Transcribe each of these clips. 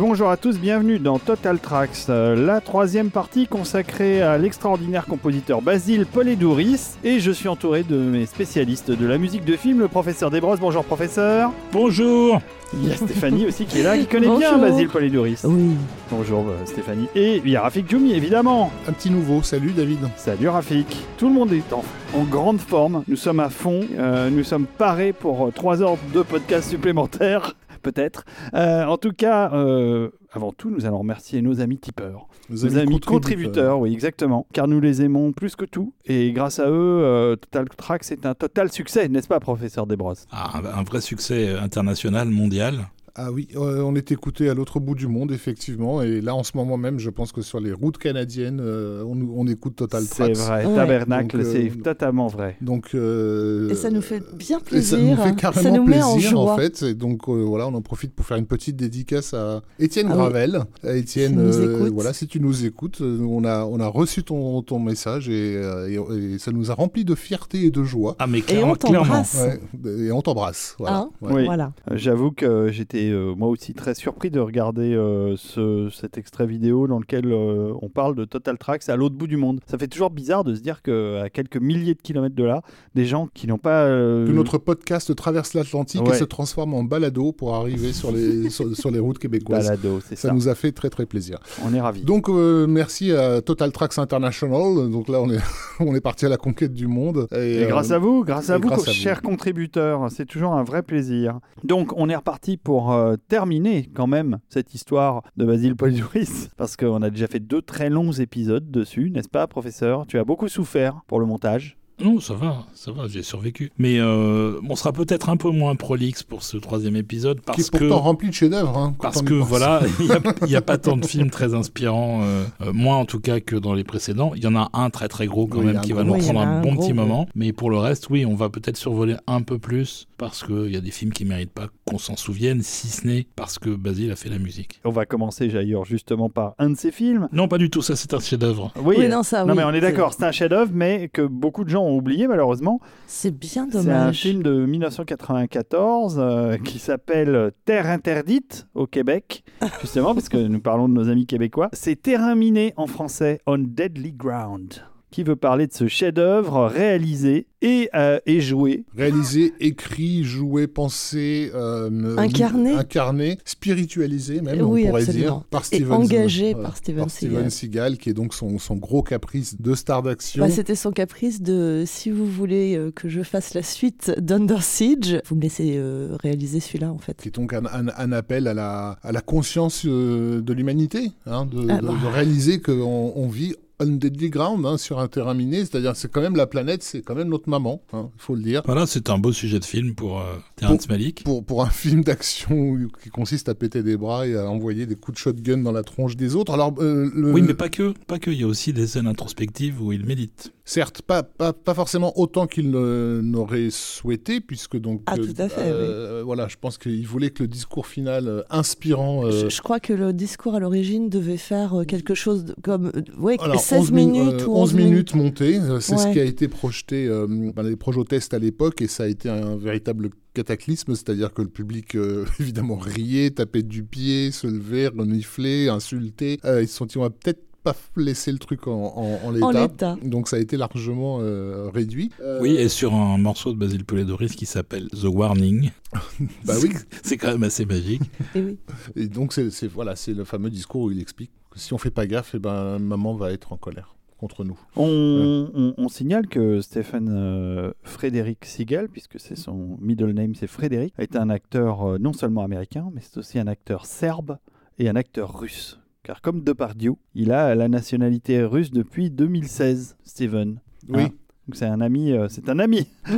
Et bonjour à tous, bienvenue dans Total Tracks, euh, la troisième partie consacrée à l'extraordinaire compositeur Basile Poledouris. Et je suis entouré de mes spécialistes de la musique de film, le professeur Desbrosses. Bonjour professeur. Bonjour. Il y a Stéphanie aussi qui est là, qui connaît bien. Basile Poledouris. Oui. Bonjour euh, Stéphanie. Et il y a Rafik Djoumi évidemment. Un petit nouveau, salut David. Salut Rafik. Tout le monde est en, en grande forme. Nous sommes à fond. Euh, nous sommes parés pour 3 heures de podcast supplémentaires. Peut-être. Euh, en tout cas, euh, avant tout, nous allons remercier nos amis tipeurs. Nos amis contributeurs, oui, exactement. Car nous les aimons plus que tout. Et grâce à eux, euh, Total Track, c'est un total succès, n'est-ce pas, professeur Desbrosses? Ah, un, un vrai succès international, mondial. Ah oui, euh, on est écouté à l'autre bout du monde, effectivement. Et là, en ce moment même, je pense que sur les routes canadiennes, euh, on, on écoute Total C'est Tracks. vrai, Ouais. Tabernacle, Donc, euh, c'est totalement vrai. Donc, euh, Et ça nous fait bien et plaisir. ça nous fait carrément ça nous met en plaisir, joie. en, fait. Et donc, euh, voilà, on en profite pour faire une petite dédicace à Étienne Ah oui. Gravel. À Étienne, Si tu nous euh, écoutes. voilà, si tu nous écoutes, on a, on a reçu ton, ton message et, euh, et- et ça nous a rempli de fierté et de joie. Ah, mais Et clairement, on t'embrasse. Ouais, et on t'embrasse. Voilà. Ouais. Oui. Voilà. J'avoue que j'étais euh, moi aussi très surpris de regarder euh, ce- cet extrait vidéo dans lequel euh, on parle de Total Tracks à l'autre bout du monde. Ça fait toujours bizarre de se dire qu'à quelques milliers de kilomètres de là, des gens qui n'ont pas... Que notre podcast traverse l'Atlantique Ouais. et se transforme en balado pour arriver sur les, sur, sur les routes québécoises. balado, c'est ça. Ça nous a fait très très plaisir. On est ravis. Donc merci à Total Tracks International. Donc là on est on est parti à la conquête du monde. Et grâce à vous, grâce à et vous, grâce à vous. chers contributeurs, c'est toujours un vrai plaisir. Donc, on est reparti pour euh, terminer quand même cette histoire de Basile Polidouris, parce qu'on a déjà fait deux très longs épisodes dessus, n'est-ce pas, professeur? Tu as beaucoup souffert pour le montage. Non, ça va, ça va, j'ai survécu. Mais euh, on sera peut-être un peu moins prolixe pour ce troisième épisode qui parce est pourtant que rempli de chefs-d'œuvre. hein, parce que pense. voilà, il n'y a, pas tant de films très inspirants, euh, euh, moins en tout cas que dans les précédents. Il y en a un très très gros quand Oui, même qui gros. va nous prendre un un bon gros, petit gros. moment. Mais pour le reste, oui, on va peut-être survoler un peu plus parce qu'il y a des films qui méritent pas qu'on s'en souvienne, si ce n'est parce que Basile a fait la musique. On va commencer d'ailleurs justement par un de ces films. Non, pas du tout, ça c'est un chef-d'œuvre. Oui, Oui, non, ça, non mais on est d'accord, c'est un chef-d'œuvre, mais que beaucoup de gens ont oublié malheureusement. C'est bien C'est un dommage. film de 1994 euh, qui s'appelle Terre interdite au Québec, justement, parce que nous parlons de nos amis québécois. C'est Terrain miné en français, On Deadly Ground, qui veut parler de ce chef-d'œuvre réalisé et, euh, et joué. Réalisé, écrit, joué, pensé, euh, Incarné. incarné, spiritualisé même, Oui, on pourrait absolument. dire, par Et Steven, engagé euh, par Steven Steven Seagal. Seagal, qui est donc son, son gros caprice de star d'action. Bah, C'était son caprice de si vous voulez euh, que je fasse la suite d'Under Siege, vous me laissez euh, réaliser celui-là en fait. qui est donc un, un- un appel à la, à la conscience euh, de l'humanité, hein, de, Ah de- bah. de réaliser qu'on on vit on deadly ground, hein, sur un terrain miné, c'est-à-dire c'est quand même la planète, c'est quand même notre maman, il faut le dire. Voilà, c'est un beau sujet de film pour euh, Terrence Malick. Pour, pour un film d'action qui consiste à péter des bras et à envoyer des coups de shotgun dans la tronche des autres. Alors, euh, le- Oui, mais pas que, pas que. Il y a aussi des scènes introspectives où il médite. Certes, pas, pas, pas forcément autant qu'il n'aurait souhaité, puisque donc... Ah, euh, tout à fait, euh, Voilà, je pense qu'il voulait que le discours final euh, inspirant... euh, Je, je crois que le discours à l'origine devait faire quelque chose de- comme ouais, Alors, 16 11 min- minutes euh, ou 11 11 minutes montées, c'est ce qui a été projeté dans les projotests à l'époque et ça a été un véritable cataclysme, c'est-à-dire que le public euh, évidemment riait, tapait du pied, se levait, reniflait, insultait. Euh, ils se sont dit on va peut-être pas laisser le truc en, en- en En l'état. Donc ça a été largement euh, réduit. Euh, Oui, et sur un morceau de Basile Poledouris qui s'appelle The Warning. bah oui. C'est quand même assez magique. Et oui. Et donc c'est c'est- voilà, c'est le fameux discours où il explique que si on fait pas gaffe, eh ben maman va être en colère contre nous. On, on- on signale que Stephen euh, Frédéric Seagal, puisque c'est son middle name, c'est Frédéric, est un acteur euh, non seulement américain, mais c'est aussi un acteur serbe et un acteur russe. Car comme Depardieu, il a la nationalité russe depuis 2016, Steven. Oui. Hein Donc c'est un ami, euh, c'est un ami.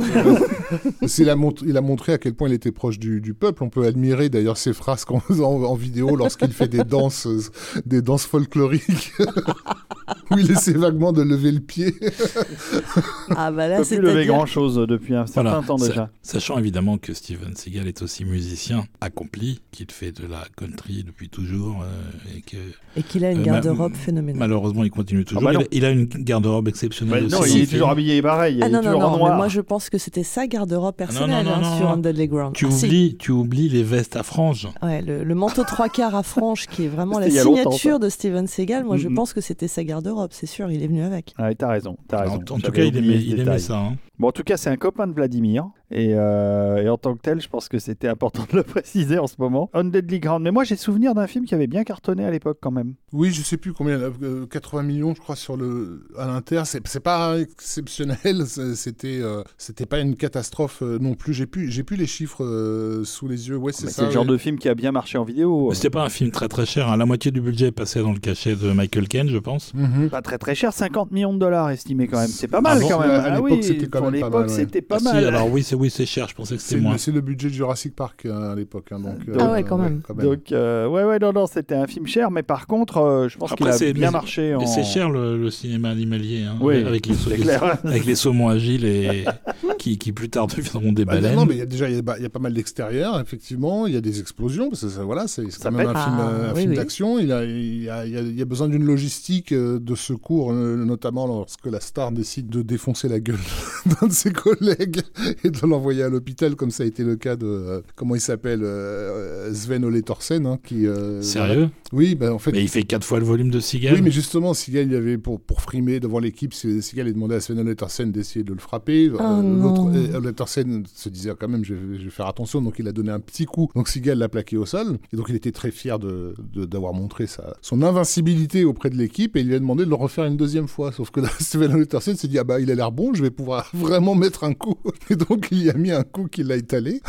C'est il a montré à quel point il était proche du, du peuple. On peut admirer d'ailleurs ses phrases en, en, en vidéo lorsqu'il fait des danses, des danses folkloriques, où il essaie vaguement de lever le pied. Ah bah là, peut plus c'est lever grand chose depuis un certain Voilà, temps déjà. Sachant évidemment que Steven Seagal est aussi musicien accompli, qu'il fait de la country depuis toujours euh, et que Et qu'il a une Euh, garde-robe phénoménale. malheureusement il continue toujours. bah il, a, il a une garde-robe exceptionnelle Bah, non, aussi. il est toujours habillé pareil, il Ah est non, non, en non, mais moi je pense que c'était sa garde-robe non, personnelle non, non, hein, non, sur Ground. Tu Ah, si. oublies, tu oublies les vestes à franges. Ouais, le, le manteau trois quarts à franges qui est vraiment la signature de Steven Seagal, moi je Mhm. pense que c'était sa garde-robe, c'est sûr, il est venu avec. Ah, t'as raison, t'as raison. en tout cas, il aimait, il aimait ça. hein. Bon, en tout cas, c'est un copain de Vladimir. Et, euh, et en tant que tel, je pense que c'était important de le préciser en ce moment. On Deadly Ground. Mais moi, j'ai souvenir d'un film qui avait bien cartonné à l'époque quand même. Oui, je sais plus combien, euh, 80 millions, je crois, sur le à l'Inter. C'est c'est pas exceptionnel. C'était euh, c'était pas une catastrophe euh, non plus. J'ai plus j'ai plus les chiffres euh, sous les yeux. Ouais, c'est Mais ça. C'est le genre ouais. de film qui a bien marché en vidéo. Mais C'était pas un film très très cher. hein. La moitié du budget passait dans le cachet de Michael Caine, je pense. Mhm. Pas très très cher, 50 millions de dollars estimé quand même. C'est pas mal Ah bon quand même. À l'époque, oui, c'était quand même pas l'époque, mal, ouais. c'était pas Ah si, mal. alors oui, c'est oui, c'est cher. Je pensais que C'est c'était moins. c'est le budget de Jurassic Park euh, à l'époque. hein, donc, Ah ouais, quand même. Donc, euh, ouais, ouais, non, non, c'était un film cher, mais par contre, euh, je pense qu'il a bien mais- marché. Mais en... c'est cher le, le cinéma animalier, hein, Oui, avec, les, avec les saumons agiles et qui, qui plus tard deviendront des Bah, baleines. non, mais il y a déjà il y a, bah, il y a pas mal d'extérieurs, effectivement. Il y a des explosions parce que ça, voilà, c'est quand même un film, Ah, euh, un oui, film oui. d'action. Il, a- il, y a- il y a- il y a besoin d'une logistique euh, de secours, euh, notamment lorsque la star décide de défoncer la gueule d'un de ses collègues et de l'envoyer à l'hôpital, comme ça a été le cas de euh, comment il s'appelle euh, Sven Ole Thorsen, hein, qui euh, Sérieux Oui, bah, en fait. Mais il fait quatre fois le volume de Seagal. Oui, mais justement, Seagal, il y avait pour, pour frimer devant l'équipe, Seagal a demandé à Sven Ole Thorsen d'essayer de le frapper. Oh Euh, non. L'autre, euh, Ole Thorsen se disait quand même, je vais, je vais faire attention, donc il a donné un petit coup. Donc Seagal l'a plaqué au sol, et donc il était très fier de- de- d'avoir montré sa, son invincibilité auprès de l'équipe, et il lui a demandé de le refaire une deuxième fois. Sauf que là, Sven Ole Thorsen s'est dit, ah bah il a l'air bon, je vais pouvoir vraiment mettre un coup. Et donc il y a mis un coup qui l'a étalé.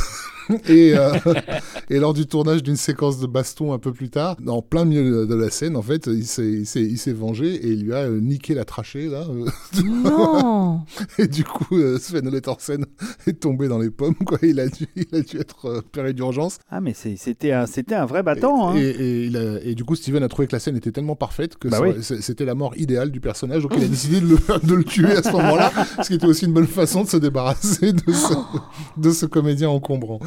Et, euh, et lors du tournage d'une séquence de baston un peu plus tard, en plein milieu de la scène, en fait, il s'est, il s'est, il s'est vengé et il lui a euh, niqué la trachée, là. euh. Non et du coup, euh, Sven Ole Thorsen est tombé dans les pommes, quoi. Il a dû, il a dû être euh, opéré d'urgence. Ah, mais c'était un, c'était un vrai battant. hein. Et, et il a- et du coup, Steven a trouvé que la scène était tellement parfaite que Bah oui. c'était la mort idéale du personnage. Donc il a décidé de le, de le tuer à ce moment-là, ce qui était aussi une bonne façon de se débarrasser de ce, de ce comédien encombrant.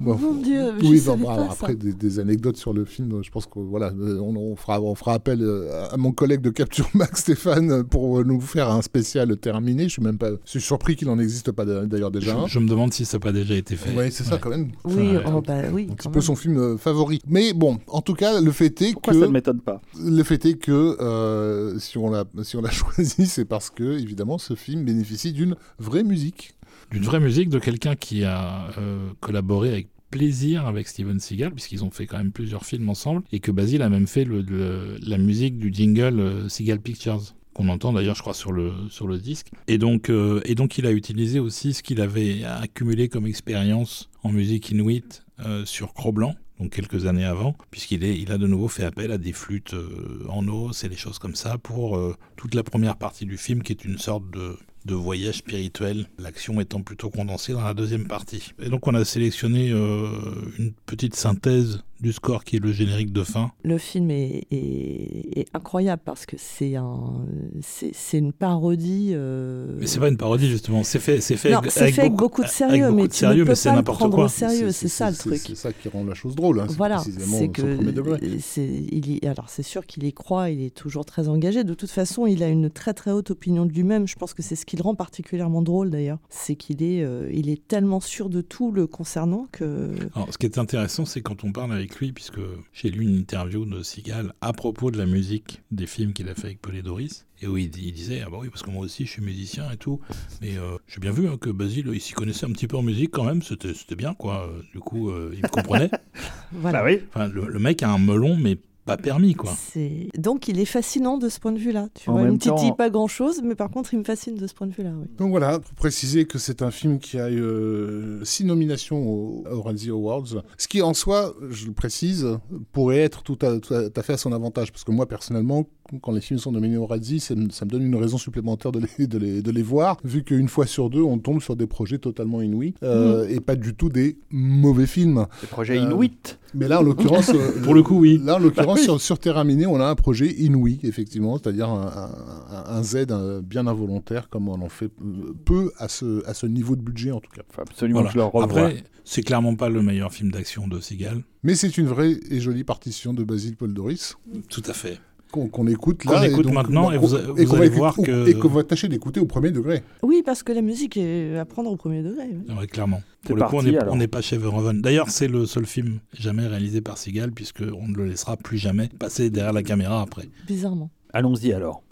Bon. Mon Dieu, je Oui, bon, savais bon, pas alors, ça. après des, des anecdotes sur le film, je pense que voilà, euh, on, on fera, on fera appel euh, à mon collègue de Capture Max, Stéphane, pour nous faire un spécial terminé. Je suis même pas, je suis surpris qu'il n'en existe pas d'ailleurs déjà un. je, je me demande si ça n'a pas déjà été fait. Oui, c'est ça quand même. Oui, oh, bah oui. Un petit peu même. son film euh, favori. Mais bon, en tout cas, le fait est Pourquoi ça ne que m'étonne pas? le fait est que euh, si on l'a si on l'a choisi, c'est parce que évidemment ce film bénéficie d'une vraie musique. D'une vraie musique de quelqu'un qui a euh, collaboré avec plaisir avec Steven Seagal, puisqu'ils ont fait quand même plusieurs films ensemble, et que Basil a même fait la musique du jingle euh, Seagal Pictures qu'on entend d'ailleurs je crois sur le sur le disque. Et donc euh, et donc il a utilisé aussi ce qu'il avait accumulé comme expérience en musique inuit sur Cro-Blanc donc quelques années avant, puisqu'il il a de nouveau fait appel à des flûtes en os et des choses comme ça pour toute la première partie du film, qui est une sorte de, de voyage spirituel, l'action étant plutôt condensée dans la deuxième partie. Et donc on a sélectionné euh, une petite synthèse du score qui est le générique de fin. Le film est, est- est incroyable parce que c'est un, c'est c'est une parodie. euh, Mais c'est pas une parodie justement, c'est fait, c'est fait Non, avec, c'est fait avec beaucoup de sérieux, avec beaucoup mais de tu sérieux, ne peux mais c'est pas le prendre quoi. au sérieux, c'est ça le truc. C'est ça qui rend la chose drôle. hein, c'est Voilà, précisément c'est son que premier degré. c'est il y- alors c'est sûr qu'il y croit, il est toujours très engagé. De toute façon, il a une très très haute opinion de lui-même. Je pense que c'est ce qui le rend particulièrement drôle d'ailleurs, c'est qu'il est euh, il est tellement sûr de tout le concernant que Alors, ce qui est intéressant, c'est quand on parle avec lui, puisque j'ai lu une interview de Seagal à propos de la musique des films qu'il a fait avec Paul et Doris, et où il, il disait Ah bah oui, parce que moi aussi je suis musicien et tout, mais euh, j'ai bien vu hein, que Basile, il s'y connaissait un petit peu en musique quand même, c'était c'était bien quoi. Du coup, euh, il me comprenait. voilà. Bah oui. Enfin, le, le mec a un melon, mais pas permis quoi. C'est- Donc il est fascinant de ce point de vue-là. Tu En vois, il me titille temps- pas grand-chose, mais par contre il me fascine de ce point de vue-là. oui. Donc voilà, pour préciser que c'est un film qui a eu euh, six nominations aux aux Razzie Awards, ce qui en soi, je le précise, pourrait être tout à, tout à- tout à fait à son avantage, parce que moi personnellement, quand les films sont nominés au Razzie, ça, me- donne une raison supplémentaire de les, de les, de les voir, vu qu'une fois sur deux, on tombe sur des projets totalement inouïs euh, et pas du tout des mauvais films. Le projet Euh, Inuit. Mais là, en l'occurrence, euh, Pour le coup, oui. Là, en l'occurrence, Ah oui. sur, sur Terra Miné, on a un projet inouï, effectivement, c'est-à-dire un, un- un Z euh, bien involontaire, comme on en fait euh, peu à ce, à ce niveau de budget, en tout cas. Absolument Voilà. je le revoie. Après, c'est clairement pas le meilleur film d'action de Seagal. Mais c'est une vraie et jolie partition de Basile Paul Doris Tout à fait. Qu'on qu'on écoute Qu'on là. écoute donc- maintenant, et qu'on- vous- et vous qu'on va allez voir que- Et qu'on va tâcher d'écouter au premier degré. Oui, parce que la musique est à prendre au premier degré. oui. Ouais, clairement. Pour le coup, parti, on n'est pas chez Verhoeven. D'ailleurs, c'est le seul film jamais réalisé par Seagal, puisqu'on ne le laissera plus jamais passer derrière la caméra après. Bizarrement. Allons-y alors.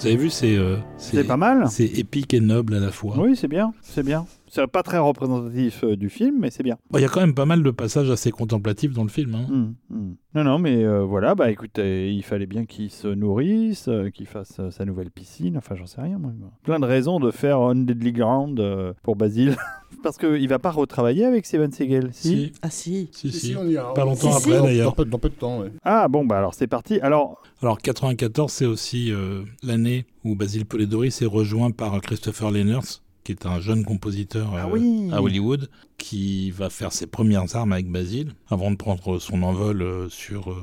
Vous avez vu, c'est euh, C'est pas mal. C'est épique et noble à la fois. Oui, c'est bien, c'est bien. C'est pas très représentatif euh, du film, mais c'est bien. Bon, Il y a quand même pas mal de passages assez contemplatifs dans le film. hein. Hmm, hmm. Non, non, mais euh, voilà, bah écoutez, il fallait bien qu'il se nourrisse, euh, qu'il fasse euh, sa nouvelle piscine, enfin j'en sais rien. Moi. Plein de raisons de faire On Deadly Ground euh, pour Basile. Parce qu'il va pas retravailler avec Steven Seagal, si, Si, Ah si. si, si. on y a- Pas longtemps Si, après si. Dans, d'ailleurs. peu, dans peu de temps, ouais. Ah bon, bah alors c'est parti. Alors, Alors 94, c'est aussi euh, l'année où Basil Poledouris est rejoint par Christopher Lenners, qui est un jeune compositeur Ah euh, à Hollywood, qui va faire ses premières armes avec Basil, avant de prendre son envol euh, sur euh,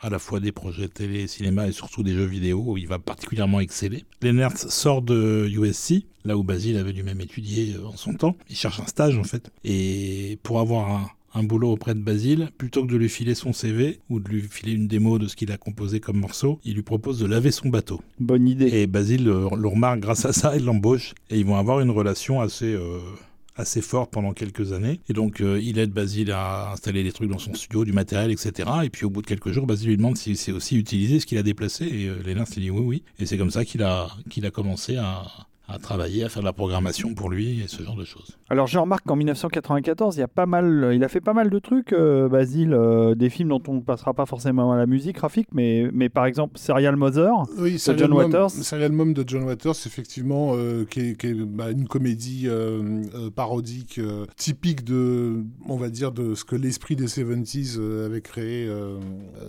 à la fois des projets télé et cinéma et surtout des jeux vidéo où il va particulièrement exceller. Lenners sort de USC, là où Basil avait lui-même étudié en son temps. Il cherche un stage en fait. Et pour avoir un, un boulot auprès de Basile, plutôt que de lui filer son CV ou de lui filer une démo de ce qu'il a composé comme morceau, il lui propose de laver son bateau. Bonne idée. Et Basile le, le remarque grâce à ça, il l'embauche et ils vont avoir une relation assez euh, assez forte pendant quelques années. Et donc euh, il aide Basile à installer des trucs dans son studio, du matériel, etc. Et puis au bout de quelques jours, Basile lui demande s'il sait aussi utiliser ce qu'il a déplacé et euh, Lénard s'est dit oui oui. Et c'est comme ça qu'il a qu'il a commencé à à travailler, à faire de la programmation pour lui et ce genre de choses. Alors je remarque qu'en 1994, il y a pas mal, il a fait pas mal de trucs, euh, Basile, euh, des films dont on ne passera pas forcément à la musique graphique, mais, mais par exemple Serial Mother Oui, de Serial John Mom- Waters. Serial Mom de John Waters, effectivement, euh, qui est, qui est, bah, une comédie euh, euh, parodique euh, typique de, on va dire, de ce que l'esprit des 70s euh, avait créé euh,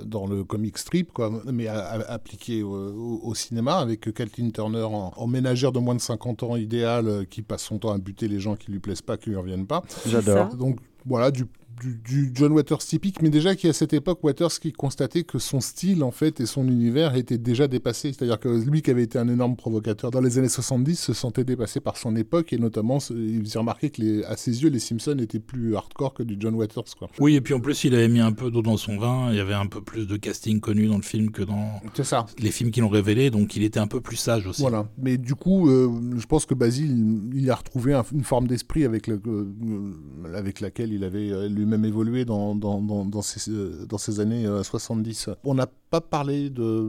dans le comic strip, quoi, mais a- a- appliqué au, au- au cinéma avec Kathleen Turner en, en ménagère de moins de 50 ans idéale euh, qui passe son temps à buter les gens qui lui plaisent pas, qui lui reviennent pas. J'adore. Donc voilà, du, du, du John Waters typique, mais déjà qui à cette époque, Waters qui constatait que son style en fait et son univers étaient déjà dépassés. C'est-à-dire que lui qui avait été un énorme provocateur dans les années 70 se sentait dépassé par son époque et notamment il faisait remarquer que les, à ses yeux les Simpsons étaient plus hardcore que du John Waters. Quoi. Oui, et puis en plus, il avait mis un peu d'eau dans son vin. Il y avait un peu plus de casting connu dans le film que dans ça. les films qui l'ont révélé, donc il était un peu plus sage aussi. Voilà. Mais du coup, euh, je pense que Basile, il, a retrouvé un- une forme d'esprit avec, le- euh, avec laquelle il avait euh, lui-même évolué dans, dans, ces, euh, dans ces années euh, 70. On n'a pas parlé de,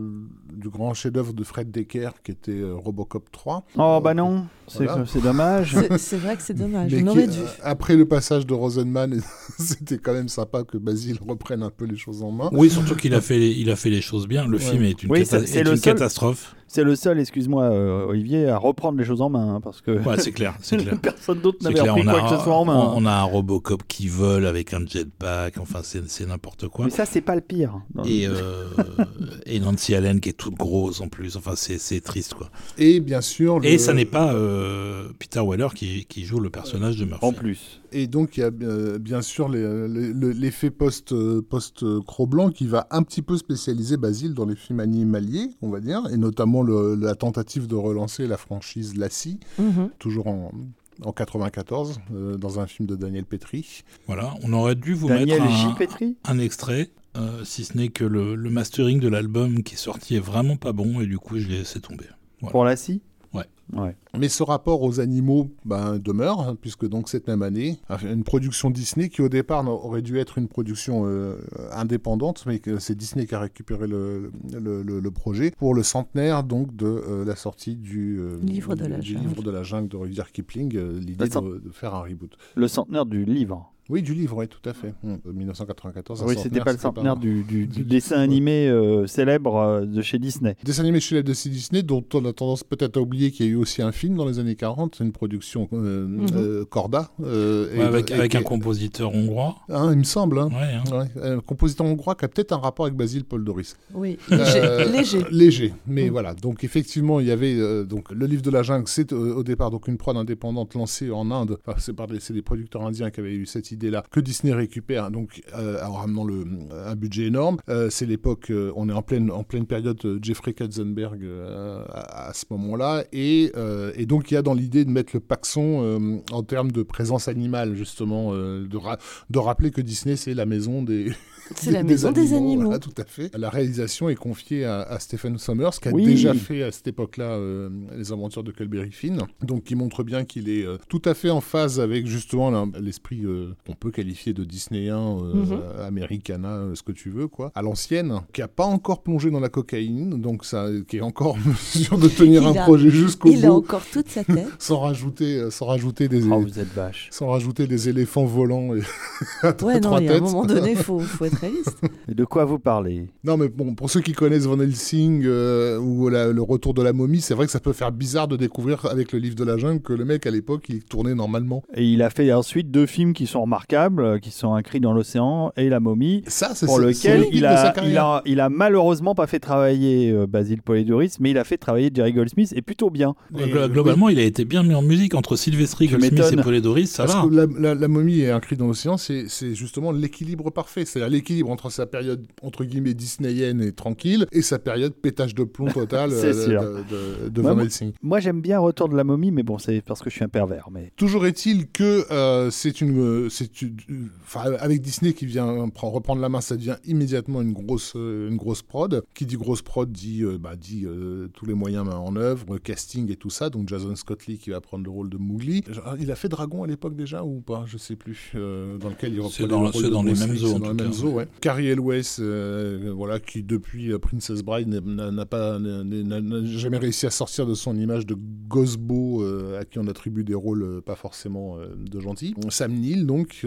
du grand chef-d'œuvre de Fred Decker qui était euh, Robocop 3. Oh bah non, c'est Voilà. c'est dommage. C'est vrai que c'est dommage. Mais On qui- aurait dû. euh, après le passage de Rosenman, c'était quand même sympa que Basile reprenne un peu les choses en main. Oui, surtout qu'il a fait les, il a fait les choses bien. Le Ouais. film est une, Oui, cata- c'est- c'est est le une seul- catastrophe. C'est le seul, excuse-moi euh, Olivier, à reprendre les choses en main, hein, parce que Ouais, c'est clair, c'est clair. personne d'autre n'avait repris quoi a, que ce soit en main. hein. on, a un Robocop qui vole avec un jetpack, enfin c'est c'est n'importe quoi. Mais ça, c'est pas le pire. Et, euh, et Nancy Allen qui est toute grosse en plus, enfin c'est triste quoi. Et bien sûr. Et ça n'est pas euh, Peter Weller qui, qui joue le personnage de Murphy. En plus. Et donc, il y a euh, bien sûr les- les- le- l'effet post, euh, post-Cro-Blanc qui va un petit peu spécialiser Basile dans les films animaliers, on va dire, et notamment le- la tentative de relancer la franchise Lassie, Mhm. toujours en, en 94, euh, dans un film de Daniel Petrie. Voilà, on aurait dû vous Daniel mettre Petri un extrait, euh, si ce n'est que le, le mastering de l'album qui est sorti est vraiment pas bon et du coup je l'ai laissé tomber. Voilà. pour la scie? Ouais. Ouais. Mais ce rapport aux animaux ben, demeure, hein, puisque donc cette même année, une production Disney qui au départ aurait dû être une production euh, indépendante, mais que c'est Disney qui a récupéré le, le, le- le projet pour le centenaire donc de euh, la sortie du, euh, Livre de la du jungle. livre de la jungle de Rudyard Kipling, euh, l'idée de faire un reboot. Le centenaire du livre. Oui, du livre, oui, tout à fait. Hum, 1994. un oui, c'était pas le centenaire pas- du, du- du du- dessin animé euh, célèbre euh, de chez Disney. Dessin animé chez la de Disney, dont on a tendance peut-être à oublier qu'il y a eu aussi un film dans les années 40, c'est une production euh, Mhm. euh, Corda. euh, Ouais, et- avec et- avec un compositeur hongrois. Hein, il me semble. Hein. Ouais, hein. Ouais, un compositeur hongrois qui a peut-être un rapport avec Basile Paul Doris. Oui, léger. Euh, léger. Léger, mais Mm. voilà. Donc effectivement, il y avait euh, donc le livre de la jungle. C'est euh, au départ donc une prod indépendante lancée en Inde. Enfin, c'est par des, c'est des producteurs indiens qui avaient eu cette que Disney récupère. Donc euh, en ramenant le, un budget énorme. Euh, c'est l'époque. euh, on est en pleine en pleine période Jeffrey Katzenberg à, ce moment-là, et, et donc il y a dans l'idée de mettre le paxon en termes de présence animale justement, de, de rappeler que Disney c'est la maison des C'est la maison des animaux. voilà, tout à fait. La réalisation est confiée à, à Stephen Sommers, qui a Oui. déjà fait à cette époque-là euh, les aventures de Culberry Finn. Donc, qui montre bien qu'il est euh, tout à fait en phase avec justement l'esprit euh, qu'on peut qualifier de disneyen, euh, americana, euh, ce que tu veux, quoi. À l'ancienne, qui a pas encore plongé dans la cocaïne, donc ça, qui est encore en mesure de tenir Il un a- projet jusqu'au Il a bout, encore toute sa tête. sans rajouter, sans rajouter des. Oh, vous êtes vache. Sans rajouter des éléphants volants et à Ouais, non, trois il y a un moment donné, il faut, faut être réaliste. Et de quoi vous parlez? Non, mais bon, pour ceux qui connaissent Van Helsing euh, ou la- le retour de la momie, c'est vrai que ça peut faire bizarre de découvrir avec le livre de la jungle que le mec à l'époque il tournait normalement. Et il a fait ensuite deux films qui sont remarquables, euh, qui sont Un cri dans l'océan et La momie, Ça, c'est pour lequel il a, il, carrière. a, il a malheureusement pas fait travailler euh, Basile Polidoris, mais il a fait travailler Jerry Goldsmith, et plutôt bien. Globalement, il a été bien mis en musique entre Sylvestri, Goldsmith et. Polydorus, ça Parce va. que la, la- la momie et un cri dans l'océan, c'est c'est justement l'équilibre parfait. C'est-à-dire l'équilibre entre sa période, entre guillemets, disneyienne et tranquille, et sa période pétage de plomb total C'est euh, sûr. de, de- de Moi, Van moi- Helsing. Moi, j'aime bien Retour de la momie, mais bon, c'est parce que je suis un pervers. Mais Toujours est-il que euh, c'est une, euh, c'est une- enfin, avec Disney qui vient prend- reprendre la main, ça devient immédiatement une grosse, euh, une grosse prod. Qui dit grosse prod dit, euh, bah, dit euh, tous les moyens mis en œuvre, euh, casting et tout ça. Donc Jason Scott Lee qui va prendre le rôle de Mowgli. Genre, Il a fait Dragon à l'époque déjà ou pas? Je sais plus. euh, dans lequel il C'est reprenait dans- le rôle c'est de dans les mêmes eaux, Carrie Elwes, euh, voilà, qui depuis euh, Princess Bride n'a- pas jamais réussi à sortir de son image de Gosbo euh, à qui on attribue des rôles pas forcément de gentils. Sam Neill donc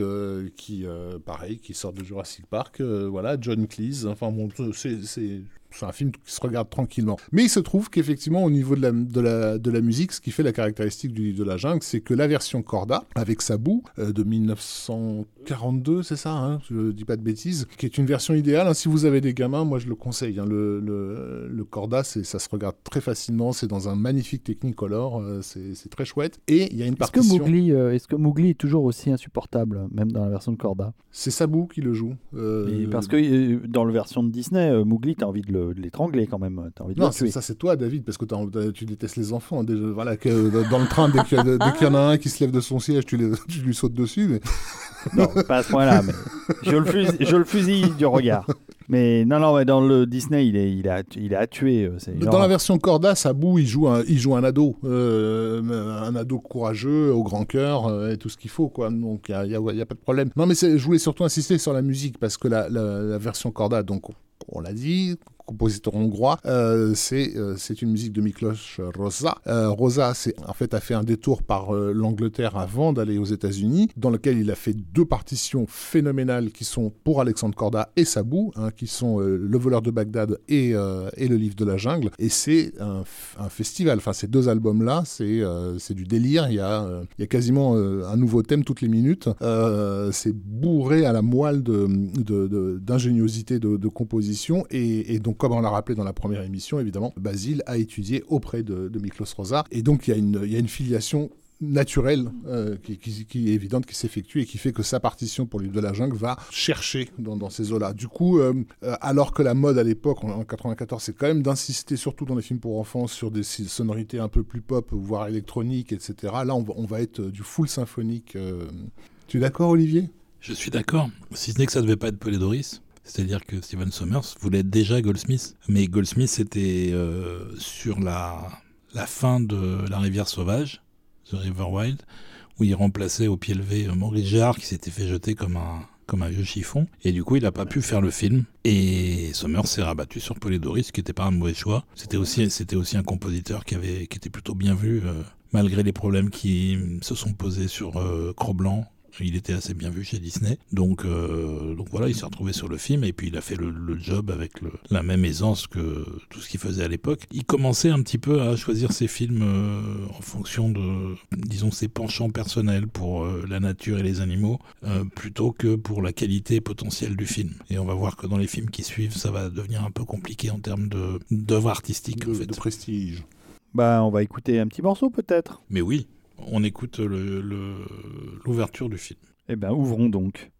qui pareil qui sort de Jurassic Park, voilà John Cleese. Enfin bon, c'est c'est un film qui se regarde tranquillement. Mais il se trouve qu'effectivement, au niveau de la, de, la, de la musique, ce qui fait la caractéristique du de la jungle, c'est que la version Corda, avec Sabou, euh, de 1942, c'est ça, hein, je ne dis pas de bêtises, qui est une version idéale. hein. si vous avez des gamins, moi je le conseille. hein. le, le, le Corda, c'est- ça se regarde très facilement, c'est dans un magnifique Technicolor, euh, c'est très chouette. Et il y a une est-ce que, partition. Mowgli, euh, est-ce que Mowgli est toujours aussi insupportable, même dans la version de Corda? C'est Sabou qui le joue. euh, Parce que dans la version de Disney, Mowgli, t'as envie de le- de l'étrangler quand même. T'as envie de Non, ça c'est toi, David, parce que tu détestes les enfants. Déjà, voilà, que, dans le train, dès qu'il y, en a un qui se lève de son siège, tu, les- tu lui sautes dessus. Mais... Non, pas à ce point-là, mais je le, fusille, je le fusille du regard. Mais non, non, ouais, dans le Disney, il est, il a, il est à tuer. euh, Dans la version Corda, Sabou, il joue un, il joue un ado, euh, un ado courageux, au grand cœur, euh, et tout ce qu'il faut, quoi. Donc il n'y a, y a pas de problème. Non, mais je voulais surtout insister sur la musique, parce que la, la- la version Corda, donc on l'a dit, compositeur hongrois, euh, c'est euh, c'est une musique de Miklos Rosa. Euh, Rosa, c'est en fait a fait un détour par euh, l'Angleterre avant d'aller aux États-Unis, dans lequel il a fait deux partitions phénoménales qui sont pour Alexandre Corda et Sabou, hein, qui sont euh, Le voleur de Bagdad et, euh, et Le livre de la jungle. Et c'est un, un festival. Enfin, ces deux albums-là, c'est euh, c'est du délire. Il y a, il y a quasiment un nouveau thème toutes les minutes. C'est bourré à la moelle d'ingéniosité de, de, de, de composition. Et, et donc, comme on l'a rappelé dans la première émission, évidemment, Basile a étudié auprès de, de Miklos. Et donc, il y a une, filiation naturelle euh, qui, est évidente, qui s'effectue et qui fait que sa partition pour l'île de la jungle va chercher dans, ces eaux-là. Du coup, euh, euh, alors que la mode à l'époque, en, en 94, c'est quand même d'insister, surtout dans les films pour enfants, sur des sonorités un peu plus pop, voire électroniques, etc. Là, on va, être du full symphonique. Tu es d'accord, Olivier? Je suis d'accord, si ce n'est que ça devait pas être Polydorus. C'est-à-dire que Steven Sommers voulait déjà Goldsmith. Mais Goldsmith, c'était euh, sur la, fin de La rivière sauvage, The River Wild, où il remplaçait au pied levé euh, Maurice Gérard qui s'était fait jeter comme un, vieux chiffon. Et du coup, il n'a pas pu faire le film. Et Sommers s'est rabattu sur Polydorus, qui n'était pas un mauvais choix. C'était aussi, un compositeur qui, avait, était plutôt bien vu, euh, malgré les problèmes qui se sont posés sur euh, Cro-Blanc il était assez bien vu chez Disney. Donc, euh, donc voilà, il s'est retrouvé sur le film et puis il a fait le, le job avec le- la même aisance que tout ce qu'il faisait à l'époque. Il commençait un petit peu à choisir ses films euh, en fonction de, disons, ses penchants personnels pour euh, la nature et les animaux, plutôt que pour la qualité potentielle du film. Et on va voir que dans les films qui suivent, ça va devenir un peu compliqué en termes de- d'œuvre artistique, de, en fait. de prestige Bah, on va écouter un petit morceau peut-être. Mais oui, on écoute l'ouverture du film. Eh ben, ouvrons donc.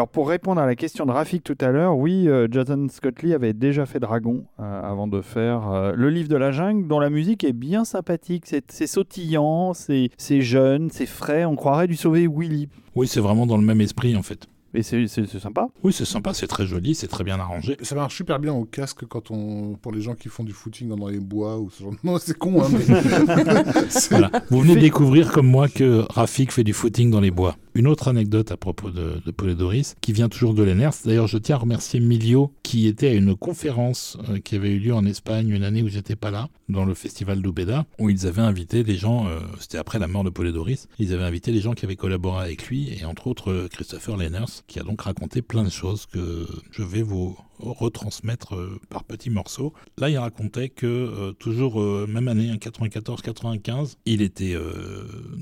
Alors pour répondre à la question de Rafik tout à l'heure, oui, euh, Jason Scott Lee avait déjà fait Dragon euh, avant de faire euh, le livre de la jungle, dont la musique est bien sympathique. C'est sautillant, c'est jeune, c'est frais. On croirait du sauver Willy. Oui, c'est vraiment dans le même esprit en fait. Et c'est sympa. Oui, c'est sympa, c'est très joli, c'est très bien arrangé. Ça marche super bien au casque quand on, pour les gens qui font du footing dans les bois ou ce genre. de- Non, c'est con, hein, mais Voilà. Vous venez de découvrir comme moi que Rafik fait du footing dans les bois. Une autre anecdote à propos de, de qui vient toujours de l'ENERS. D'ailleurs, je tiens à remercier Milio, qui était à une conférence euh, qui avait eu lieu en Espagne une année où j'étais pas là, dans le festival d'Ubeda, où ils avaient invité des gens, euh, c'était après la mort de Polydorus, ils avaient invité les gens qui avaient collaboré avec lui, et entre autres euh, Christopher Lenners, qui a donc raconté plein de choses que je vais vous retransmettre par petits morceaux. Là, il racontait que toujours même année, hein, 94-95, il était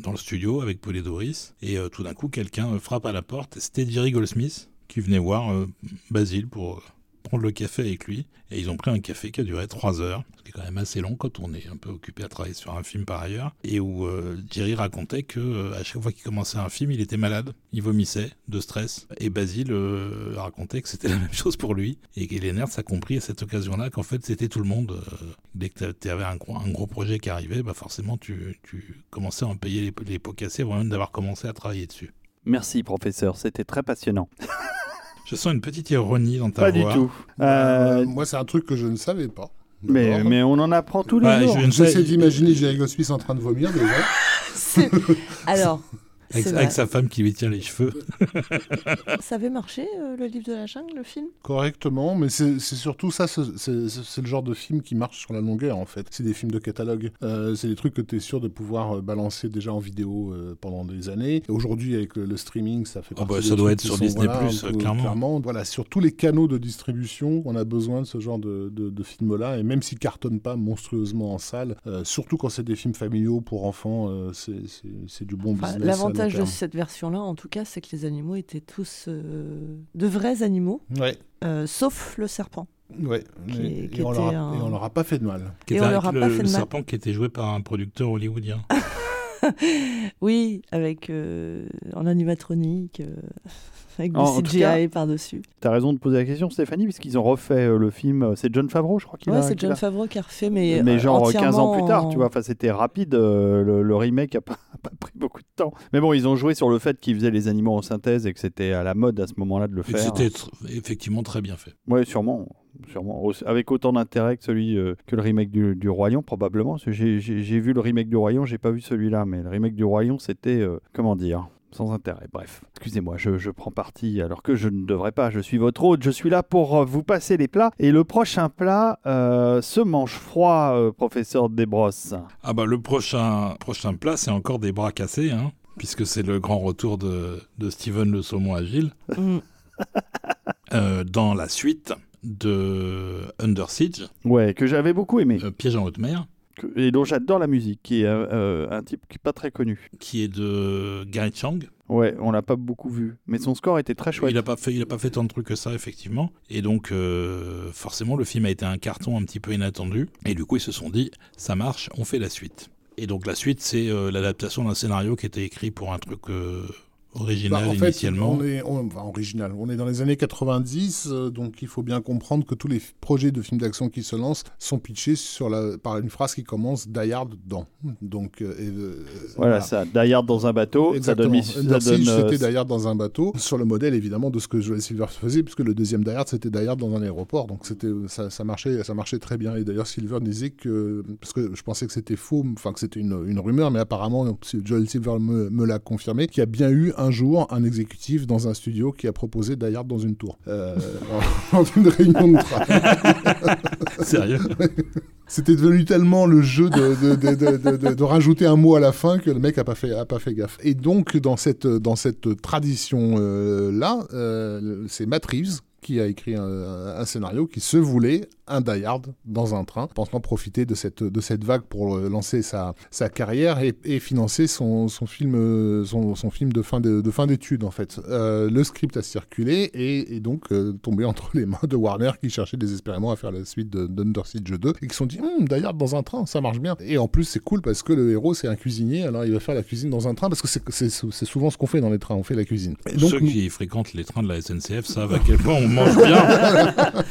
dans le studio avec Polydorus et tout d'un coup, quelqu'un euh, frappe à la porte. C'était Jerry Goldsmith qui venait voir euh, Basile pour euh, prendre le café avec lui. Et ils ont pris un café qui a duré trois heures, ce qui est quand même assez long quand on est un peu occupé à travailler sur un film par ailleurs. Et où euh, Jerry racontait que euh, à chaque fois qu'il commençait un film, il était malade, il vomissait de stress. Et Basile euh, racontait que c'était la même chose pour lui. Et nerds a compris à cette occasion-là qu'en fait c'était tout le monde. dès que tu avais un gros, projet qui arrivait, bah forcément tu, tu commençais à en payer les, les pots cassés avant même d'avoir commencé à travailler dessus. Merci professeur, c'était très passionnant. Je sens une petite ironie dans ta Pas voix. du tout. Euh, Euh, moi, c'est un truc que je ne savais pas. mais, on en apprend tous les Bah, jours. je J'essaie d'imaginer Jerry Goldsmith en train de vomir déjà. C'est- Alors, Avec, sa femme qui lui tient les cheveux. ça avait marché, euh, le livre de la jungle, le film? Correctement, mais c'est surtout ça, c'est- le genre de film qui marche sur la longueur en fait. C'est des films de catalogue. Euh, c'est des trucs que tu es sûr de pouvoir euh, balancer déjà en vidéo euh, pendant des années. Et Aujourd'hui, avec le, le streaming, ça fait Ah partie bah, des ça doit être sur sont, Disney+, voilà, un peu- clairement. Voilà, sur tous les canaux de distribution, on a besoin de ce genre de, de, de films-là. Et même s'ils cartonnent pas monstrueusement en salle, euh, surtout quand c'est des films familiaux pour enfants, euh, c'est du bon Enfin, business. L'avantage de cette version-là, en tout cas, c'est que les animaux étaient tous euh, de vrais animaux, Ouais, euh, sauf le serpent. ouais. Qui- et, qui et on leur a, un- et on leur a pas fait de mal. Qui Et était on leur a le, pas fait le de mal. serpent qui était joué par un producteur hollywoodien. Oui, avec euh, en animatronique, euh, avec du En- CGI par-dessus. T'as raison de poser la question, Stéphanie, puisqu'ils ont refait euh, le film. euh, C'est John Favreau, je crois qu'il Ouais, a. c'est qu'il John a- Favreau qui a refait, mais, Mais euh, genre 15 ans plus tard, tu vois. Enfin, c'était rapide. euh, le, le remake a pas, a pas pris beaucoup de temps. Mais bon, ils ont joué sur le fait qu'ils faisaient les animaux en synthèse et que c'était à la mode à ce moment-là de le Et que faire. C'était tr- effectivement très bien fait. Oui, sûrement. sûrement. Avec autant d'intérêt que celui euh, que le remake du, du Lion, probablement. J'ai vu le remake du Lion, j'ai pas vu celui-là. Mais le remake du Lion, c'était. euh, comment dire? Sans intérêt, bref. Excusez-moi, je, je prends parti alors que je ne devrais pas. Je suis votre hôte, je suis là pour euh, vous passer les plats. Et le prochain plat euh, se mange froid, euh, professeur Desbrosses. Ah bah le prochain, prochain plat, c'est encore des bras cassés, hein, puisque c'est le grand retour de, de Steven le saumon agile, Mm. euh, dans la suite de Under Siege, Ouais, que j'avais beaucoup aimé. Piège en haute mer, et dont j'adore la musique, qui est euh, euh, un type qui n'est pas très connu. qui est de Gary Chang. Ouais, on l'a pas beaucoup vu. Mais son score était très chouette. Il n'a pas fait, il a pas fait tant de trucs que ça effectivement. Et donc euh, forcément le film a été un carton un petit peu inattendu. Et du coup ils se sont dit ça marche, on fait la suite. Et donc la suite c'est euh, l'adaptation d'un scénario qui était écrit pour un truc original Bah, en fait, initialement. on est, on- enfin, original. On est dans les années 90, euh, donc il faut bien comprendre que tous les projets de films d'action qui se lancent sont pitchés sur la, par une phrase qui commence Die Hard dans. Donc, euh, et, euh, Voilà, ça. Die Hard dans un bateau, ça donne. Exactement. ça donne, euh, c'était Die Hard dans un bateau, sur le modèle évidemment de ce que Joel Silver faisait, puisque le deuxième Die Hard c'était Die Hard dans un aéroport, donc c'était ça, ça marchait, ça marchait très bien. Et d'ailleurs Silver disait que, parce que je pensais que c'était faux, enfin que c'était une, une rumeur, mais apparemment Joel Silver me, me l'a confirmé, qu'il y a bien eu un jour un exécutif dans un studio qui a proposé Die Hard dans une tour, euh, dans une réunion de travail. Sérieux? C'était devenu tellement le jeu de, rajouter un mot à la fin que le mec a pas fait, a pas fait gaffe. Et donc, dans cette, dans cette tradition-là, c'est Matt Reeves qui a écrit un, un scénario qui se voulait un Die Hard dans un train, pensant profiter de cette, de cette vague pour lancer sa, sa carrière et, et financer son, son, film, son, son film de fin de, de fin d'études en fait. Euh, le script a circulé et est donc euh, tombé entre les mains de Warner qui cherchait désespérément à faire la suite de d'Under Siege 2 et qui se sont dit hm, Die Hard dans un train, ça marche bien. Et en plus c'est cool parce que le héros c'est un cuisinier, alors il va faire la cuisine dans un train parce que c'est- souvent ce qu'on fait dans les trains, on fait la cuisine. Et donc, Ceux qui fréquentent les trains de la SNCF savent à quel point on mange bien.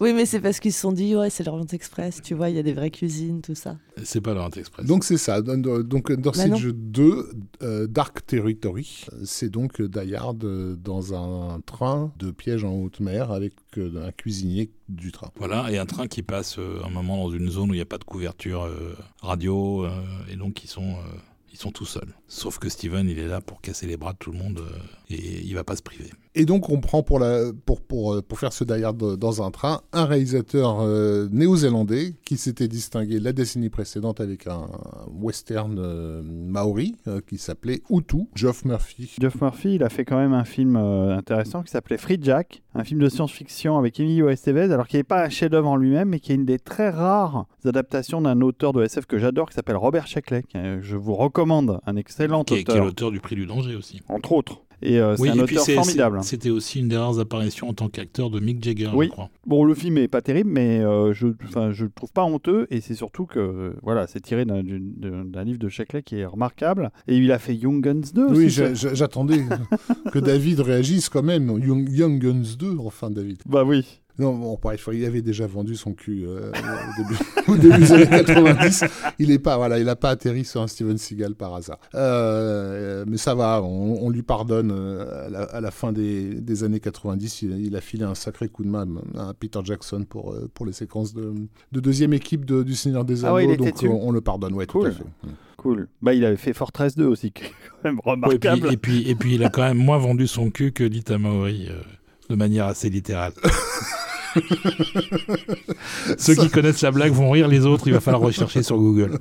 Oui, mais c'est parce qu'ils se sont dit, ouais, c'est l'Orient Express, tu vois, il y a des vraies cuisines, tout ça. C'est pas l'Orient Express. Donc c'est ça, donc Under Bah non. Siege 2, euh, Dark Territory, c'est donc Die Hard euh, dans un train de piège en haute mer avec euh, un cuisinier du train. Voilà, et un train qui passe euh, un moment dans une zone où il n'y a pas de couverture euh, radio, euh, et donc ils sont, euh, ils sont tout seuls. Sauf que Steven, il est là pour casser les bras de tout le monde, euh, et il va pas se priver. Et donc on prend pour, la, pour, pour, euh, pour faire ce Hard dans un train un réalisateur euh, néo-zélandais qui s'était distingué la décennie précédente avec un western euh, maori euh, qui s'appelait Utu, Geoff Murphy. Geoff Murphy, il a fait quand même un film euh, intéressant qui s'appelait Free Jack, un film de science-fiction avec Emilio Estevez, alors qui n'est pas un chef-d'œuvre en lui-même, mais qui est une des très rares adaptations d'un auteur de SF que j'adore, qui s'appelle Robert Sheckley. Je vous recommande, un excellent Qui est, qui est auteur, l'auteur du Prix du danger aussi. entre autres. Et euh, c'est Oui, un auteur formidable. C'était aussi une des rares apparitions en tant qu'acteur de Mick Jagger, Oui. je crois. Bon, le film est pas terrible, mais euh, je, je le trouve pas honteux, et c'est surtout que, euh, voilà, c'est tiré d'un- livre de Sheckley qui est remarquable. Et il a fait Young Guns 2 aussi. Oui, j'attendais que David réagisse quand même. Young, Young Guns 2, enfin David. Bah oui. Non, bon, bref, il avait déjà vendu son cul euh, au, début, au début des années 90. Il est pas, voilà, il a pas atterri sur un Steven Seagal par hasard. Euh, mais ça va, on, on lui pardonne. euh, à, la, à la fin des, des années 90, il, il a filé un sacré coup de main à Peter Jackson pour, euh, pour les séquences de, de deuxième équipe de- du Seigneur des Ah Anneaux. ouais, donc on, on le pardonne, ouais, tout Cool. à fait. Cool. Bah, il avait fait Fortress 2 aussi, qui est quand même Ouais, et, puis, remarquable. et, puis, et puis il a quand même moins vendu son cul que Lita Maori, euh, de manière assez littérale. Ceux qui connaissent la blague vont rire, les autres, il va falloir rechercher sur Google.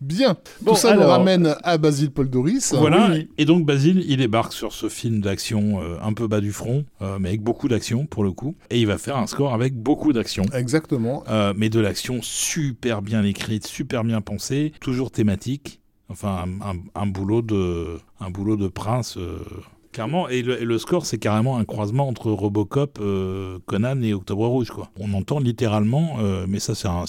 Bien, Bon, tout ça nous ramène à Basile Paul Doris. Voilà, oui. et donc Basile, il débarque sur ce film d'action euh, un peu bas du front, euh, mais avec beaucoup d'action pour le coup, et il va faire un score avec beaucoup d'action. Exactement. Euh, mais de l'action super bien écrite, super bien pensée, toujours thématique. Enfin, un, un- un boulot de, un boulot de prince, euh, clairement. Et le, score, c'est carrément un croisement entre Robocop, euh, Conan et Octobre Rouge, quoi. On entend littéralement, euh, mais ça, c'est un,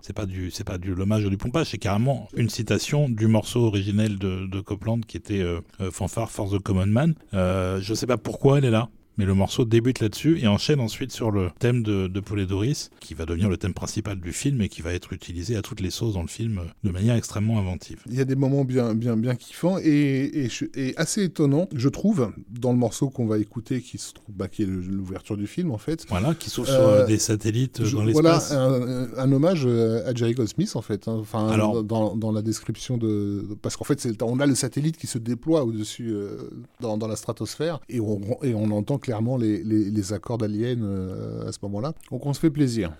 c'est pas du, c'est pas du l'hommage ou du pompage, c'est carrément une citation du morceau originel de, Copland qui était euh, Fanfare for the Common Man. Je sais pas pourquoi elle est là. Mais le morceau débute là-dessus et enchaîne ensuite sur le thème de, de Paul et Doris, qui va devenir le thème principal du film et qui va être utilisé à toutes les sauces dans le film euh, de manière extrêmement inventive. Il y a des moments bien, bien, bien kiffants et, et, je- et assez étonnants, je trouve, dans le morceau qu'on va écouter, qui se trouve, bah, qui est l'ouverture du film en fait. Voilà, qui s'ouvre Euh, sur des satellites Je- dans voilà l'espace. un, un hommage euh, à Jerry Goldsmith en fait. hein. Enfin, Alors- dans, dans la description de, parce qu'en fait, on a le satellite qui se déploie au-dessus euh, dans, dans la stratosphère et on, et on entend clairement les, les, les accords d'Alien euh, à ce moment-là. Donc on se fait plaisir.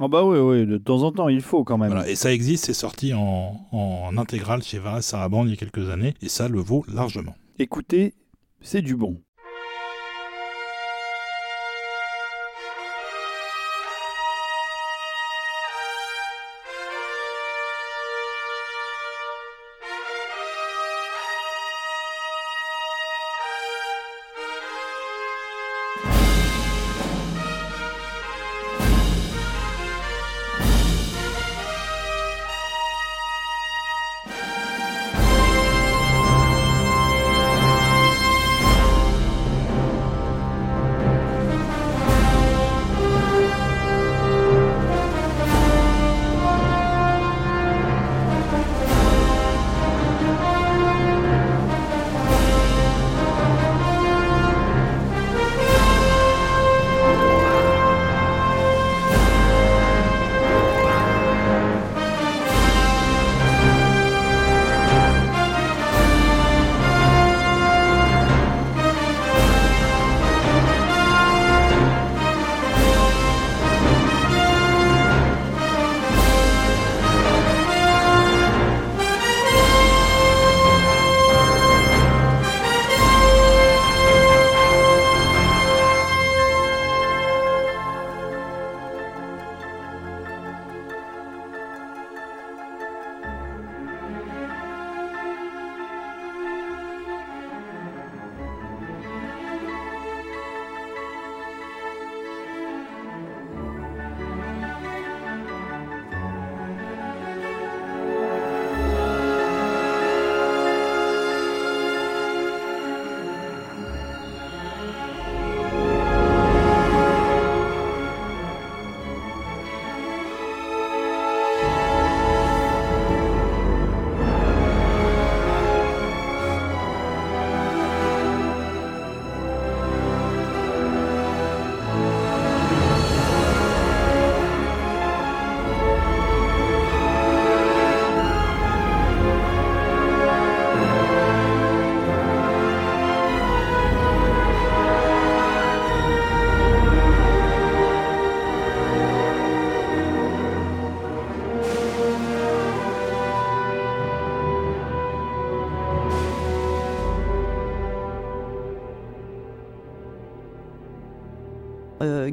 Ah bah oui, oui, de temps en temps, il faut quand même. Voilà, et ça existe, c'est sorti en, en intégrale chez Varas Sarabande il y a quelques années, et ça le vaut largement. Écoutez, c'est du bon.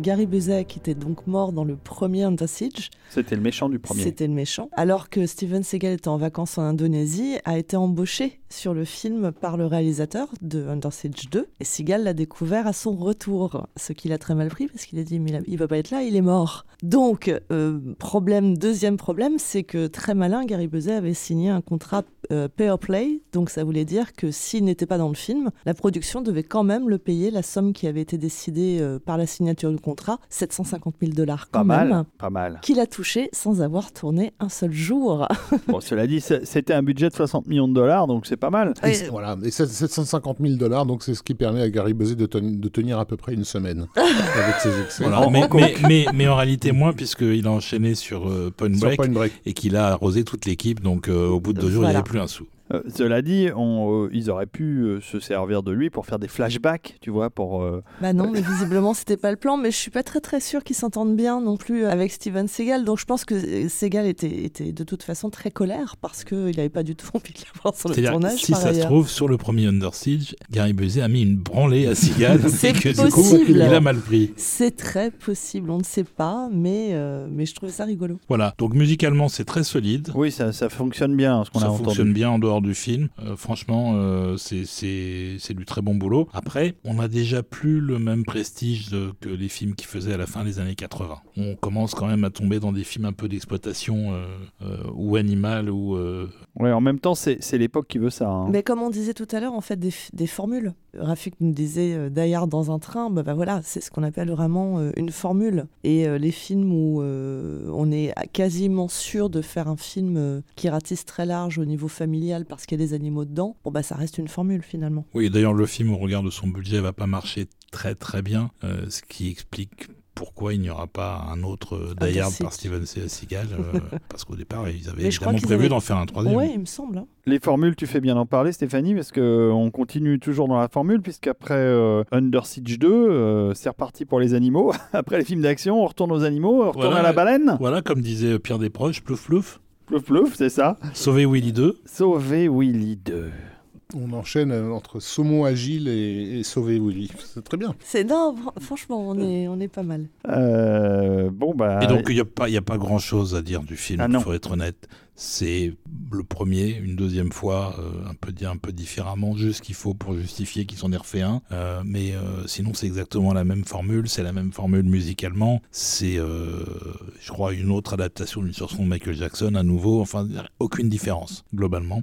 Gary Busey, qui était donc mort dans le premier Under Siege, C'était le méchant du premier. c'était le méchant, alors que Steven Seagal était en vacances en Indonésie, a été embauché sur le film par le réalisateur de Under Siege 2. Et Seagal l'a découvert à son retour, ce qu'il a très mal pris parce qu'il a dit mais il va pas être là, il est mort. Donc euh, problème, deuxième problème, c'est que très malin, Gary Busey avait signé un contrat euh, pay or play, donc ça voulait dire que s'il n'était pas dans le film, la production devait quand même le payer la somme qui avait été décidée euh, par la signature du contrat, 750 000 dollars Pas quand mal, même pas mal. qu'il a touché sans avoir tourné un seul jour. Bon, cela dit, c'était un budget de 60 millions de dollars, donc c'est pas mal. Et voilà, et c'est 750 000 dollars, donc c'est ce qui permet à Gary Busey de, ten- de tenir à peu près une semaine avec ses excès. Voilà, mais, en mais, mais, mais en réalité moins, puisqu'il a enchaîné sur euh, Point Sur Break Point Break. et qu'il a arrosé toute l'équipe. Donc euh, au bout de deux jours, il n'y avait plus un sou. Euh, cela dit, on, euh, ils auraient pu euh, se servir de lui pour faire des flashbacks, tu vois, pour... euh, Bah non, mais visiblement c'était pas le plan. Mais je suis pas très très sûre qu'ils s'entendent bien non plus avec Steven Seagal. Donc je pense que Seagal était, était de toute façon très colère parce qu'il n'avait pas du tout envie de l'avoir sur le tournage. si par ça se trouve, sur le premier Under Siege, Gary Busey a mis une branlée à Seagal C'est et que du coup, possible. il a mal pris. C'est très possible, on ne sait pas, mais, euh, mais je trouvais ça rigolo. Voilà, donc musicalement, c'est très solide. Oui, ça, ça fonctionne bien, ce qu'on a Ça entendu. fonctionne bien en dehors du film. Euh, franchement, euh, c'est- du très bon boulot. Après, on n'a déjà plus le même prestige de- que les films qui faisaient à la fin des années 80. On commence quand même à tomber dans des films un peu d'exploitation euh, euh, ou animale ou euh, Ouais, en même temps, c'est l'époque qui veut ça. hein. Mais comme on disait tout à l'heure, en fait, des, formules. Rafik nous disait euh, Hard dans un train, bah, bah voilà, c'est ce qu'on appelle vraiment euh, une formule. Et euh, les films où euh, on est quasiment sûr de faire un film euh, qui ratisse très large au niveau familial parce qu'il y a des animaux dedans, bon bah ça reste une formule finalement. Oui, d'ailleurs, le film, au regard de son budget, va pas marcher très très bien, euh, ce qui explique pourquoi il n'y aura pas un autre euh, Die Hard par Steven Se- Seagal, euh, parce qu'au départ, ils avaient évidemment prévu avaient- d'en faire un troisième. Ouais, il me semble. hein. Les formules, tu fais bien d'en parler, Stéphanie, parce que euh, on continue toujours dans la formule, puisqu'après euh, Under Siege 2, euh, c'est reparti pour les animaux. Après les films d'action, on retourne aux animaux, on retourne Voilà. à la baleine. Voilà, comme disait Pierre Desproges, plouf plouf, Plouf plouf, c'est ça. sauver Willy 2. Sauver Willy 2. On enchaîne euh, entre Saumon Agile et, et Sauver Willy. C'est très bien. C'est non, fr- franchement, on est, on est pas mal. Euh, bon, bah. Et donc, il n'y a, pas- il y a pas grand chose à dire du film, Ah il non. faut être honnête. C'est le premier, une deuxième fois, euh, un, peu, di- un peu différemment, juste ce qu'il faut pour justifier qu'ils s'en aient refait un. Euh, mais euh, sinon, c'est exactement la même formule, c'est la même formule musicalement. C'est, je crois, une autre adaptation d'une chanson de Michael Jackson, à nouveau. Enfin, aucune différence, globalement.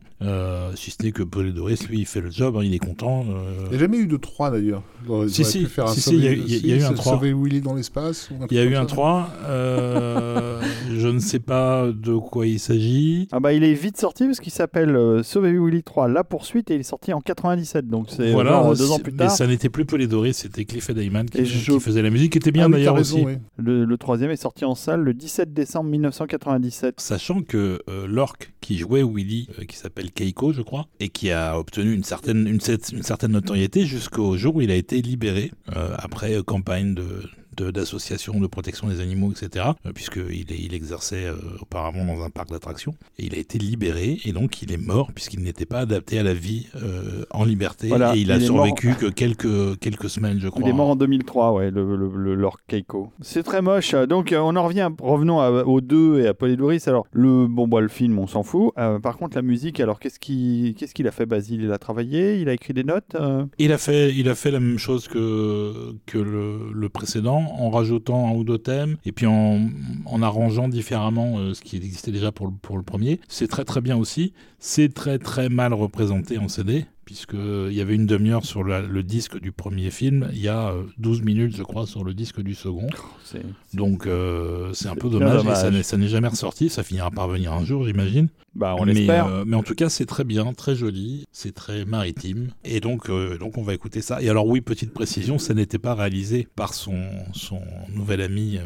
Si ce n'est que Paul Doris, lui, il fait le job, hein, il est content. Il n'y a jamais eu de 3 d'ailleurs. Si, si, un si, il y a eu- il y a- il y a eu un c'est 3. Sauver Willy dans l'espace ou Il truc y a eu un ça 3, euh, je ne sais pas de quoi il s'agit. Ah bah il est vite sorti parce qu'il s'appelle euh, Sauver Willy 3, la poursuite, et il est sorti en 97, donc c'est Voilà, genre deux ans plus mais tard. ça n'était plus Polydori, c'était Cliff Edeyman qui, qui faisait la musique, qui était bien Ah d'ailleurs aussi. oui. Le, le troisième est sorti en salle le 17 décembre 1997. Sachant que euh, l'orque qui jouait Willy, euh, qui s'appelle Keiko, je crois, et qui a obtenu une certaine, une, une certaine notoriété jusqu'au jour où il a été libéré, euh, après euh, campagne de- d'associations de, protection des animaux, etc., euh, puisqu'il il exerçait euh, auparavant dans un parc d'attractions. Et il a été libéré, et donc il est mort, puisqu'il n'était pas adapté à la vie euh, en liberté, Voilà, et il a il survécu que quelques, quelques semaines, je crois. Il est mort en 2003, ouais, le, le, le Lord Keiko. C'est très moche. Donc, on en revient, revenons à- aux deux et à Polydoris. Alors, le, bon, bah, le film, on s'en fout. Euh, par contre, la musique, alors, qu'est-ce qu'il qu'est-ce qu'il a fait, Basile? Il a travaillé? Il a écrit des notes euh? Il a fait, il a fait la même chose que, que le, le précédent, en rajoutant un ou deux thèmes, et puis en, en arrangeant différemment euh, ce qui existait déjà pour le, pour le premier. C'est très très bien aussi. C'est très très mal représenté en CD, puisqu'il y avait une demi-heure sur la- le disque du premier film, il y a euh, 12 minutes je crois sur le disque du second. C'est- Donc euh, c'est un peu dommage, et ça n'est- ça n'est jamais ressorti, ça finira par venir un jour j'imagine. Bah, on mais, l'espère. euh, mais en tout cas, c'est très bien, très joli, c'est très maritime. Et donc, euh, donc, on va écouter ça. Et alors, oui, petite précision, ça n'était pas réalisé par son, son nouvel ami euh,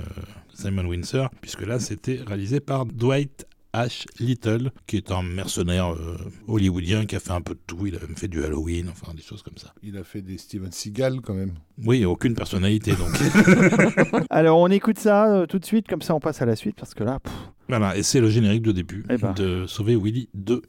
Simon Windsor, puisque là, c'était réalisé par Dwight H. Little, qui est un mercenaire euh, hollywoodien qui a fait un peu de tout. Il a même fait du Halloween, enfin des choses comme ça. Il a fait des Steven Seagal quand même. Oui, aucune personnalité donc. Alors, on écoute ça euh, tout de suite, comme ça, on passe à la suite, parce que là, pff, voilà, et c'est le générique de début Eh ben. de Sauver Willy 2.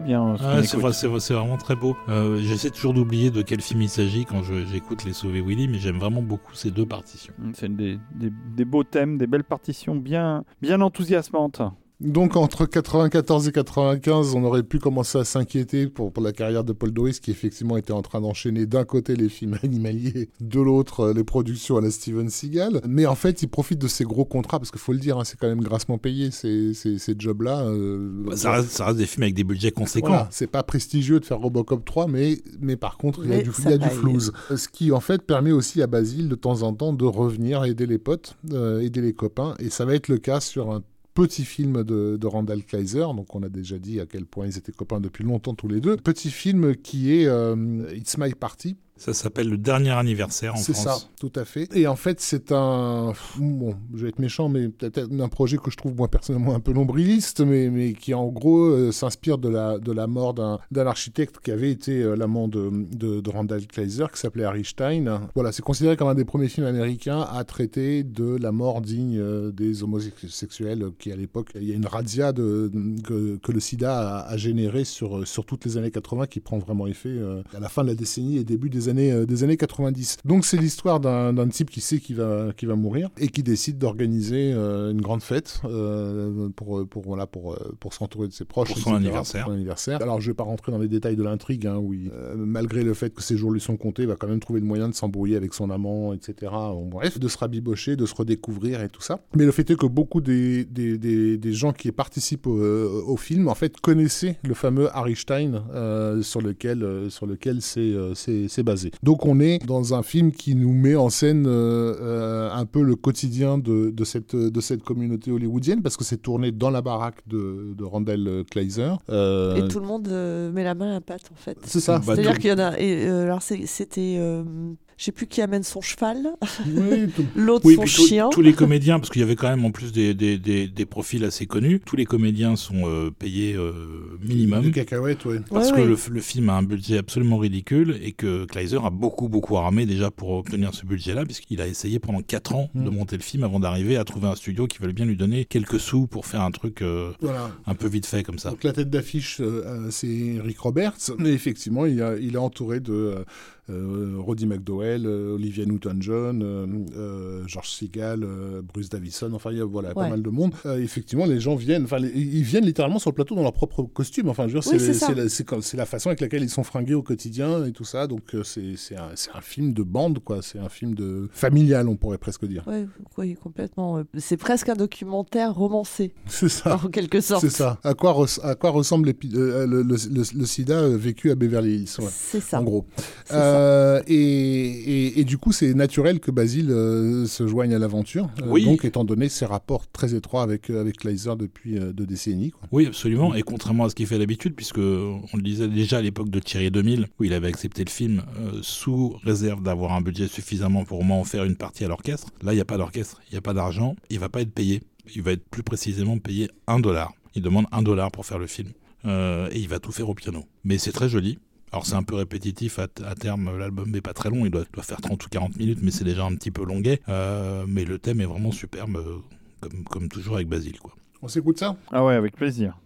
Très bien. ce qu'on Ah, c'est écoute. vrai, c'est vrai, c'est vraiment très beau. Euh, J'essaie toujours d'oublier de quel film il s'agit quand j'écoute Les Sauver Willy, mais j'aime vraiment beaucoup ces deux partitions. C'est des, des- des beaux thèmes, des belles partitions bien, bien enthousiasmantes. Donc entre 94 et 95, on aurait pu commencer à s'inquiéter pour, pour la carrière de Paul Doris, qui effectivement était en train d'enchaîner d'un côté les films animaliers, de l'autre euh, les productions à la Steven Seagal. Mais en fait, il profite de ces gros contrats, parce qu'il faut le dire, hein, c'est quand même grassement payé ces, ces, ces jobs-là. euh, Bah, ça, reste, ça reste des films avec des budgets conséquents. Voilà, c'est pas prestigieux de faire Robocop 3, mais, mais par contre, il y a du, ça il y a du paye. flouze. Ce qui, en fait, permet aussi à Basile, de temps en temps, de revenir aider les potes, euh, aider les copains. Et ça va être le cas sur un petit film de, Randall Kleiser, donc on a déjà dit à quel point ils étaient copains depuis longtemps tous les deux. Petit film qui est euh, It's My Party, Ça s'appelle Le Dernier Anniversaire en c'est France. ça, tout à fait. Et en fait, c'est un. Bon, je vais être méchant, mais peut-être un projet que je trouve, moi, personnellement, un peu nombriliste, mais, mais qui, en gros, euh, s'inspire de la, de la mort d'un d'un architecte qui avait été euh, l'amant de, de, de Randall Kleiser, qui s'appelait Harry Stein. Voilà, c'est considéré comme un des premiers films américains à traiter de la mort digne euh, des homosexuels, qui, à l'époque, il y a une razzia de, que, que le sida a, a généré sur, sur toutes les années 80, qui prend vraiment effet à la fin de la décennie et début des années, euh, des années 90. Donc c'est l'histoire d'un type qui sait qu'il va, mourir et qui décide d'organiser euh, une grande fête euh, pour, pour, voilà, pour, euh, pour s'entourer de ses proches. Pour son etc., anniversaire. pour son anniversaire. Alors je vais pas rentrer dans les détails de l'intrigue, hein, où il, euh, malgré le fait que ses jours lui sont comptés, il va quand même trouver le moyen de s'embrouiller avec son amant, etc. Bon, bref, de se rabibocher, de se redécouvrir et tout ça. Mais le fait est que beaucoup des, des, des, des gens qui participent au, euh, au film, en fait, connaissaient le fameux Harry Stein euh, sur lequel, euh, sur lequel c'est euh, c'est basé. Donc on est dans un film qui nous met en scène euh, euh, un peu le quotidien de, de, cette, de cette communauté hollywoodienne, parce que c'est tourné dans la baraque de, de Randall Kleiser. Euh, Et tout le monde euh, met la main à la pâte, en fait. C'est ça. Bah, C'est-à-dire tout- qu'il y en a. Et, euh, alors, c'était. Je sais plus qui amène son cheval, Oui, tout- l'autre Oui, son chien. tous les comédiens, parce qu'il y avait quand même en plus des, des, des, des profils assez connus, tous les comédiens sont euh, payés euh, minimum. Des cacahuètes, ouais. Parce Ouais, que ouais. le, le film a un budget absolument ridicule et que Kleiser a beaucoup beaucoup ramé déjà pour obtenir ce budget-là, puisqu'il a essayé pendant 4 ans de Mm. monter le film avant d'arriver à trouver un studio qui voulait bien lui donner quelques sous pour faire un truc euh, Voilà. un peu vite fait comme ça. Donc la tête d'affiche, c'est Rick Roberts. Et effectivement, il, a- il est entouré de Roddy McDowell, euh, Olivia Newton-John, euh, euh, George Segal, euh, Bruce Davison. Enfin, il y a voilà, pas mal de monde. Euh, effectivement, les gens viennent, enfin, ils viennent littéralement sur le plateau dans leur propre costume. Enfin, je Oui, c'est la, façon avec laquelle ils sont fringués au quotidien et tout ça. Donc euh, c'est un, film de bande, quoi. C'est un film de familial, on pourrait presque dire. Ouais, oui, complètement. C'est presque un documentaire romancé, C'est ça. en quelque sorte. C'est ça. À quoi, res- à quoi ressemble euh, le, le- le- le sida euh, vécu à Beverly Hills ouais, C'est ça. En gros. C'est ça. Euh, et, et- et du coup, c'est naturel que Basile euh, se joigne à l'aventure. Euh, Oui. donc, étant donné ses rapports très étroits avec, avec Kleiser depuis deux décennies. quoi. Oui, absolument. Et contrairement à ce qu'il fait d'habitude, puisque on le disait déjà à l'époque de Thierry 2000, où il avait accepté le film sous réserve d'avoir un budget suffisamment pour au moins en faire une partie à l'orchestre. Là, il n'y a pas d'orchestre, il n'y a pas d'argent, il va pas être payé. Il va être plus précisément payé un dollar. Il demande un dollar pour faire le film. Euh, et il va tout faire au piano. Mais c'est très joli. Alors c'est un peu répétitif à, à terme, l'album n'est pas très long, il doit, doit faire 30 ou 40 minutes, mais c'est déjà un petit peu longuet. Euh, mais le thème est vraiment superbe, euh, comme, comme toujours avec Basile. Quoi. On s'écoute ça? Ah ouais, avec plaisir.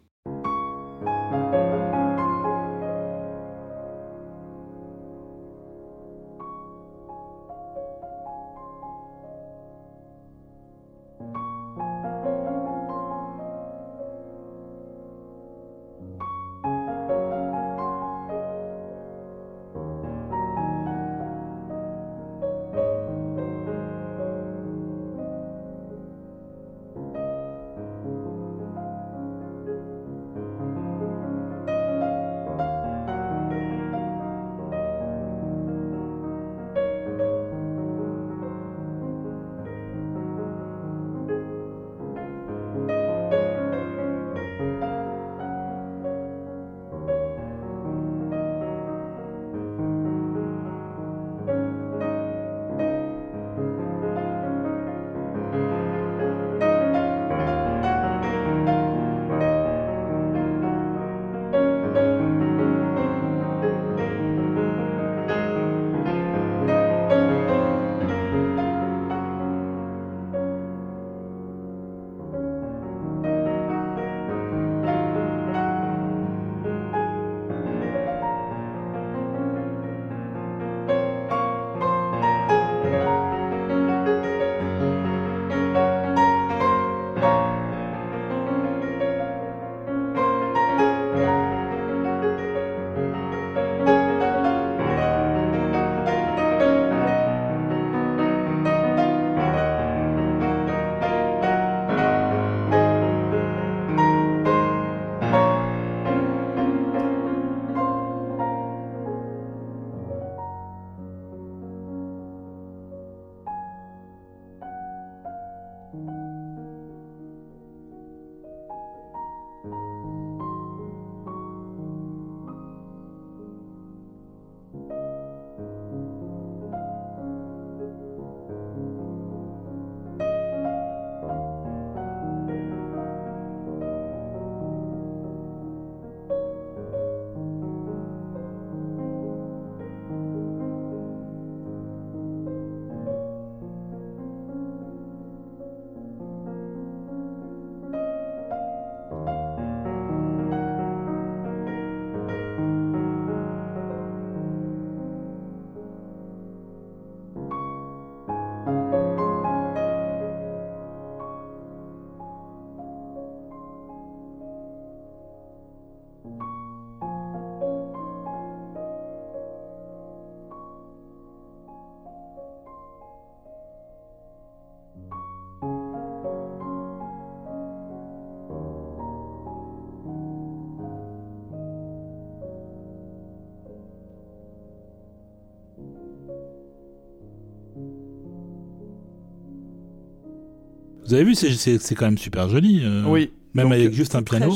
Vous avez vu, c'est- quand même super joli. euh, Oui. Même Donc, avec juste un piano.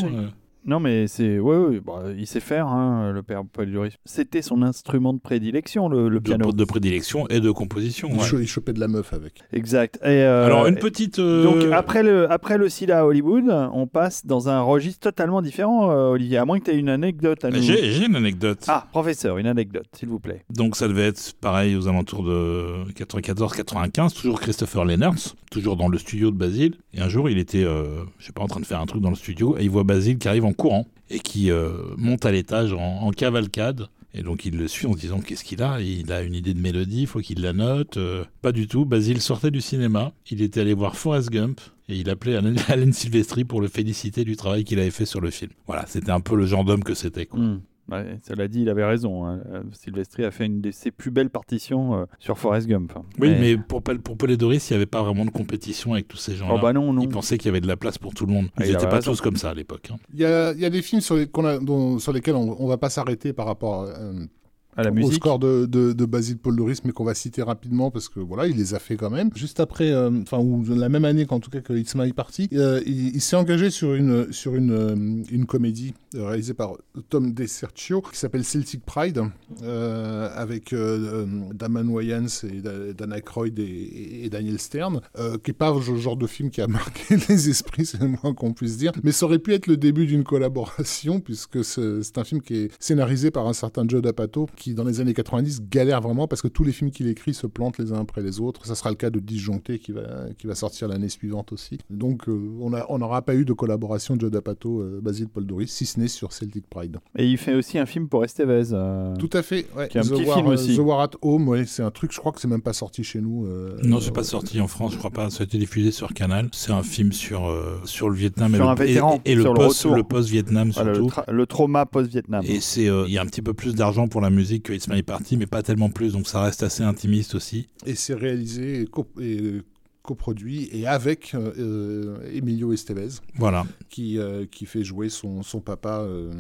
Euh, Non, mais c'est. Ouais, ouais, bah, il sait faire, hein, le père Paul Duris. C'était son instrument de prédilection, le, le de, piano. de prédilection et de composition. Il, ouais. cho- il chopait de la meuf avec. Exact. Et, euh, Alors, une petite. euh, Donc après le, après le SIDA à Hollywood, on passe dans un registre totalement différent, euh, Olivier, à moins que tu aies une anecdote à nous. J'ai j'ai une anecdote. Ah, professeur, une anecdote, s'il vous plaît. Donc ça devait être pareil aux alentours de 94-95, toujours Christopher Lenners, toujours dans le studio de Basile. Et un jour, il était, euh, je sais pas, en train de faire un truc dans le studio et il voit Basile qui arrive en courant et qui euh, monte à l'étage en, cavalcade. Et donc il le suit en se disant qu'est-ce qu'il a? Il a une idée de mélodie, faut qu'il la note. Euh, pas du tout. Basile sortait du cinéma, il était allé voir Forrest Gump et il appelait Alan, Alan Silvestri pour le féliciter du travail qu'il avait fait sur le film. Voilà, c'était un peu le genre d'homme que c'était. quoi. Hmm. Ouais, cela dit, il avait raison. hein. Euh, Silvestri a fait une de ses plus belles partitions euh, sur Forrest Gump. Oui, mais pour, pour Polédoris, il n'y avait pas vraiment de compétition avec tous ces gens-là. Oh bah non, non. Ils pensaient qu'il y avait de la place pour tout le monde. Ah, Ils il n'étaient pas raison. tous comme ça à l'époque. hein. Il y a, il y a des films sur, les, qu'on a- dont- sur lesquels on, on va pas s'arrêter par rapport euh, À la au musique. score de, de, de Basile Paul Doris, mais qu'on va citer rapidement parce que voilà, il les a fait quand même. Juste après, euh, enfin, ou la même année qu'en tout cas que It's My Party, euh, il, il s'est engagé sur une, sur une, euh, une comédie réalisée par Tom DeSergio qui s'appelle Celtic Pride, euh, avec Damon Wayans et Da- Dan Aykroyd et, et Daniel Stern, qui est pas le genre de film qui a marqué les esprits, c'est le moins qu'on puisse dire. Mais ça aurait pu être le début d'une collaboration, puisque c'est c'est un film qui est scénarisé par un certain Joe D'Apato, qui dans les années 90 galère vraiment parce que tous les films qu'il écrit se plantent les uns après les autres. Ça sera le cas de Disjoncté qui va, qui va sortir l'année suivante aussi. Donc euh, on n'aura pas eu de collaboration Joe D'Apato, euh, Basile Paul Doris, si ce n'est sur Celtic Pride. Et il fait aussi un film pour Estevez. euh, Tout à fait. Ouais. Qui est un The petit War, film euh, aussi. The War at Home, ouais, c'est un truc, je crois que c'est même pas sorti chez nous. euh, Non, c'est euh, pas sorti en France, je crois pas. Ça a été diffusé sur Canal. C'est un film sur, euh, sur le Vietnam Sur et, un le, vétéran, et, le sur le post, retour. le post-Vietnam voilà, le, surtout. tra- le trauma post-Vietnam. Et euh, il y a un petit peu plus d'argent pour la musique que It's My Party, mais pas tellement plus, donc ça reste assez intimiste aussi. Et c'est réalisé et, co- et, coproduit et avec euh, euh, Emilio Estevez Voilà. qui, euh, qui fait jouer son, son papa euh,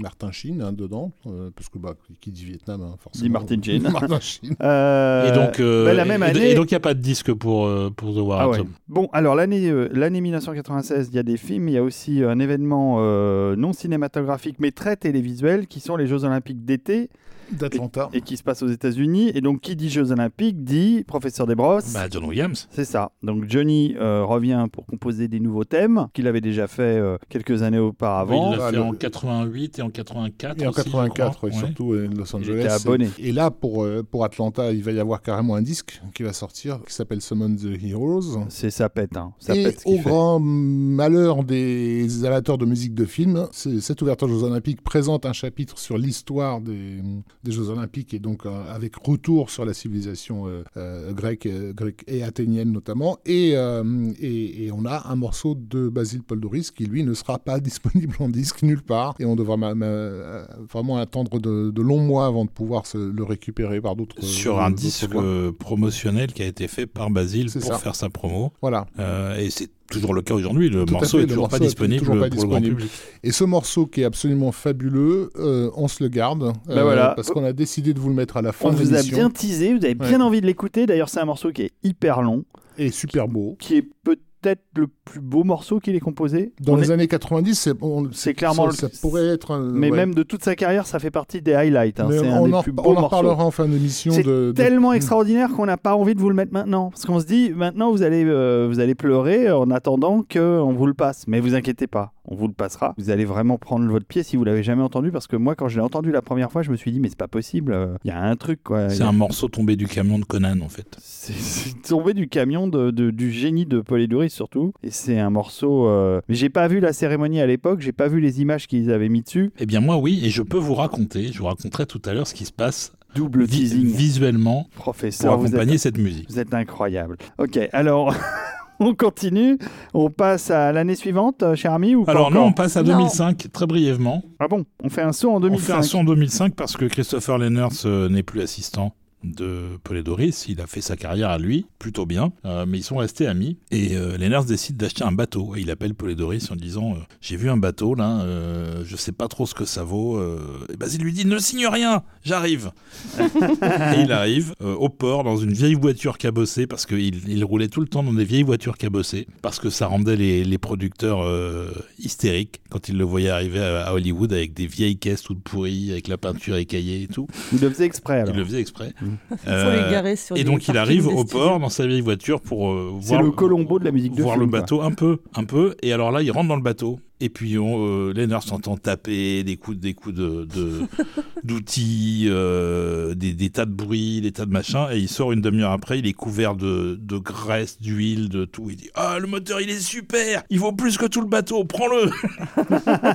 Martin Sheen hein, dedans euh, parce que bah, qui dit Vietnam hein, forcément Dit Martin Sheen. Martin Sheen. Euh, et donc, euh, bah, la même et- année. et donc il n'y a pas de disque pour, euh, pour The War Ah at ouais. Home. Bon, alors l'année euh, l'année 1996, il y a des films, il y a aussi un événement euh, non cinématographique mais très télévisuel qui sont les Jeux Olympiques d'été d'Atlanta et qui se passent aux États-Unis. Et donc, qui dit Jeux Olympiques dit Professeur Desbrosses. Bah, John Williams. C'est ça. Donc Johnny euh, revient pour composer des nouveaux thèmes qu'il avait déjà fait euh, quelques années auparavant. Oui, il l'a Ah, fait le- en 88 et en 84. et en aussi, je 84 crois. ouais, Ouais. surtout euh, Los Il Angeles était abonné. et là pour, euh, pour Atlanta il va y avoir carrément un disque qui va sortir qui s'appelle Summon the Heroes C'est ça pète, hein. Ça et pète au fait. grand malheur des amateurs de musique de film, cette ouverture aux Jeux Olympiques présente un chapitre sur l'histoire des, des Jeux Olympiques et donc euh, avec retour sur la civilisation euh, euh, grecque, grecque et athénienne notamment. Et, et, et on a un morceau de Basile Paul Doris qui lui ne sera pas disponible en disque nulle part et on devra vraiment attendre de, de longs mois avant de pouvoir se, le récupérer par d'autres. Sur un disque promotionnel qui a été fait par Basile pour ça. faire sa promo. Voilà. Euh, et c'est toujours le cas aujourd'hui. Le Tout morceau fait, est toujours pas disponible toujours pas pour le grand public. Et ce morceau qui est absolument fabuleux, euh, on se le garde. euh, Ben voilà. Parce qu'on a décidé de vous le mettre à la fin On de vous a bien teasé, vous avez bien Ouais. envie de l'écouter. D'ailleurs, c'est un morceau qui est hyper long, Et super beau. qui est peut-être le plus beau morceau qu'il ait composé. Dans On les est- années 90, c'est clairement ça, le- ça pourrait être. un- Mais ouais. même de toute sa carrière, ça fait partie des highlights. hein. C'est un des en, plus beaux on en reparlera en fin d'émission. C'est de, de- tellement extraordinaire qu'on n'a pas envie de vous le mettre maintenant. Parce qu'on se dit, maintenant, vous allez, euh, vous allez pleurer en attendant qu'on vous le passe. Mais vous inquiétez pas, on vous le passera. Vous allez vraiment prendre votre pied si vous l'avez jamais entendu. Parce que moi, quand je l'ai entendu la première fois, je me suis dit, mais c'est pas possible. euh, Il y a un truc, quoi. C'est a- un morceau tombé du camion de Conan en fait. C'est- tombé du camion de, de- du génie de Polydoris surtout. Et c'est un morceau. euh, Mais j'ai pas vu la cérémonie à l'époque, j'ai pas vu les images qu'ils avaient mis dessus. Eh bien moi oui, et je peux vous raconter, je vous raconterai tout à l'heure ce qui se passe Double teasing. visuellement pour Professeur, vous êtes accompagner cette musique. Vous êtes incroyable. Ok, alors on continue. On passe à l'année suivante, euh, cher ami, ou Alors non, on passe à Non. 2005 très brièvement. Ah bon? On fait un saut en On 2005. fait un son en 2005 parce que Christopher Lenners euh, n'est plus assistant de Doris. Il a fait sa carrière à lui, plutôt bien, euh, mais ils sont restés amis. Et euh, Lenners décide d'acheter un bateau. Et il appelle Doris en disant euh, J'ai vu un bateau là, euh, je sais pas trop ce que ça vaut. Et Basile lui dit Ne signe rien, j'arrive. et il arrive au port dans une vieille voiture cabossée parce qu'il il roulait tout le temps dans des vieilles voitures cabossées parce que ça rendait les, les producteurs hystériques quand ils le voyaient arriver à, à Hollywood avec des vieilles caisses toutes pourries, avec la peinture écaillée et tout. Il le faisait exprès alors. Il le faisait exprès. Faut Euh, les garer sur et des donc il arrive au port dans sa vieille voiture pour euh, voir le Colombo de la musique de voir film, le quoi. bateau un peu, un peu. Et alors là, il rentre dans le bateau. Et puis on, euh, Lennart s'entend taper des coups, des coups de de- d'outils, euh, des, des tas de bruit, des tas de machins. Et il sort une demi-heure après. Il est couvert de, de graisse, d'huile, de tout. Il dit ah le moteur il est super, il vaut plus que tout le bateau, prends-le.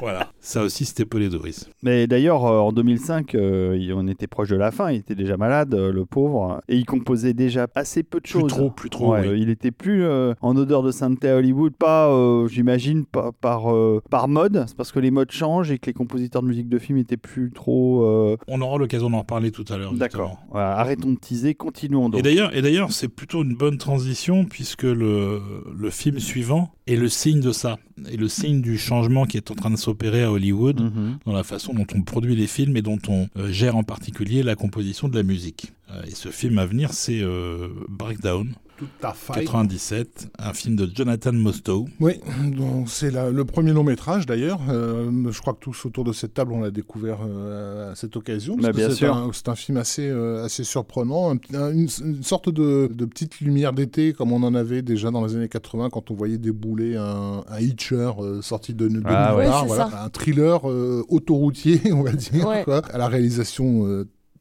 voilà. Ça aussi c'était Paul et Doris. Mais d'ailleurs, euh, en 2005, euh, on était proche de la fin. Il était déjà malade, euh, le pauvre. Et il composait déjà assez peu de Plus choses. trop, plus trop. Ouais, oui. Il était plus euh, en odeur de sainteté à Hollywood, pas, euh, j'imagine, pas, par, par mode. C'est parce que les modes changent et que les compositeurs de musique de film étaient plus trop. On aura l'occasion d'en reparler tout à l'heure. D'accord. Voilà, arrêtons de teaser, continuons donc. Et d'ailleurs, et d'ailleurs, c'est plutôt une bonne transition puisque le, le film suivant est le signe de ça, et le signe du changement qui est en train de s'opérer à Hollywood Mhm. dans la façon dont on produit les films et dont on euh, gère en particulier la composition de la musique. Euh, et ce film à venir, c'est euh, Breakdown, Tout à fait. 97, un film de Jonathan Mostow. Oui, c'est le premier long métrage d'ailleurs. Euh, je crois que tous autour de cette table on l'a découvert euh, à cette occasion. Bah, c'est sûr. un- C'est un, film assez, euh, assez surprenant, un une, une sorte de, de petite lumière d'été comme on en avait déjà dans les années 80 quand on voyait débouler un, un Hitcher euh, sorti de, de Ah ouais. voilà. un thriller euh, autoroutier, on va dire, Ouais. quoi, à la réalisation.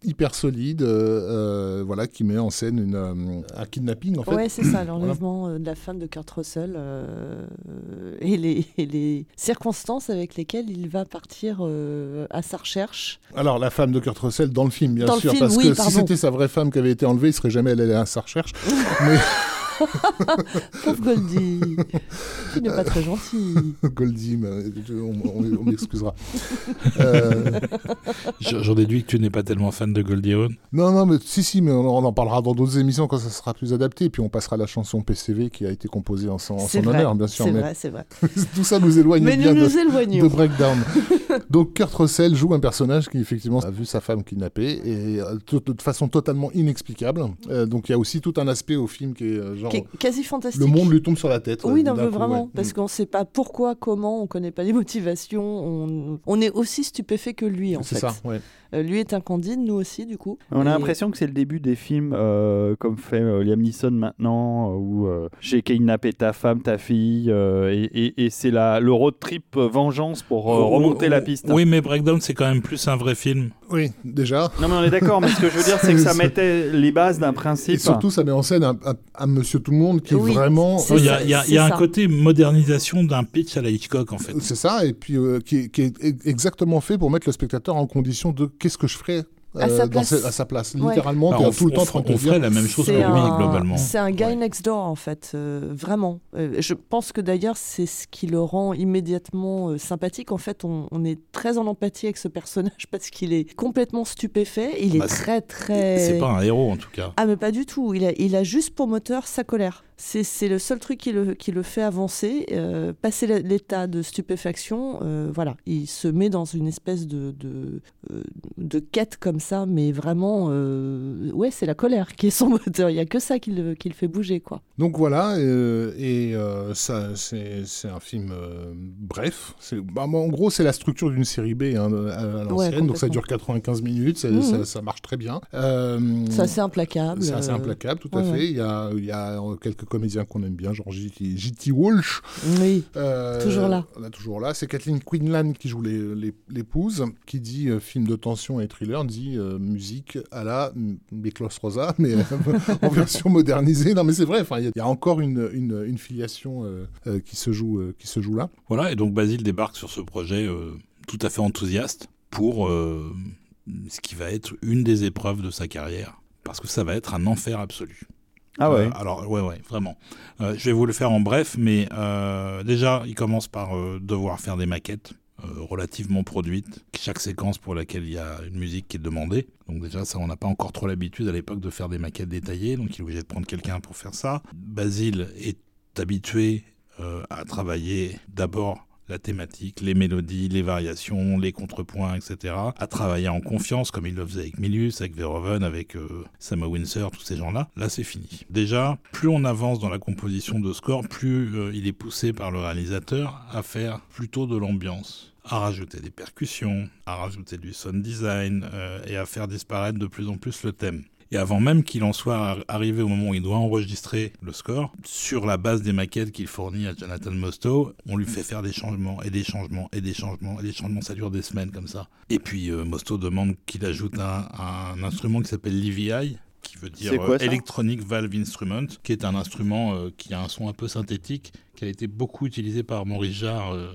Hyper solide, euh, euh, voilà, qui met en scène une, euh, un kidnapping en fait. Ouais, c'est ça, l'enlèvement de la femme de Kurt Russell et, les, et les circonstances avec lesquelles il va partir à sa recherche. Alors, la femme de Kurt Russell dans le film, bien Dans sûr, film, parce oui, que pardon. si c'était sa vraie femme qui avait été enlevée, il serait jamais allé à sa recherche. Mais Pauvre Goldie, qui n'est pas très gentil. Goldie, mais, on, on- on m'excusera. Euh, J'en déduis que tu n'es pas tellement fan de Goldie Hawn. non, non, mais si, si, mais on, on en parlera dans d'autres émissions quand ça sera plus adapté. Et puis on passera la chanson PCV qui a été composée en son, en C'est son vrai, honneur, bien sûr. c'est Mais vrai, c'est vrai. tout ça nous éloigne Mais bien nous de, nous éloignons. de Breakdown. Donc Kurt Russell joue un personnage qui effectivement a vu sa femme kidnappée et euh, de, de façon totalement inexplicable. Euh, donc il y a aussi tout un aspect au film qui est euh, genre Qui est quasi fantastique. le monde lui tombe sur la tête. Oui, non, mais coup, vraiment, ouais. parce Mm. qu'on ne sait pas pourquoi, comment, on ne connaît pas les motivations, on, on est aussi stupéfait que lui, en C'est fait. ça, ouais. Euh, lui est un candide, nous aussi, du coup. On a Et- l'impression que c'est le début des films euh, comme fait euh, Liam Neeson maintenant, euh, où euh, j'ai kidnappé ta femme, ta fille, euh, et, et- et c'est la- le road trip vengeance pour euh, remonter la piste. Oui, mais Breakdown, c'est quand même plus un vrai film. Oui, déjà. Non mais on est d'accord, mais ce que je veux dire c'est que ça mettait les bases d'un principe. Et surtout, ça met en scène un, un- un Monsieur Tout le Monde qui Oui, est vraiment. Il y a, ça, il y a- c'est il y a un ça. côté modernisation d'un pitch à la Hitchcock, en fait. C'est ça, et puis euh, qui, est, qui est exactement fait pour mettre le spectateur en condition de qu'est-ce que je ferais À sa dans place. ce- à sa place. Ouais. Littéralement, Bah, on, tout le on temps on dire, ferait la même chose C'est lui, un- globalement. C'est un guy Ouais. next door, en fait, euh, vraiment. Euh, je pense que d'ailleurs, c'est ce qui le rend immédiatement euh, sympathique. En fait, on, on est très en empathie avec ce personnage parce qu'il est complètement stupéfait. Il est Bah, très, très. C'est pas un héros, en tout cas. Ah mais pas du tout, il a, il a juste pour moteur sa colère. C'est le seul truc qui le, qui le fait avancer. Euh, passer l'état de stupéfaction, euh, voilà, il se met dans une espèce de, de, euh, de quête comme ça, mais vraiment, euh, ouais, c'est la colère qui est son moteur. Il n'y a que ça qui le, qui le fait bouger, quoi. Donc voilà, et ça, c'est un film bref. Bah, en gros, c'est la structure d'une série B hein, à, à l'ancienne, donc ça dure 95 minutes, ça, Mhm. ça- ça marche très bien. C'est assez implacable. c'est assez implacable, tout à ouais, fait. ouais. Il, y a, il y a quelques comédiens qu'on aime bien, genre J.T. Walsh. Oui, Euh, Toujours là. On est toujours là. C'est Kathleen Quinlan qui joue les- les- l'épouse, qui dit euh, film de tension et thriller, dit euh, musique à la Miklos Rosa, mais euh, en version modernisée. Non, mais c'est vrai. Enfin, il y, a- y a encore une, une, une filiation euh, euh, qui se joue euh, qui se joue là. Voilà, et donc Basile débarque sur ce projet euh, tout à fait enthousiaste pour euh, ce qui va être une des épreuves de sa carrière. Parce que ça va être un enfer absolu. Ah ouais. Euh, alors, ouais, ouais, vraiment. Euh, je vais vous le faire en bref, mais euh, déjà, il commence par devoir faire des maquettes. Relativement produite. Chaque séquence pour laquelle il y a une musique qui est demandée. Donc déjà, ça, on n'a pas encore trop l'habitude à l'époque de faire des maquettes détaillées, donc il est obligé de prendre quelqu'un pour faire ça. Basile est habitué à travailler d'abord la thématique, les mélodies, les variations, les contrepoints, etc. À travailler en confiance, comme il le faisait avec Milius, avec Verhoeven, avec euh, Windsor, tous ces gens-là. Là, c'est fini. Déjà, plus on avance dans la composition de score, plus euh, il est poussé par le réalisateur à faire plutôt de l'ambiance à rajouter des percussions, à rajouter du sound design euh, et à faire disparaître de plus en plus le thème. Et avant même qu'il en soit arrivé au moment où il doit enregistrer le score, sur la base des maquettes qu'il fournit à Jonathan Mostow, on lui fait faire des changements et des changements et des changements et des changements. Ça dure des semaines comme ça. Et puis euh, Mostow demande qu'il ajoute un, un, instrument qui s'appelle l'EVI, qui veut dire quoi, euh, Electronic Valve Instrument, qui est un instrument euh, qui a un son un peu synthétique, qui a été beaucoup utilisé par Maurice Jarre euh,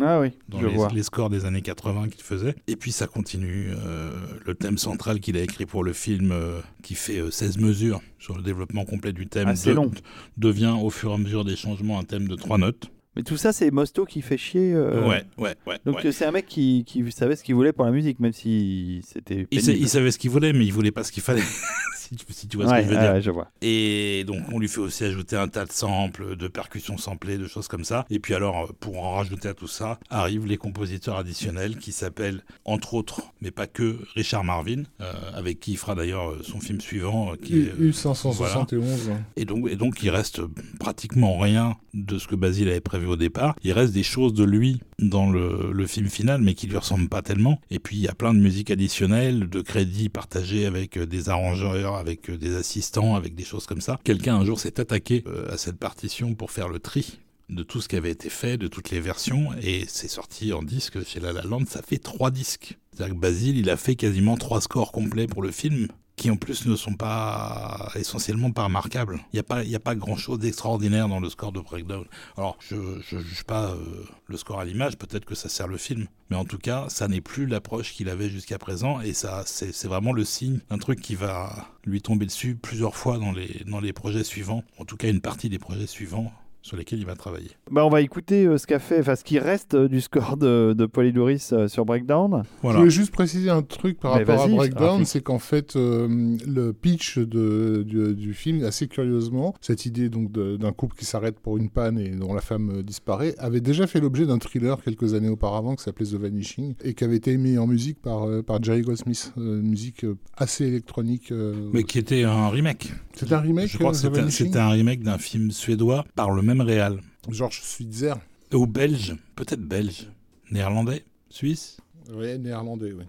Ah oui, dans je les, vois. les scores des années 80 qu'il faisait. Et puis ça continue. euh, le thème central qu'il a écrit pour le film, euh, qui fait euh, 16 mesures sur le développement complet du thème, long. devient au fur et à mesure des changements un thème de trois notes. Mais tout ça, c'est Mosto qui fait chier. euh, Ouais, ouais, ouais. Donc ouais. euh, c'est un mec qui, qui savait ce qu'il voulait pour la musique, même si c'était. Il, savait ce qu'il voulait, mais il voulait pas ce qu'il fallait. si, tu, si tu vois ce que je veux ouais, dire. ouais, je vois. Et donc, on lui fait aussi ajouter un tas de samples, de percussions samplées, de choses comme ça. Et puis alors, pour en rajouter à tout ça, arrivent les compositeurs additionnels qui s'appellent, entre autres, mais pas que, Richard Marvin, euh, avec qui il fera d'ailleurs euh, son film suivant. euh, qui est, euh, U571. et donc, et donc, il reste pratiquement rien de ce que Basile avait prévu au départ. Il reste des choses de lui dans le, film final, mais qui lui ressemblent pas tellement. Et puis, il y a plein de musiques additionnelles, de crédits partagés avec euh, des arrangeurs, avec euh, des assistants, avec des choses comme ça. Quelqu'un un jour s'est attaqué euh, à cette partition pour faire le tri de tout ce qui avait été fait, de toutes les versions, et c'est sorti en disque chez La La Land, ça fait trois disques. C'est-à-dire que Basile, il a fait quasiment trois scores complets pour le film, qui en plus ne sont pas essentiellement pas remarquables. Il n'y a pas, y a pas grand-chose d'extraordinaire dans le score de Breakdown. Alors, je ne juge pas euh, le score à l'image, peut-être que ça sert le film, mais en tout cas, ça n'est plus l'approche qu'il avait jusqu'à présent, et ça, c'est c'est vraiment le signe d'un truc qui va lui tomber dessus plusieurs fois dans les, dans les projets suivants, en tout cas une partie des projets suivants sur lesquels il va travailler. Bah, on va écouter euh, ce qu'a fait, enfin ce qui reste euh, du score de, de Polydoris euh, sur Breakdown. Je voulais juste préciser un truc par Mais rapport à Breakdown, c'est qu'en fait, euh, le pitch de, du, du film, assez curieusement, cette idée donc d'un couple qui s'arrête pour une panne et dont la femme disparaît, avait déjà fait l'objet d'un thriller quelques années auparavant qui s'appelait The Vanishing et qui avait été mis en musique par, par Jerry Goldsmith, une musique assez électronique. euh, Mais qui était un remake. C'est un remake Je crois que c'était c'était un remake d'un film suédois par le même réal. George Switzer, Ou belge, peut-être belge. Néerlandais Suisse ouais, néerlandais, oui.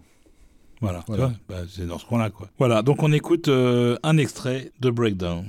Voilà, Voilà. bah, c'est dans ce coin-là, quoi. Voilà, donc on écoute euh, un extrait de Breakdown.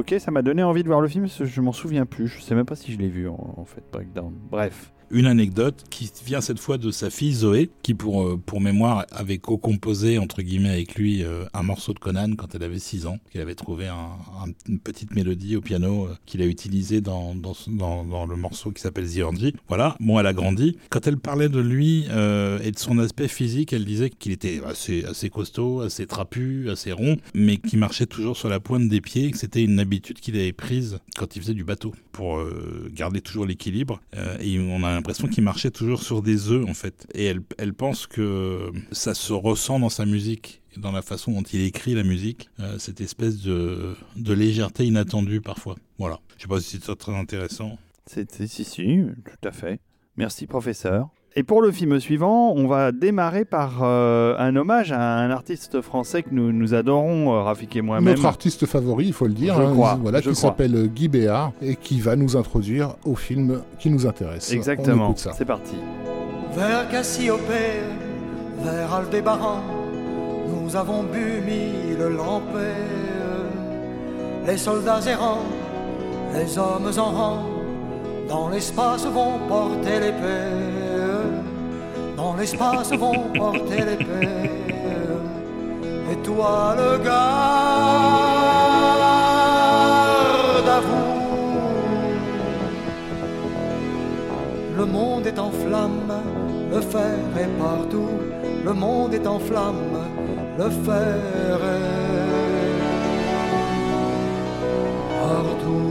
Ok, ça m'a donné envie de voir le film, je m'en souviens plus. Je sais même pas si je l'ai vu en, fait, Breakdown. Bref. Une anecdote qui vient cette fois de sa fille Zoé, qui pour, euh, pour mémoire avait co-composé entre guillemets avec lui euh, un morceau de Conan quand elle avait 6 ans. Il avait trouvé un- un- une petite mélodie au piano euh, qu'il a utilisée dans, dans, dans, le morceau qui s'appelle The Orgy. Voilà, bon elle a grandi. Quand elle parlait de lui et de son aspect physique, elle disait qu'il était assez, assez costaud, assez trapu, assez rond, mais qui marchait toujours sur la pointe des pieds, que c'était une habitude qu'il avait prise quand il faisait du bateau pour euh, garder toujours l'équilibre. Euh, et on a l'impression qu'il marchait toujours sur des œufs en fait. Et elle, elle pense que ça se ressent dans sa musique, dans la façon dont il écrit la musique, euh, cette espèce de, de légèreté inattendue parfois. Voilà. Je sais pas si c'est très intéressant. C'est- si, si, tout à fait. Merci, professeur. Et pour le film suivant, on va démarrer par euh, un hommage à un artiste français que nous, nous adorons, euh, Rafik et moi-même. Notre artiste favori, il faut le dire, Je hein, crois, voilà, je qui s'appelle Guy Béard et qui va nous introduire au film qui nous intéresse. On Exactement. écoute ça. C'est parti. Vers Cassiopée, vers Aldébaran, nous avons bu mille lampées. Les soldats errants, les hommes en rang, dans l'espace vont porter l'épée. Dans l'espace vont porter l'épée. Et toi, le garde à vous. Le monde est en flammes, le fer est partout. Le monde est en flammes, le fer est partout.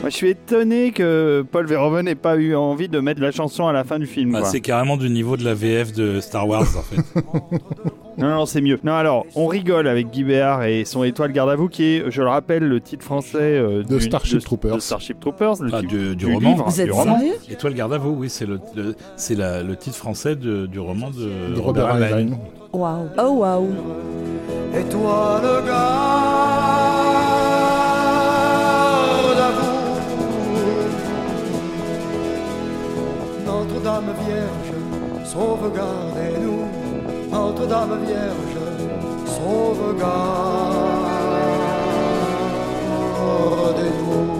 Moi, je suis étonné que Paul Verhoeven n'ait pas eu envie de mettre la chanson à la fin du film. Bah, quoi. c'est carrément du niveau de la VF de Star Wars en fait. Non, non, c'est mieux. Non, alors, on rigole avec Guy Béard et son étoile garde à vous, qui est, je le rappelle, le titre français euh, De du- Starship de- Troopers. de Starship Troopers, le Ah, titre du, du roman. livre, Vous du êtes roman. sérieux Étoile garde à vous, oui, c'est le, le- c'est la- le titre français de- du roman de, De Robert Heinlein. Waouh. Oh waouh. Et toi, le garde Notre-Dame Vierge, sauvegardez-nous. Notre-Dame Vierge, sauvegardez-nous.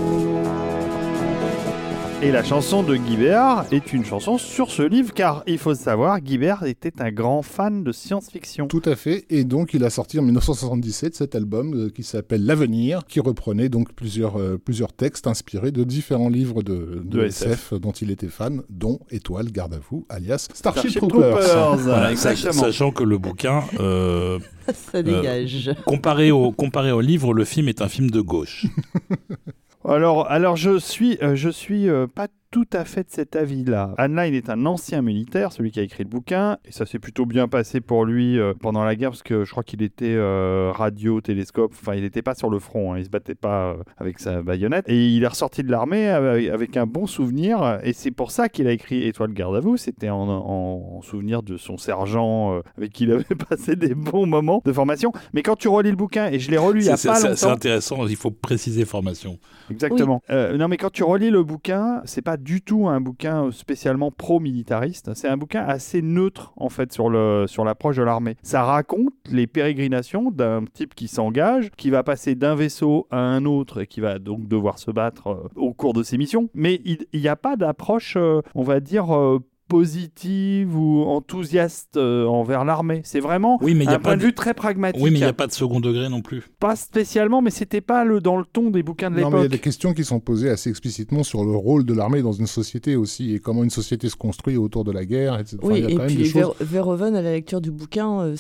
Et la chanson de Guy Béard est une chanson sur ce livre, car il faut savoir, Guy Béard était un grand fan de science-fiction. Tout à fait. Et donc, il a sorti en 1977 cet album euh, qui s'appelle L'Avenir, qui reprenait donc plusieurs, euh, plusieurs textes inspirés de différents livres de, de De SF, dont il était fan, dont Étoile, Garde à vous, alias Starship, Starship Troopers. Troopers, Voilà, sach- exactement. sachant que le bouquin, euh, Ça dégage. comparé, au, comparé au livre, le film est un film de gauche. Alors, alors je suis, euh, je suis euh, pas tout à fait de cet avis-là. Heinlein est un ancien militaire, celui qui a écrit le bouquin, et ça s'est plutôt bien passé pour lui euh, pendant la guerre, parce que je crois qu'il était euh, radio, télescope, enfin il n'était pas sur le front, hein, il se battait pas euh, avec sa baïonnette, et il est ressorti de l'armée avec, avec un bon souvenir, et c'est pour ça qu'il a écrit Étoile garde à vous, c'était en, en- en souvenir de son sergent euh, avec qui il avait passé des bons moments de formation. Mais quand tu relis le bouquin, et je l'ai relu il y a C'est- pas c'est- longtemps, C'est intéressant, il faut préciser formation. Exactement. Euh, non, mais quand tu relis le bouquin, c'est pas du tout un bouquin spécialement pro-militariste. C'est un bouquin assez neutre en fait sur le sur l'approche de l'armée. Ça raconte les pérégrinations d'un type qui s'engage, qui va passer d'un vaisseau à un autre et qui va donc devoir se battre euh, au cours de ses missions. Mais il n'y a pas d'approche, euh, on va dire. Positive ou enthousiaste euh, envers l'armée. C'est vraiment Oui, mais il y a un pas point de vue très pragmatique. Oui, mais il n'y a pas de second degré non plus. Pas spécialement, mais c'était pas le, dans le ton des bouquins de Non, mais il y a l'époque. des questions qui sont posées assez explicitement sur le rôle de l'armée dans une société aussi, et comment une société se construit autour de la guerre, etc. Enfin, Oui, y a et quand même puis des choses... Ver- Verhoeven, à la lecture du bouquin, euh,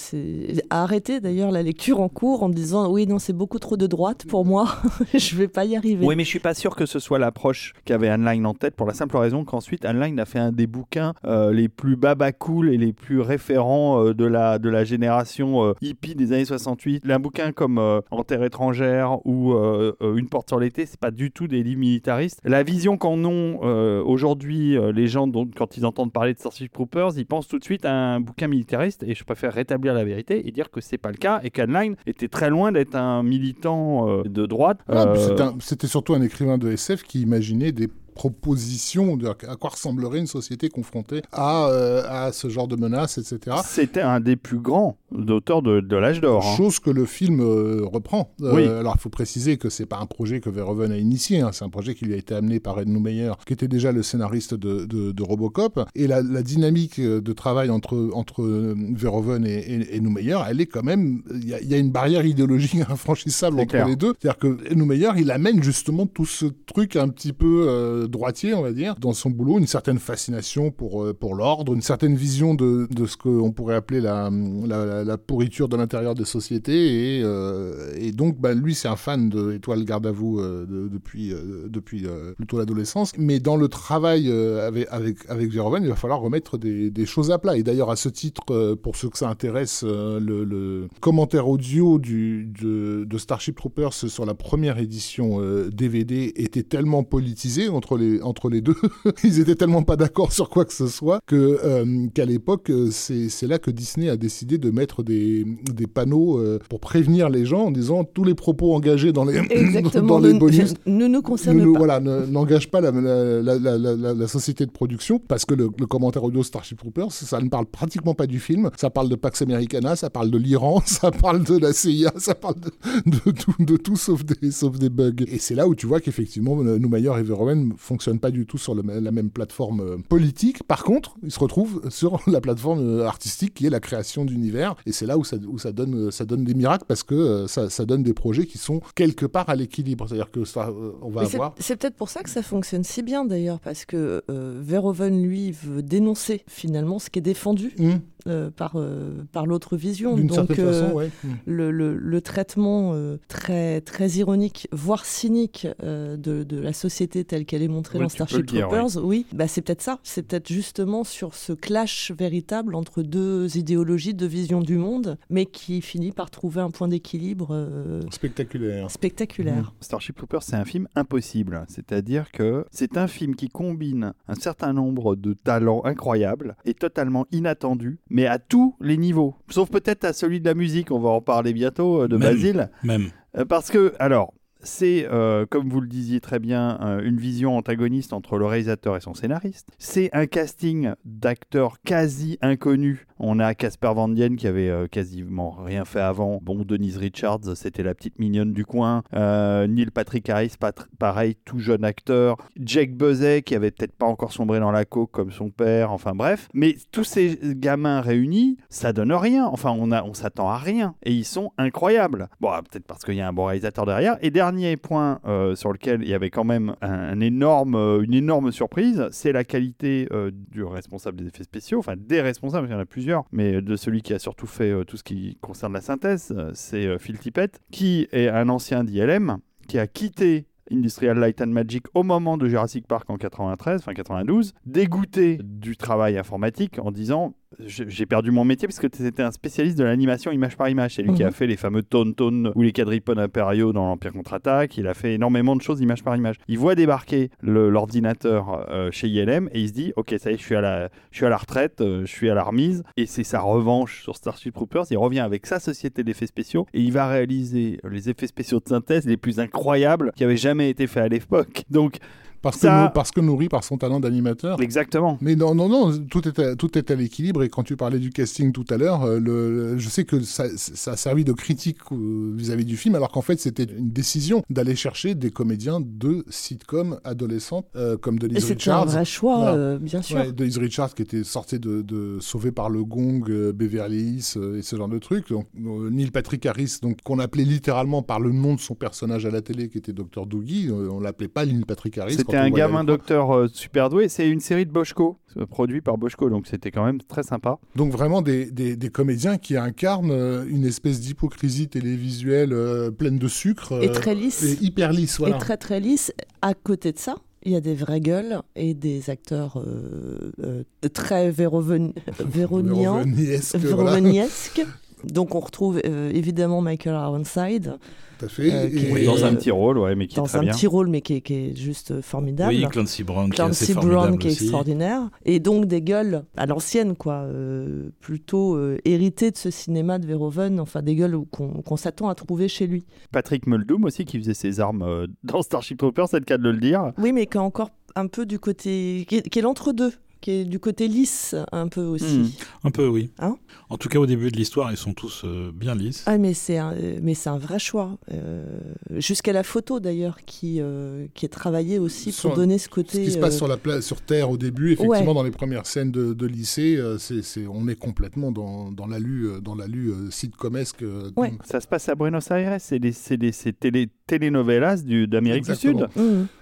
a arrêté d'ailleurs la lecture en cours en disant Oui, non, c'est beaucoup trop de droite pour moi, je vais pas y arriver. Oui, mais je suis pas sûr que ce soit l'approche qu'avait Heinlein en tête pour la simple raison qu'ensuite Heinlein a fait un des bouquins euh, les plus baba cool et les plus référents euh, de, la, de la génération euh, hippie des années 68. Un bouquin comme En terre étrangère ou Une porte sur l'été, c'est pas du tout des livres militaristes. La vision qu'en ont aujourd'hui les gens dont, quand ils entendent parler de Starship Troopers, ils pensent tout de suite à un bouquin militariste et je préfère rétablir la vérité et dire que c'est pas le cas et qu'Heinlein était très loin d'être un militant de droite. Ah, C'était surtout un écrivain de SF qui imaginait des proposition de à quoi ressemblerait une société confrontée à, euh, à ce genre de menaces, etc. C'était un des plus grands d'auteurs de, de l'âge d'or. hein. Chose que le film euh, reprend. Euh, Oui. Alors il faut préciser que c'est pas un projet que Verhoeven a initié, hein, c'est un projet qui lui a été amené par Ed Neumeyer, qui était déjà le scénariste de, de- de Robocop. Et la, la dynamique de travail entre, entre Verhoeven et, et, et Neumeyer, elle est quand même. Il y, a- il y a une barrière idéologique infranchissable entre clair. les deux. C'est-à-dire que Neumeyer, il amène justement tout ce truc un petit peu droitier, on va dire, dans son boulot, une certaine fascination pour, euh, pour l'ordre, une certaine vision de, de ce qu'on pourrait appeler la, la, pourriture de l'intérieur des sociétés. Et, euh, et donc, bah, lui, c'est un fan de Garde à vous euh, de- depuis, depuis plutôt l'adolescence. Mais dans le travail avec, avec, il va falloir remettre des, des choses à plat. Et d'ailleurs, à ce titre, pour ceux que ça intéresse, le, commentaire audio du, de, de Starship Troopers sur la première édition DVD était tellement politisé entre les, entre les deux, ils étaient tellement pas d'accord sur quoi que ce soit, que, euh, qu'à l'époque, euh, c'est, là que Disney a décidé de mettre des, des panneaux euh, pour prévenir les gens en disant tous les propos engagés dans les, dans les bonus ne nous concerne ne nous- pas. voilà, ne- n'engage pas la, la- la- la- société de production parce que le, le commentaire audio Starship Troopers, ça ne parle pratiquement pas du film. Ça parle de Pax Americana, ça parle de l'Iran, ça parle de la CIA, ça parle de, de tout, de tout sauf, des, sauf des bugs. Et c'est là où tu vois qu'effectivement, Neumayer et Verhoeven fonctionnent pas du tout sur le la même plateforme euh, politique. Par contre, ils se retrouvent sur la plateforme euh, artistique qui est la création d'univers. Et c'est là où ça, où ça, donne, ça donne des miracles parce que euh, ça, ça donne des projets qui sont quelque part à l'équilibre. C'est-à-dire que ça, euh, on va avoir. C'est peut-être pour ça que ça fonctionne si bien d'ailleurs, parce que euh, Verhoeven, lui, veut dénoncer finalement ce qui est défendu Hum, euh, par, euh, par l'autre vision. D'une Donc, certaine euh, façon, ouais. Hum. le, le- le traitement euh, très, très ironique, voire cynique euh, de, de la société telle qu'elle est montrée dans Starship dire, Troopers, oui, bah, c'est peut-être ça. C'est peut-être justement sur ce clash véritable entre deux idéologies, deux visions du monde, mais qui finit par trouver un point d'équilibre euh, Spectaculaire. spectaculaire. Starship Troopers, c'est un film impossible. C'est-à-dire que c'est un film qui combine un certain nombre de talents incroyables et totalement inattendus, mais à tous les niveaux. Sauf peut-être à celui de la musique, on va en parler bientôt, euh, de Même. Basile. Même. Euh, Parce que, alors, c'est, euh, comme vous le disiez très bien, euh, une vision antagoniste entre le réalisateur et son scénariste. C'est un casting d'acteurs quasi inconnus. On a Casper Van Dien qui avait euh, quasiment rien fait avant. Bon, Denise Richards, c'était la petite mignonne du coin. Euh, Neil Patrick Harris, pareil, tout jeune acteur. Jake Buzzet qui avait peut-être pas encore sombré dans la coke comme son père. Enfin bref. Mais tous ces gamins réunis, ça donne rien. Enfin, on, on s'attend à rien. Et ils sont incroyables. Bon, ah, peut-être parce qu'il y a un bon réalisateur derrière. Et dernier point euh, sur lequel il y avait quand même une énorme surprise, c'est la qualité du responsable des effets spéciaux. Enfin, des responsables, il y en a plusieurs. Mais de celui qui a surtout fait euh, tout ce qui concerne la synthèse, euh, c'est euh, Phil Tippett, qui est un ancien d'ILM, qui a quitté Industrial Light and Magic au moment de Jurassic Park en 93, enfin 92, dégoûté du travail informatique en disant j'ai perdu mon métier parce que c'était un spécialiste de l'animation image par image. C'est lui qui a Mhm. fait les fameux Tone Tone ou les quadripodes impériaux dans l'Empire contre-attaque. Il a fait énormément de choses image par image. Il voit débarquer l'ordinateur euh, chez ILM et il se dit Ok, ça y est, je suis à la, je suis à la retraite, euh, je suis à la remise. Et c'est sa revanche sur Starship Troopers. Il revient avec sa société d'effets spéciaux et il va réaliser les effets spéciaux de synthèse les plus incroyables qui avaient jamais été faits à l'époque. Donc, Parce, que Ça- parce que nourri par son talent d'animateur. exactement. Mais non, non, non, tout est, à, tout est à l'équilibre. Et quand tu parlais du casting tout à l'heure, euh, le, le- je sais que ça, ça a servi de critique euh, vis-à-vis du film, alors qu'en fait, c'était une décision d'aller chercher des comédiens de sitcom adolescentes, euh, comme Et Denise c'était un Richards. vrai choix, Voilà. euh, bien sûr. Ouais, Denise Richards qui était sortie de, de Sauvé par le Gong, euh, Beverly Hills euh, et ce genre de trucs. Donc, euh, Neil Patrick Harris, donc qu'on appelait littéralement par le nom de son personnage à la télé, qui était Dr. Doogie. euh, on l'appelait pas Neil Patrick Harris. C'était un gamin docteur euh, super doué. C'est une série de Boschko, euh, produit par Boschko, donc c'était quand même très sympa. Donc vraiment des, des, des comédiens qui incarnent euh, une espèce d'hypocrisie télévisuelle euh, pleine de sucre. Et très lisse. et hyper lisse, voilà. Et très très lisse. À côté de ça, il y a des vraies gueules et des acteurs euh, euh, très véroven... véroniens, Véroniesque, voilà, véroniesques. Donc on retrouve euh, évidemment Michael Ironside tout à fait. euh, qui Oui, dans un petit rôle, ouais, mais qui est dans très un bien. petit rôle mais qui est, qui est juste formidable. Oui, Clancy Brown qui est assez Clancy formidable Brown qui est aussi. extraordinaire. Et donc des gueules à l'ancienne, quoi. euh, plutôt euh, héritées de ce cinéma de Verhoeven, enfin des gueules qu'on s'attend à trouver chez lui. Patrick Muldoon aussi, qui faisait ses armes euh, dans Starship Troopers, c'est le cas de le dire. Oui, mais qui est encore un peu du côté. qui est, qui est l'entre-deux, qui est du côté lisse un peu aussi. Hmm. Un peu, oui. Hein en tout cas, au début de l'histoire, ils sont tous euh, bien lisses. Ah, mais c'est un, euh, mais c'est un vrai choix. Euh, Jusqu'à la photo d'ailleurs, qui, euh, qui est travaillée aussi pour Sur- donner ce Ce côté. qui se passe sur, la pla- sur Terre au début, effectivement, Ouais. dans les premières scènes de, de lycée, euh, c'est, c'est- on est complètement dans, dans l'alu, dans l'alu euh, sitcomesque. euh, Ouais. Ça se passe à Buenos Aires, c'est des, c'est des c'est télé, telenovelas du- d'Amérique du Sud.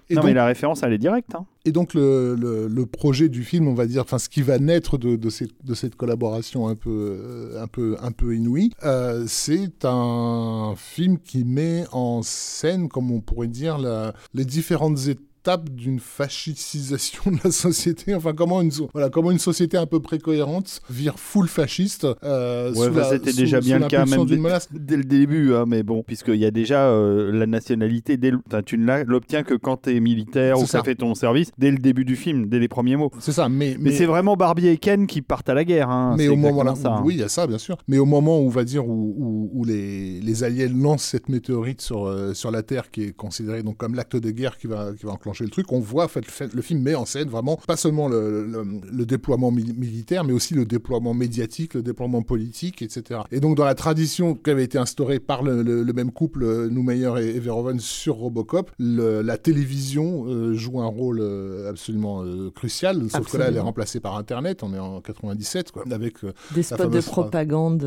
Et non, donc, mais la référence, elle est directe. hein. Et donc le, le- le projet du film, on va dire, enfin ce qui va naître de, de cette, de cette collaboration un peu, euh, un peu, un peu inouïe, euh, c'est un film qui met en scène, comme on pourrait dire, la- les différentes étapes d'une fascisation de la société. Enfin, comment une, voilà, comment une société un peu précohérente vire full fasciste. euh, Ouais, sous bah, c'était sous- déjà sous bien le cas, même dès, menace. dès le début, hein, mais bon, puisqu'il y a déjà euh, la nationalité, dès tu ne l'obtiens que quand tu es militaire ou C'est que tu as ça. fait ton service, dès le début du film, dès les premiers mots. C'est ça, mais, Mais, c'est vraiment Barbie et Ken qui partent à la guerre. hein, Mais au moment là, ça. hein. oui, il y a ça, bien sûr. Mais au moment où, on va dire, où, où- où les, les Alliés lancent cette météorite sur, euh, sur la Terre, qui est considérée donc comme l'acte de guerre qui va, qui va enclencher le truc, on voit, en fait, le, film met en scène vraiment pas seulement le, le- le déploiement mili- militaire, mais aussi le déploiement médiatique, le déploiement politique, etc. Et donc, dans la tradition qui avait été instaurée par le, même couple, euh, Noumeyer et, Verhoeven, sur Robocop, la télévision euh, joue un rôle euh, absolument euh, crucial, sauf que là, elle est remplacée par Internet, on est en 97, quoi, avec euh, Des spots de propagande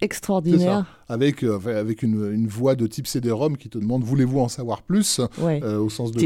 extraordinaires. avec, avec une, une voix de type CD-ROM qui te demande voulez-vous en savoir plus Ouais. Au sens de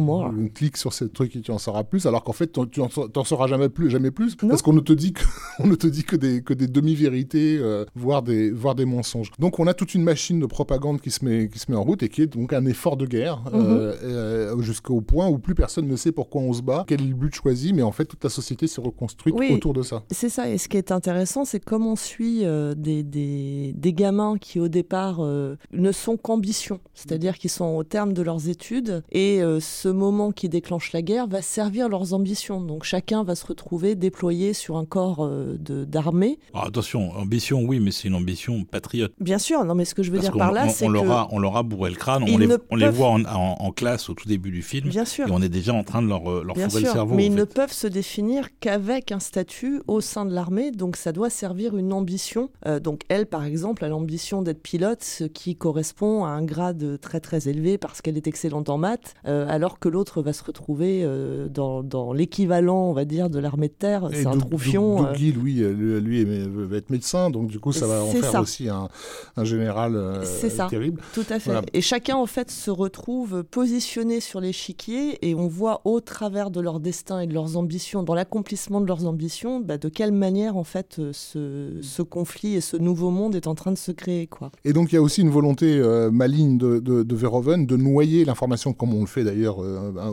Know more On clique sur ce truc et tu en sauras plus alors qu'en fait tu en, t'en sauras jamais plus jamais plus Non. parce qu'on ne te dit que on ne te dit que des que des demi-vérités euh, voire des voire des mensonges donc on a toute une machine de propagande qui se met qui se met en route et qui est donc un effort de guerre Mhm. euh, euh, jusqu'au point où plus personne ne sait pourquoi on se bat quel est le but choisi mais en fait toute la société s'est reconstruite Oui. autour de ça C'est ça, et ce qui est intéressant, c'est comme on suit euh, des, des, des gamins qui au départ euh, ne sont qu'ambition, c'est-à-dire qu'ils sont au terme de leurs études, et euh, ce moment qui déclenche la guerre va servir leurs ambitions. Donc chacun va se retrouver déployé sur un corps euh, d'armée. Alors, attention, ambition, oui, mais c'est une ambition patriote. Bien sûr, non mais ce que je veux Parce dire par là, c'est que... leur a, on leur a bourré le crâne, on les, on les voit en, en- en classe au tout début du film, Bien sûr. et on est déjà en train de leur, leur Bien fourrer sûr, le cerveau. mais ils ne peuvent se définir qu'avec un statut au sein de l'armée, donc ça doit servir une ambition. Euh, donc elle, par exemple, a l'ambition d'être pilote, ce qui correspond à un grade très très élevé parce qu'elle est excellente en maths, euh, alors que l'autre va se retrouver euh, dans, dans l'équivalent, on va dire, de l'armée de terre. C'est un troufion. Doug- euh, euh, lui, lui va être médecin, donc du coup, ça va en faire ça. aussi un, un général euh, C'est ça. terrible. Tout à fait. Voilà. Et chacun, en fait, se retrouve positionné sur l'échiquier et on voit au travers de leur destin et de leurs ambitions, dans l'accomplissement de leurs ambitions, bah, de quelle manière, en fait, ce, ce conflit et ce nouveau monde est en train de se créer, quoi. Et donc, il y a aussi une volonté euh, maligne de, de, de Verhoeven de noyer l'information, comme on le fait d'ailleurs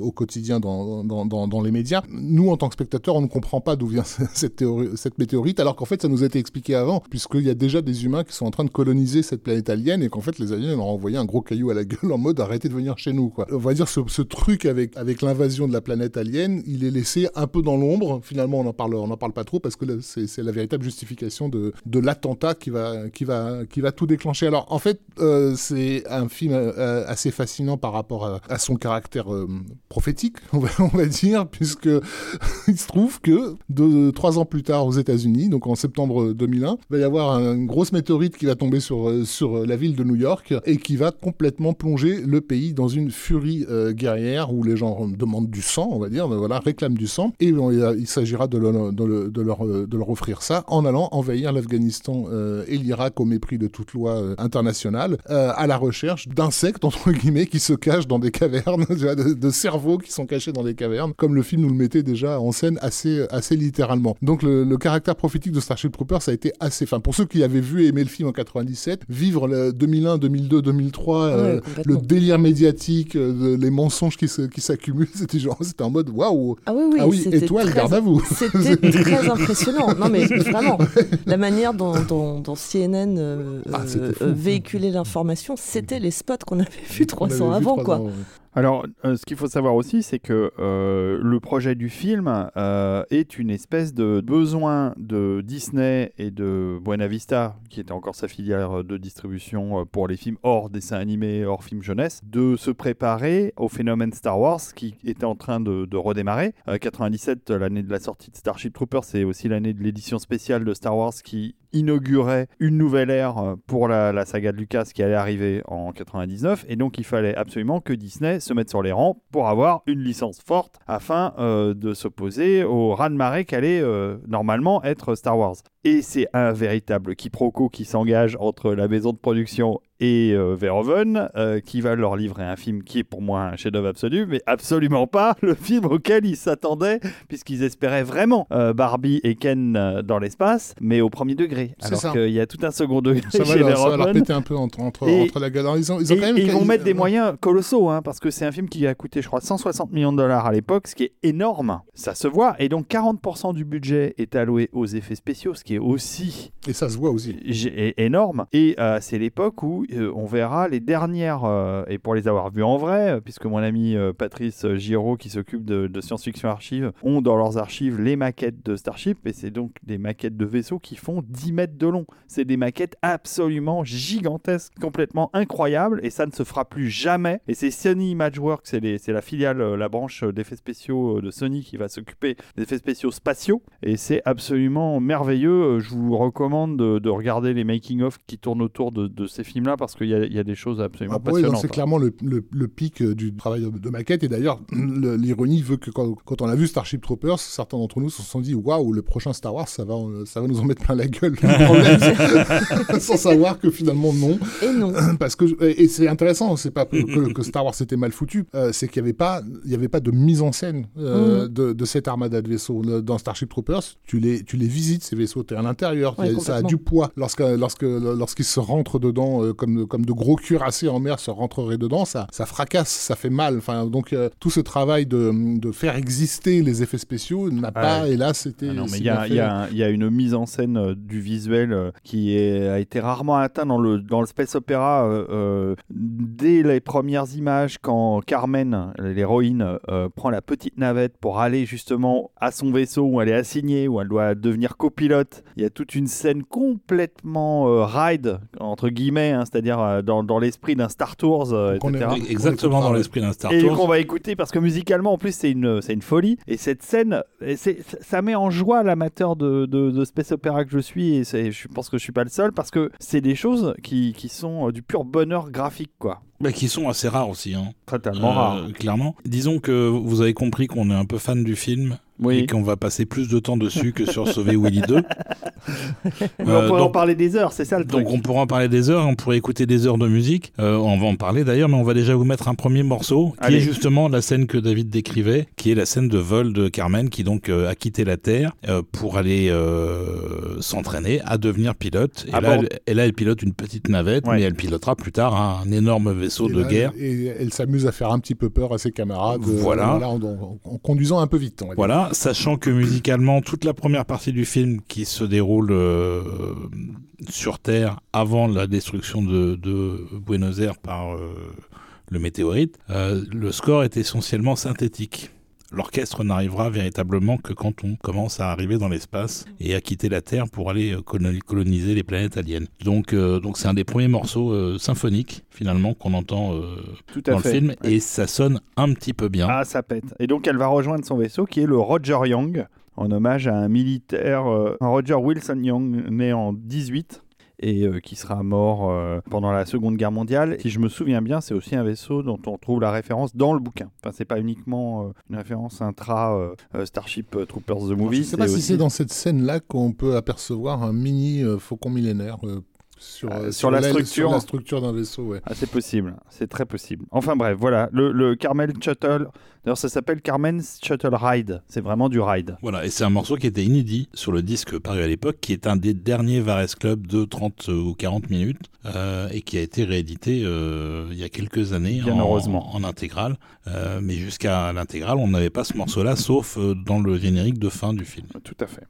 au quotidien dans, dans, dans, les médias. Nous, en tant que spectateurs, on ne comprend pas d'où vient cette, théorie, cette météorite, alors qu'en fait, ça nous a été expliqué avant, puisqu'il y a déjà des humains qui sont en train de coloniser cette planète alien et qu'en fait, les aliens leur ont envoyé un gros caillou à la gueule en mode arrêtez de venir chez nous. Quoi. On va dire ce, truc avec, avec l'invasion de la planète alien, il est laissé un peu dans l'ombre. Finalement, on n'en parle, parle pas trop parce que c'est la véritable justification de, de l'attentat qui va, qui, va, qui va tout déclencher. Alors, en fait, euh, c'est un film euh, assez fascinant par rapport à son caractère euh, prophétique, on va, dire, puisque il se trouve que trois ans plus tard aux États-Unis, donc en septembre 2001, il va y avoir une grosse météorite qui va tomber sur, euh, sur la ville de New York et qui va complètement plonger le pays dans une furie euh, guerrière où les gens demandent du sang, on va dire, ben voilà, réclament du sang. Et il, s'agira de, le- de le- de leur, euh, de leur offrir ça en allant envahir l'Afghanistan euh, et l'Irak au mépris de toute loi euh, internationale, euh, à la recherche d'insectes, entre guillemets, qui se cachent dans des cavernes, de, de cerveaux qui sont cachés dans des cavernes, comme le film nous le mettait déjà en scène assez, assez littéralement. Donc le, le caractère prophétique de Starship Troopers, ça a été assez... Enfin, pour ceux qui avaient vu et aimé le film en 97, vivre le 2001, 2002, 2003, euh, Ouais, complètement. le délire médiatique, euh, les mensonges qui se- qui s'accumulent, c'était genre, c'était en mode waouh. Ah oui, oui, ah oui, étoile, très- garde à vous. C'était très impressionnant. Non, mais vraiment, la manière dont, dont- dont CNN euh, Ah, euh, véhiculait l'information, c'était les spots qu'on avait vus trois ans avant, quoi. ans, ouais. Alors, euh, ce qu'il faut savoir aussi, c'est que euh, le projet du film euh, est une espèce de besoin de Disney et de Buena Vista, qui était encore sa filière de distribution pour les films hors dessin animé, hors film jeunesse, de se préparer au phénomène Star Wars qui était en train de, de redémarrer. Euh, 97, l'année de la sortie de Starship Troopers, c'est aussi l'année de l'édition spéciale de Star Wars qui inaugurait une nouvelle ère euh, pour la, saga de Lucas qui allait arriver en 99 et donc il fallait absolument que Disney se mette sur les rangs pour avoir une licence forte afin euh, de s'opposer au raz-de-marée qu'allait euh, normalement être Star Wars. Et c'est un véritable quiproquo qui s'engage entre la maison de production et euh, Verhoeven, euh, qui va leur livrer un film qui est pour moi un chef-d'œuvre absolu, mais absolument pas le film auquel ils s'attendaient, puisqu'ils espéraient vraiment euh, Barbie et Ken euh, dans l'espace, mais au premier degré. Alors qu'il y a tout un second degré Ça va, chez leur, ça va leur péter un peu entre, entre, Et- entre la galerie. Ils ont, ils ont Et- quand même et ils vont mettre des moyens colossaux, hein, parce que c'est un film qui a coûté, je crois, 160 millions de dollars à l'époque, ce qui est énorme. Ça se voit. Et donc, 40% du budget est alloué aux effets spéciaux, ce qui est aussi Et ça se voit aussi. Énorme. Et euh, c'est l'époque où euh, on verra les dernières, euh, et pour les avoir vues en vrai, puisque mon ami Patrice Giraud, qui s'occupe de, de science-fiction archives, ont dans leurs archives les maquettes de Starship, et c'est donc des maquettes de vaisseaux qui font 10 mètres de long. C'est des maquettes absolument gigantesques, complètement incroyables, et ça ne se fera plus jamais. Et c'est Sony Imageworks, c'est la filiale, la branche d'effets spéciaux de Sony qui va s'occuper des effets spéciaux spatiaux, et c'est absolument merveilleux. Euh, Je vous recommande de, de regarder les making-of qui tournent autour de, de ces films-là parce qu'il y, a- il y a des choses absolument Ah, ouais, passionnantes. c'est clairement le, le- le pic euh, du travail de, de maquette. Et d'ailleurs, le- l'ironie veut que quand, quand on a vu Starship Troopers, certains d'entre nous se sont dit Waouh, le prochain Star Wars, ça va, euh, ça va nous en mettre plein la gueule. Sans savoir que finalement, non. Et non. Parce que, et c'est intéressant, c'est pas que, Star Wars était mal foutu, euh, c'est qu'il n'y avait, pas- il y avait pas de mise en scène euh, de, de cette armada de vaisseaux. Dans Starship Troopers, tu les, tu les visites, ces vaisseaux, à l'intérieur, Ouais, ça a du poids. Lorsque, lorsque, lorsqu'ils se rentrent dedans, euh, comme, comme de gros cuirassés en mer se rentreraient dedans, ça, ça fracasse, ça fait mal. Enfin, donc, euh, tout ce travail de, de faire exister les effets spéciaux n'a pas, ouais. hélas, été. Ah non, mais si il y, a- bien il y y a une mise en scène euh, du visuel euh, qui est- a été rarement atteinte dans le, dans le space opéra euh, euh, dès les premières images quand Carmen, l'héroïne, euh, prend la petite navette pour aller justement à son vaisseau où elle est assignée, où elle doit devenir copilote. Il y a toute une scène complètement euh, ride, entre guillemets, hein, c'est-à-dire euh, dans, dans l'esprit d'un Star Tours, euh, est- etc. Exactement dans l'esprit d'un Star Et Tours. qu'on va écouter parce que musicalement en plus c'est une, folie et cette scène et ça met en joie l'amateur de, de, de space opéra que je suis et je pense que je suis pas le seul parce que c'est des choses qui, qui sont du pur bonheur graphique quoi Bah, qui sont assez rares aussi. Hein. totalement Euh, rare Clairement. Disons que vous avez compris qu'on est un peu fan du film oui et qu'on va passer plus de temps dessus que sur Sauver Willy 2. Mais on Euh, pourrait en donc- parler des heures c'est ça le Donc truc on pourra en parler des heures, on pourrait écouter des heures de musique. Euh, on va en parler d'ailleurs, mais on va déjà vous mettre un premier morceau qui Allez. est justement la scène que David décrivait, qui est la scène de vol de Carmen qui donc euh, a quitté la Terre euh, pour aller euh, s'entraîner à devenir pilote. Et là, elle, et là, elle pilote une petite navette, Ouais. mais elle pilotera plus tard un énorme vaisseau Et de là, guerre. Et elle s'amuse à faire un petit peu peur à ses camarades. euh, Voilà. en, en- en conduisant un peu vite. on va dire. Voilà, sachant que musicalement, toute la première partie du film qui se déroule euh, sur Terre avant la destruction de, de Buenos Aires par euh, le météorite, le score est essentiellement synthétique. L'orchestre n'arrivera véritablement que quand on commence à arriver dans l'espace et à quitter la Terre pour aller euh, coloni- coloniser les planètes aliens. Donc, euh, donc c'est un des premiers morceaux euh, symphoniques finalement qu'on entend euh, tout à dans fait le film Ouais. et ça sonne un petit peu bien. ah ça pète et donc elle va rejoindre son vaisseau qui est le Roger Young en hommage à un militaire un Roger Wilson Young né en 18 et euh, qui sera mort euh, pendant la Seconde Guerre mondiale. Si je me souviens bien, c'est aussi un vaisseau dont on trouve la référence dans le bouquin. Enfin, c'est pas uniquement euh, une référence intra Starship Troopers the Je Movie. ne sais pas c'est si c'est dans cette scène-là qu'on peut apercevoir un mini faucon millénaire sur, Euh, euh, sur la structure. sur la structure d'un vaisseau. Ouais. Ah, c'est possible, c'est très possible. Enfin bref, voilà, le, le Carmel Shuttle, d'ailleurs ça s'appelle Carmen Shuttle Ride, c'est vraiment du ride. Voilà, et c'est un morceau qui était inédit sur le disque paru à l'époque, qui est un des derniers Vares Club de 30 ou 40 minutes, euh, et qui a été réédité euh, il y a quelques années Bien en, heureusement. en intégrale. Euh, mais jusqu'à l'intégrale, on n'avait pas ce morceau-là, sauf euh, dans le générique de fin du film. Tout à fait.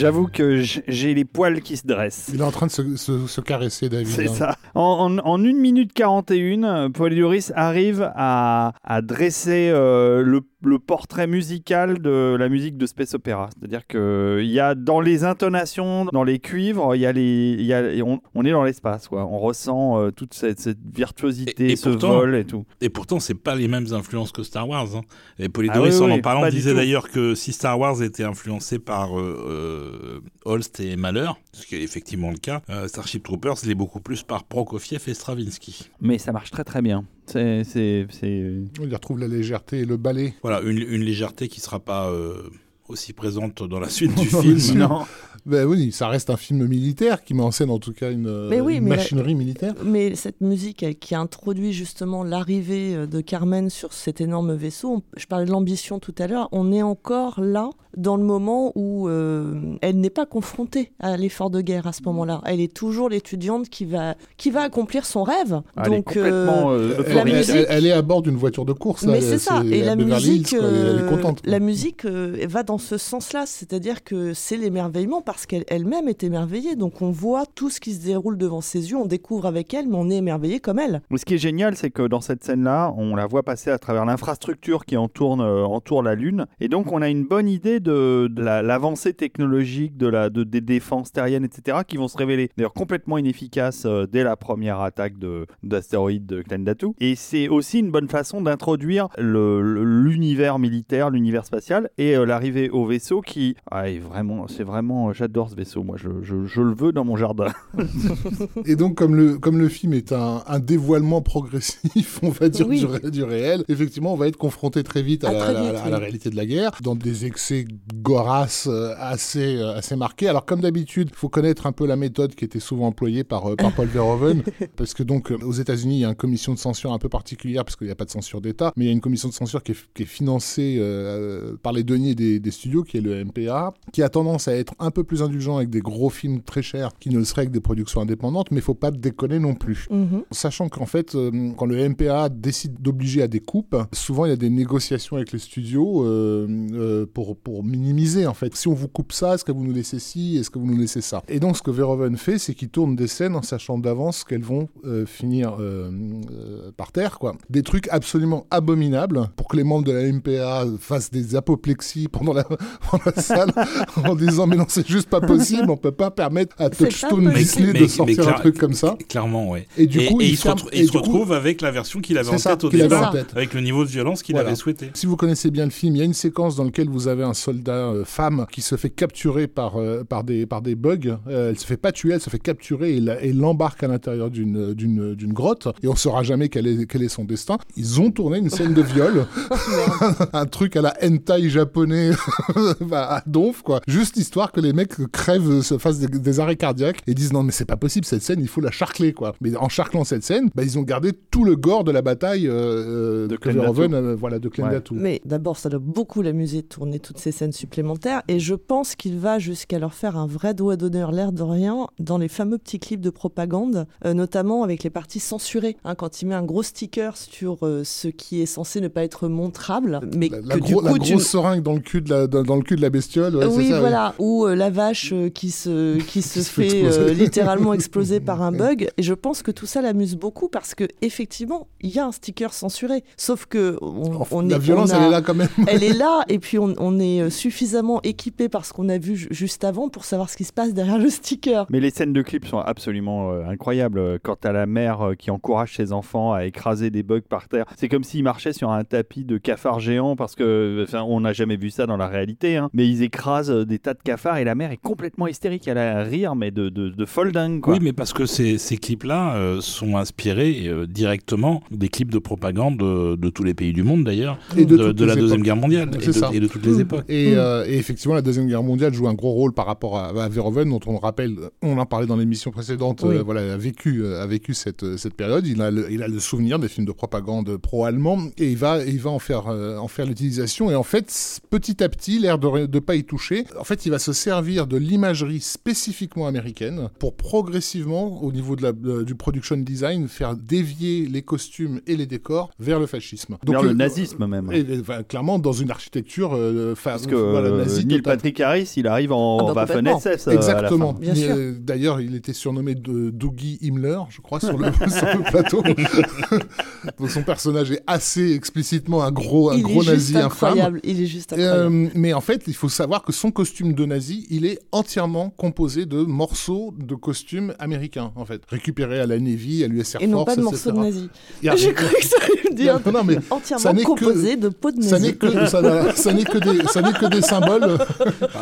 J'avoue que j'ai les poils qui se dressent. Il est en train de se, se- se caresser, David. C'est hein. ça. En, en, en 1 minute 41, Paul Duris arrive à, à dresser euh, le, le portrait musical de la musique de Space Opera. C'est-à-dire qu'il y a dans les intonations, dans les cuivres, il y a les, il y a, on, on est dans l'espace. quoi. On ressent euh, toute cette, cette virtuosité, Et- et ce pourtant- vol et tout. Et pourtant, c'est pas les mêmes influences que Star Wars. hein. Et Ah Polydoris, oui, en oui, en parlant, disait d'ailleurs que si Star Wars était influencé par euh, euh, Holst et Mahler, ce qui est effectivement le cas, euh, Starship Troopers l'est beaucoup plus par Prokofiev et Stravinsky. Mais ça marche très très bien. C'est, c'est, c'est... On y retrouve la légèreté et le ballet. Voilà, une, une légèreté qui sera pas euh, aussi présente dans la suite du film. Non. Ben oui, ça reste un film militaire qui met en scène en tout cas une, euh, Mais oui, une mais la- machinerie militaire. Mais cette musique elle, qui introduit justement l'arrivée euh, de Carmen sur cet énorme vaisseau, on- je parlais de l'ambition tout à l'heure, on est encore là dans le moment où euh, elle n'est pas confrontée à l'effort de guerre à ce moment-là. Elle est toujours l'étudiante qui va, qui va accomplir son rêve. Elle est Donc, euh, euh, la elle- musique- elle- elle est à bord d'une voiture de course. Mais c'est ça. Et la musique, quoi. Elle est- la musique euh, va dans ce sens-là, c'est-à-dire que c'est l'émerveillement parce qu'elle elle-même est émerveillée. Donc on voit tout ce qui se déroule devant ses yeux, on découvre avec elle, mais on est émerveillé comme elle. Mais ce qui est génial, c'est que dans cette scène-là, on la voit passer à travers l'infrastructure qui entoure, euh, entoure la Lune. Et donc, on a une bonne idée de, de la- l'avancée technologique de la, de, des défenses terriennes, etc., qui vont se révéler d'ailleurs complètement inefficaces euh, dès la première attaque de- d'astéroïdes de Klandatu. Et c'est aussi une bonne façon d'introduire le- le- l'univers militaire, l'univers spatial, et euh, l'arrivée au vaisseau qui. Ah, est vraiment, c'est vraiment. J'adore ce vaisseau, moi, je, je- je le veux dans mon jardin. Et donc, comme le, comme le film est un, un dévoilement progressif, on va dire, Oui. du, ré- du réel, effectivement, on va être confronté très vite à, Ah, la, très à la- vite, à la oui. réalité de la guerre, dans des excès goraces euh, assez, euh, assez marqués. Alors, comme d'habitude, il faut connaître un peu la méthode qui était souvent employée par, euh, par Paul Verhoeven, parce que donc, aux États-Unis, il y a une commission de censure un peu particulière, parce qu'il n'y a pas de censure d'État, mais il y a une commission de censure qui est, qui est financée euh, par les deniers des, des studios, qui est le MPA, qui a tendance à être un peu plus indulgent avec des gros films très chers, qui ne le seraient avec des productions indépendantes, mais il faut pas déconner non plus. Mhm. Sachant qu'en fait, euh, quand le MPA décide d'obliger à des coupes, souvent il y a des négociations avec les studios euh, euh, pour, pour minimiser en fait. Si on vous coupe ça, est-ce que vous nous laissez ci, est-ce que vous nous laissez ça? Et donc ce que Verhoeven fait, c'est qu'il tourne des scènes en sachant d'avance qu'elles vont euh, finir euh, euh, par terre, quoi. Des trucs absolument abominables pour que les membres de la MPA fassent des apoplexies pendant la, pendant la salle en disant mais non c'est juste pas possible, on peut pas permettre à Touchstone. Disney Mais- de sortir un truc comme ça. Clairement, ouais. Et du coup, et il il, se, ferme- retrou- et il se du coup- retrouve avec la version qu'il avait en ça, tête au départ, avec le niveau de violence qu'il Voilà. avait souhaité. Si vous connaissez bien le film, il y a une séquence dans laquelle vous avez un soldat euh, femme qui se fait capturer par, euh, par, des, par des bugs. Euh, elle se fait pas tuer, elle se fait capturer et l'embarque à l'intérieur d'une, d'une, d'une grotte. Et on saura jamais quel est, quel est son destin. Ils ont tourné une scène de viol, un truc à la hentai japonais bah, à donf, quoi. Juste histoire que les mecs crèvent, se fassent des, des arrêts cardiaques et disent non, mais c'est pas possible, cette scène, il faut la charcler, quoi. Mais en charclant cette scène, bah, ils ont gardé tout le gore de la bataille euh, De. Verhoeven, euh, voilà, de Clendatu. Mais d'abord, ça doit beaucoup l'amuser de tourner toutes ces scènes supplémentaires. Et je pense qu'il va jusqu'à leur faire un vrai doigt d'honneur, l'air de rien, dans les fameux petits clips de propagande, euh, notamment avec les parties censurées. hein, quand il met un gros sticker sur euh, ce qui est censé ne pas être montrable, mais La, la que du gros- la coup, grosse seringue dans le cul de la, dans, dans le cul de la bestiole. ouais, oui, ça, voilà, ou euh, la vache qui se, qui se fait littéralement exploser par un bug. Et je pense que tout ça l'amuse beaucoup parce que effectivement, il y a un sticker censuré. Sauf que on, Enfin, on la est, violence, on a- elle est là quand même. elle est là, et puis on, on est suffisamment équipé par ce qu'on a vu ju- juste avant pour savoir ce qui se passe derrière le sticker. Mais les scènes de clips sont absolument euh, incroyables. Quant à la mère euh, qui encourage ses enfants à écraser des bugs par terre, c'est comme s'ils marchaient sur un tapis de cafards géants parce que, enfin, on n'a jamais vu ça dans la réalité. hein. Mais ils écrasent euh, des tas de cafards et la mère est complètement hystérique. Elle a un rire, mais de, de, de folle dingue. Quoi. Oui, mais parce que ces, ces clips-là euh, sont inspirés euh, directement des clips de propagande de, de tous les pays du monde d'ailleurs, Et de, de toutes de la Deuxième époques. Guerre mondiale et et de toutes les époques. Et, Mm. euh, et effectivement, la Deuxième Guerre mondiale joue un gros rôle par rapport à, à Verhoeven, dont on rappelle, on en parlait dans l'émission précédente, Oui. euh, voilà, a vécu, euh, a vécu cette, cette période. Il a, le, il a le souvenir des films de propagande pro-allemands et il va, il va en faire, euh, en faire l'utilisation. Et en fait, petit à petit, l'air de ne pas y toucher. En fait, il va se servir de l'imagerie spécifiquement américaine pour progressivement, au niveau de la, de- du production design, faire dévier les costumes et les décors vers le fascisme. Vers euh, le nazisme même. et, enfin, clairement, dans une architecture euh, fa- Parce que voilà, euh, Neil. Patrick Harris, il arrive en Ah bah, Waffen. SS. euh. Exactement. Euh, D'ailleurs, il était surnommé de Dougie Himmler, je crois, sur le, sur le plateau. Donc, son personnage est assez explicitement un gros, un il gros est nazi juste infâme. incroyable. Il est juste incroyable. euh, mais en fait, il faut savoir que son costume de nazi, il est entièrement composé de morceaux de costumes américains, en fait, récupérés à la Navy, à l'US Air Et non Force, pas de etc. morceaux de nazis. Il y a- J'ai cru que ça allait me dire. Non, non, mais ça Entièrement que- composé de peau de ça n'est nazi. que ça n'est que des ça n'est que des symboles.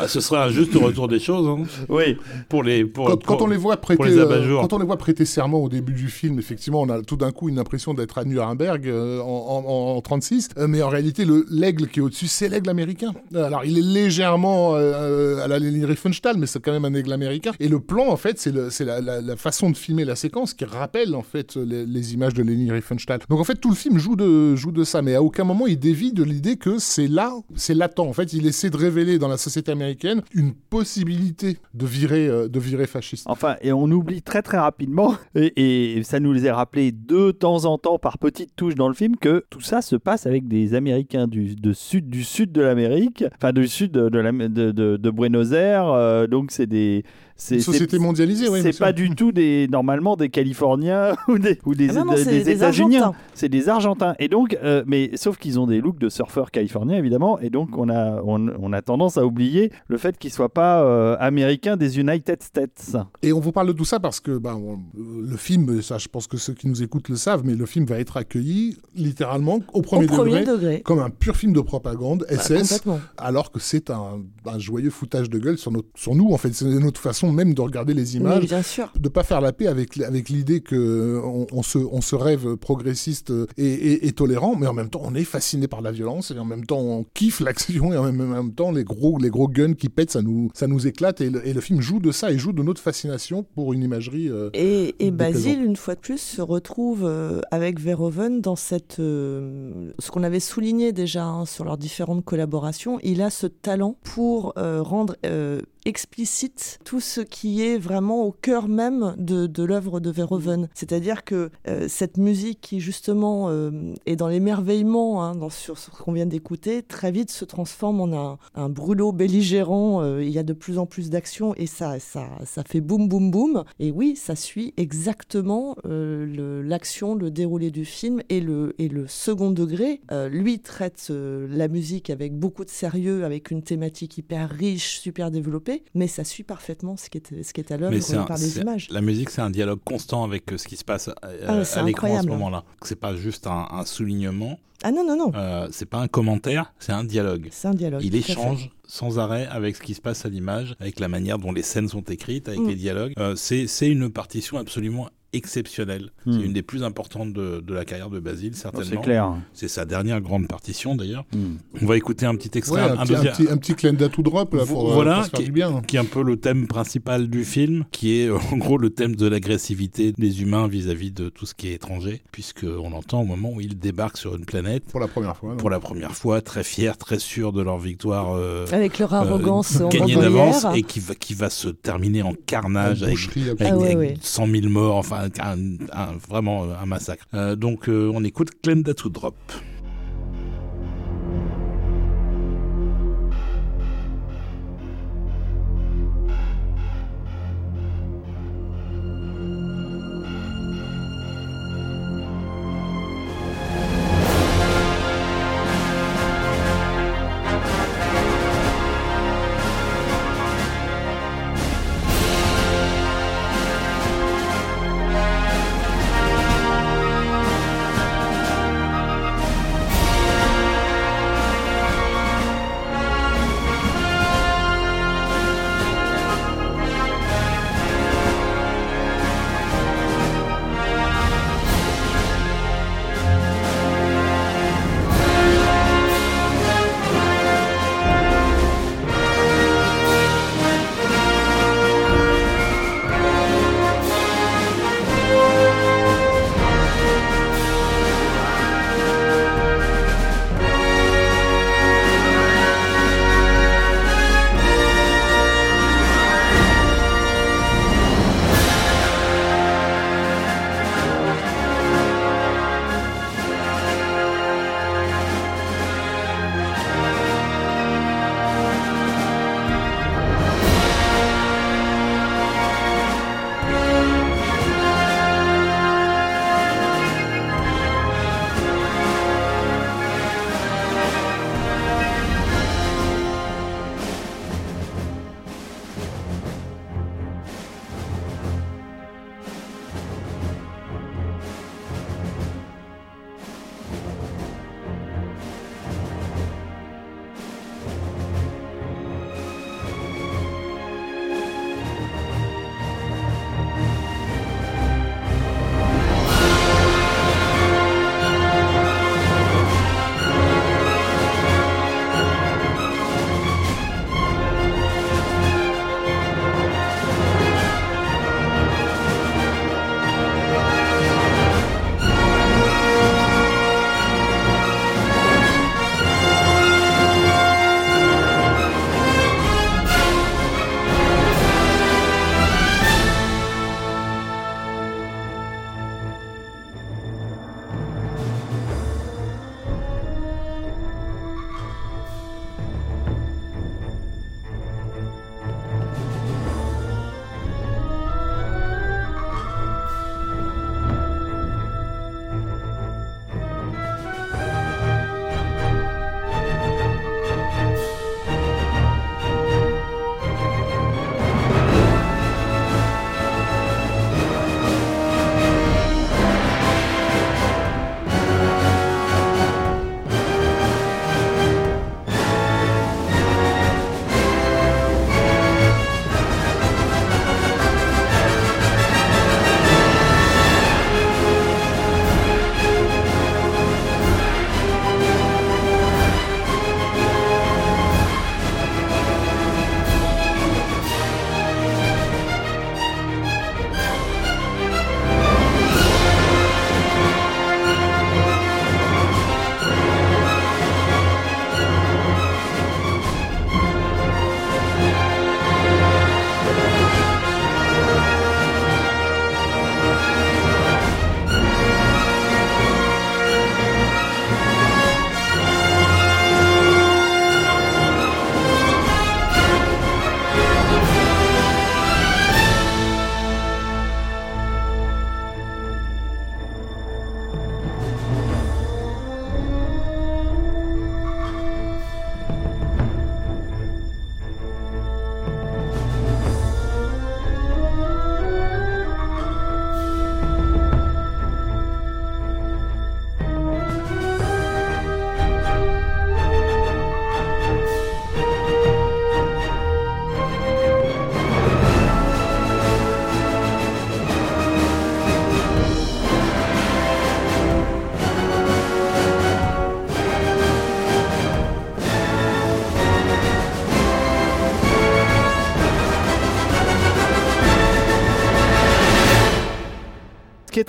Ah, ce serait un juste retour des choses hein, Oui, pour les pour, Quand, pour- quand on les voit prêter, les euh, quand on les voit prêter serment au début du film, effectivement, on a tout d'un coup une impression d'être à Nuremberg euh, en, en, en 36, euh, mais en réalité, le l'aigle qui est au-dessus, c'est l'aigle américain. Alors, il est légèrement euh, à la Leni Riefenstahl, mais c'est quand même un aigle américain. Et le plan, en fait, c'est la, la- la façon de filmer la séquence qui rappelle en fait les, les images de Leni Riefenstahl. Donc, en fait, tout le film joue de joue de ça, mais à aucun moment il dévie de l'idée que c'est là, c'est latent. En fait, il essaie de révéler dans la société américaine une possibilité de virer, euh, de virer fasciste. Enfin, et on oublie très très rapidement, et, ça nous les est rappelé de temps en temps par petites touches dans le film, que tout ça se passe avec des Américains du, de sud, du sud de l'Amérique, enfin du sud de- de- de Buenos Aires, euh, donc c'est des... C'est Une société mondialisée, oui. c'est pas du tout des normalement des Californiens ou des ou des, Ah non, non, des- c'est des des États-Unis. Argentins. C'est des Argentins. Et donc, euh, mais sauf qu'ils ont des looks de surfeurs californiens évidemment. Et donc on a on, on a tendance à oublier le fait qu'ils soient pas euh, américains des United States. Et on vous parle de tout ça parce que bah, on- le film, ça je pense que ceux qui nous écoutent le savent, mais le film va être accueilli littéralement au Au premier, degré, degré. comme un pur film de propagande Bah, SS, complètement. alors que c'est un, un joyeux foutage de gueule sur, notre, sur nous en fait. C'est notre façon même de regarder les images. bien sûr. de pas faire la paix avec, avec l'idée que euh, on, on se, on se rêve progressiste et, et- et tolérant, mais en même temps on est fasciné par la violence et en même temps on kiffe l'action et en même, en même temps les gros, les gros guns qui pètent, ça nous, ça nous éclate et le, et le film joue de ça et joue de notre fascination pour une imagerie. euh, Et, et. Basile, une fois de plus, se retrouve euh, avec Verhoeven dans cette, euh, ce qu'on avait souligné déjà hein, sur leurs différentes collaborations. Il a ce talent pour euh, rendre euh, explicite tout ce qui est vraiment au cœur même de, de l'œuvre de Verhoeven. C'est-à-dire que euh, cette musique qui justement euh, est dans l'émerveillement hein, dans- sur ce qu'on vient d'écouter, très vite se transforme en un, un brûlot belligérant. euh, il y a de plus en plus d'action et ça, ça, ça fait boum boum boum. Et oui, ça suit exactement euh, le- l'action, le, déroulé du film et le, et le second degré. Lui traite la musique avec beaucoup de sérieux, avec une thématique hyper riche, super développée, mais ça suit parfaitement ce qui est, ce qui est à l'œuvre par les images. La musique, c'est un dialogue constant avec euh, ce qui se passe euh, Ah, à l'écran à ce moment-là. C'est pas juste un, un soulignement, Ah non, non, non, euh, c'est pas un commentaire, c'est un dialogue. c'est un dialogue. Il échange sans arrêt avec ce qui se passe à l'image, avec la manière dont les scènes sont écrites, avec Mm. les dialogues. Euh, c'est une partition absolument exceptionnelle. C'est une des plus importantes de, de la carrière de Basile, certainement. C'est clair. C'est sa dernière grande partition d'ailleurs. Hmm. On va écouter un petit extrait, ouais, un, un petit, un, deuxième- petit, un petit clin tout drop là, pour, euh, Voilà, pour se faire qui- du bien. qui est un peu le thème principal du film, qui est euh, en gros le thème de l'agressivité des humains vis-à-vis de tout ce qui est étranger, puisqu'on l'entend au moment où ils débarquent sur une planète, Pour la première fois. non pour la première fois, très fiers, très sûrs de leur victoire euh, Avec leur euh, arrogance en gagnée d'avance, et qui va, qui va se terminer en carnage avec avec, Ah ouais, avec ouais. 100 000 morts, enfin un, vraiment un massacre. Euh, donc euh, on écoute to Drop.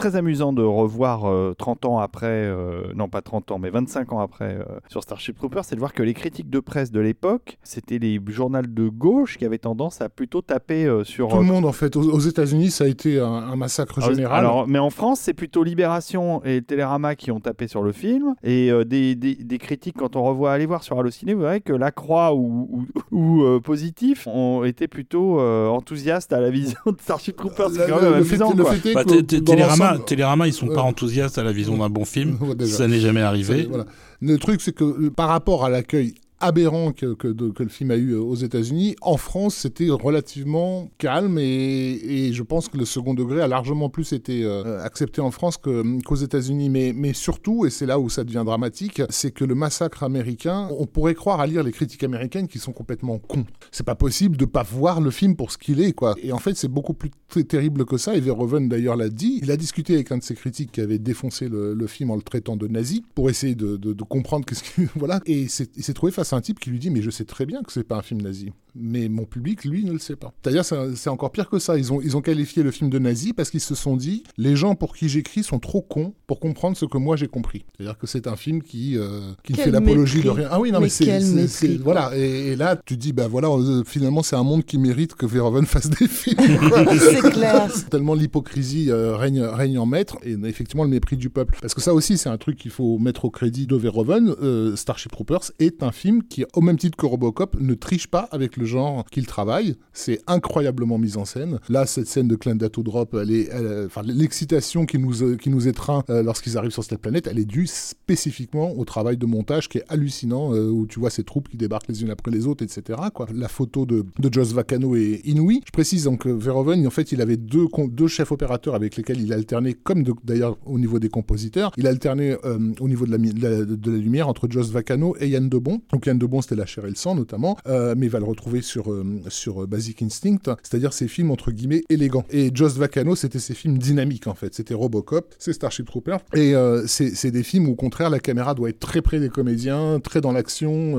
Très amusant de revoir euh, 30 ans après, euh, non pas 30 ans, mais 25 ans après euh, sur Starship Troopers, c'est de voir que les critiques de presse de l'époque, c'était les journaux de gauche qui avaient tendance à plutôt taper euh, sur. Tout le monde, en fait, aux, aux États-Unis, ça a été un, un massacre Alors, général. alors, mais en France, c'est plutôt Libération et Télérama qui ont tapé sur le film. Et euh, des, des- des critiques, quand on revoit, allez voir sur Allociné, vous verrez que La Croix ou, ou, ou, euh, Positif ont été plutôt euh, enthousiastes à la vision de Starship Troopers. C'est Le- quand même amusant, Bah, que Té- Té- dans Télérama, l'ensemble- Télérama, ils sont pas enthousiastes à la vision d'un bon film. Déjà. Ça n'est jamais arrivé. Voilà. Le truc, c'est que euh, par rapport à l'accueil aberrant que, que, le film a eu euh, aux États-Unis, en France, c'était relativement calme et, et je pense que le second degré a largement plus été euh, accepté en France que- qu'aux États-Unis. Mais, mais surtout, et c'est là où ça devient dramatique, c'est que le massacre américain, on pourrait croire à lire les critiques américaines qui sont complètement cons. C'est pas possible de pas voir le film pour ce qu'il est, quoi. Et en fait, c'est beaucoup plus terrible que ça. Et Verhoeven d'ailleurs l'a dit. Il a discuté avec un de ses critiques qui avait défoncé le, film en le traitant de nazi pour essayer de, comprendre qu'est-ce qu'il voilà. Et c'est- il s'est trouvé face à un type qui lui dit mais je sais très bien que c'est pas un film nazi. Mais mon public, lui, ne le sait pas. C'est-à-dire, c'est encore pire que ça. Ils ont, ils ont qualifié le film de nazi parce qu'ils se sont dit les gens pour qui j'écris sont trop cons pour comprendre ce que moi j'ai compris. C'est-à-dire que c'est un film qui, euh, qui Quel fait l'apologie de rien. Ah oui, non, mais, Mais c'est. Voilà. Et, et là, tu dis, bah voilà, euh, finalement, c'est un monde qui mérite que Verhoeven fasse des films. C'est clair. Tellement l'hypocrisie euh, règne, règne en maître et effectivement le mépris du peuple. Parce que ça aussi, c'est un truc qu'il faut mettre au crédit de Verhoeven. Euh, Starship Troopers est un film qui, au même titre que Robocop, ne triche pas avec le genre qu'il travaille. C'est incroyablement mis en scène. Là, cette scène de Clint Dato Drop, euh, l'excitation qui nous, euh, qui nous étreint euh, lorsqu'ils arrivent sur cette planète, elle est due spécifiquement au travail de montage qui est hallucinant, où tu vois ces troupes qui débarquent les unes après les autres, etc. La photo de, de Joss Vacano est inouïe. Je précise donc que Verhoeven, en fait, il avait deux, deux chefs opérateurs avec lesquels il alternait, comme d'ailleurs au niveau des compositeurs, il alternait euh, au niveau de la, mi- de la- de la lumière entre Joss Vacano et Yann Debon. Donc Yann Debon, c'était La chair et le sang notamment, euh, mais il va le retrouver sur, euh, sur euh, Basic Instinct, c'est-à-dire ces films entre guillemets élégants. Et Joss Vacano, c'était ces films dynamiques en fait. C'était Robocop, c'est Starship Trooper, et c'est des films où au contraire la caméra doit être très près des comédiens, très dans l'action,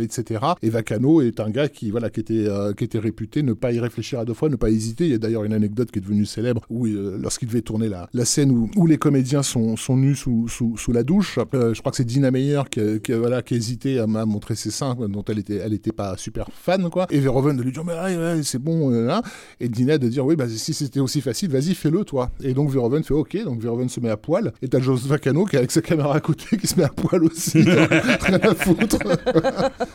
etc. Et Vacano est un gars qui voilà qui était qui était réputé ne pas y réfléchir à deux fois, ne pas hésiter. Il y a d'ailleurs une anecdote qui est devenue célèbre où lorsqu'il devait tourner la, scène où, où les comédiens sont, sont nus sous, sous, la douche, je crois que c'est Dina Meyer qui, voilà, qui a hésité à, à montrer ses seins dont elle était elle était pas super fan quoi. Et Verhoeven de lui dire mais ouais, ouais, c'est bon euh, là. et Dina de dire oui bah si c'était aussi facile vas-y fais-le toi. Et donc Verhoeven fait ok donc Verhoeven se met à poil et t'as Joss Vacano qui est avec sa caméra à côté qui se met à poil aussi rien à foutre.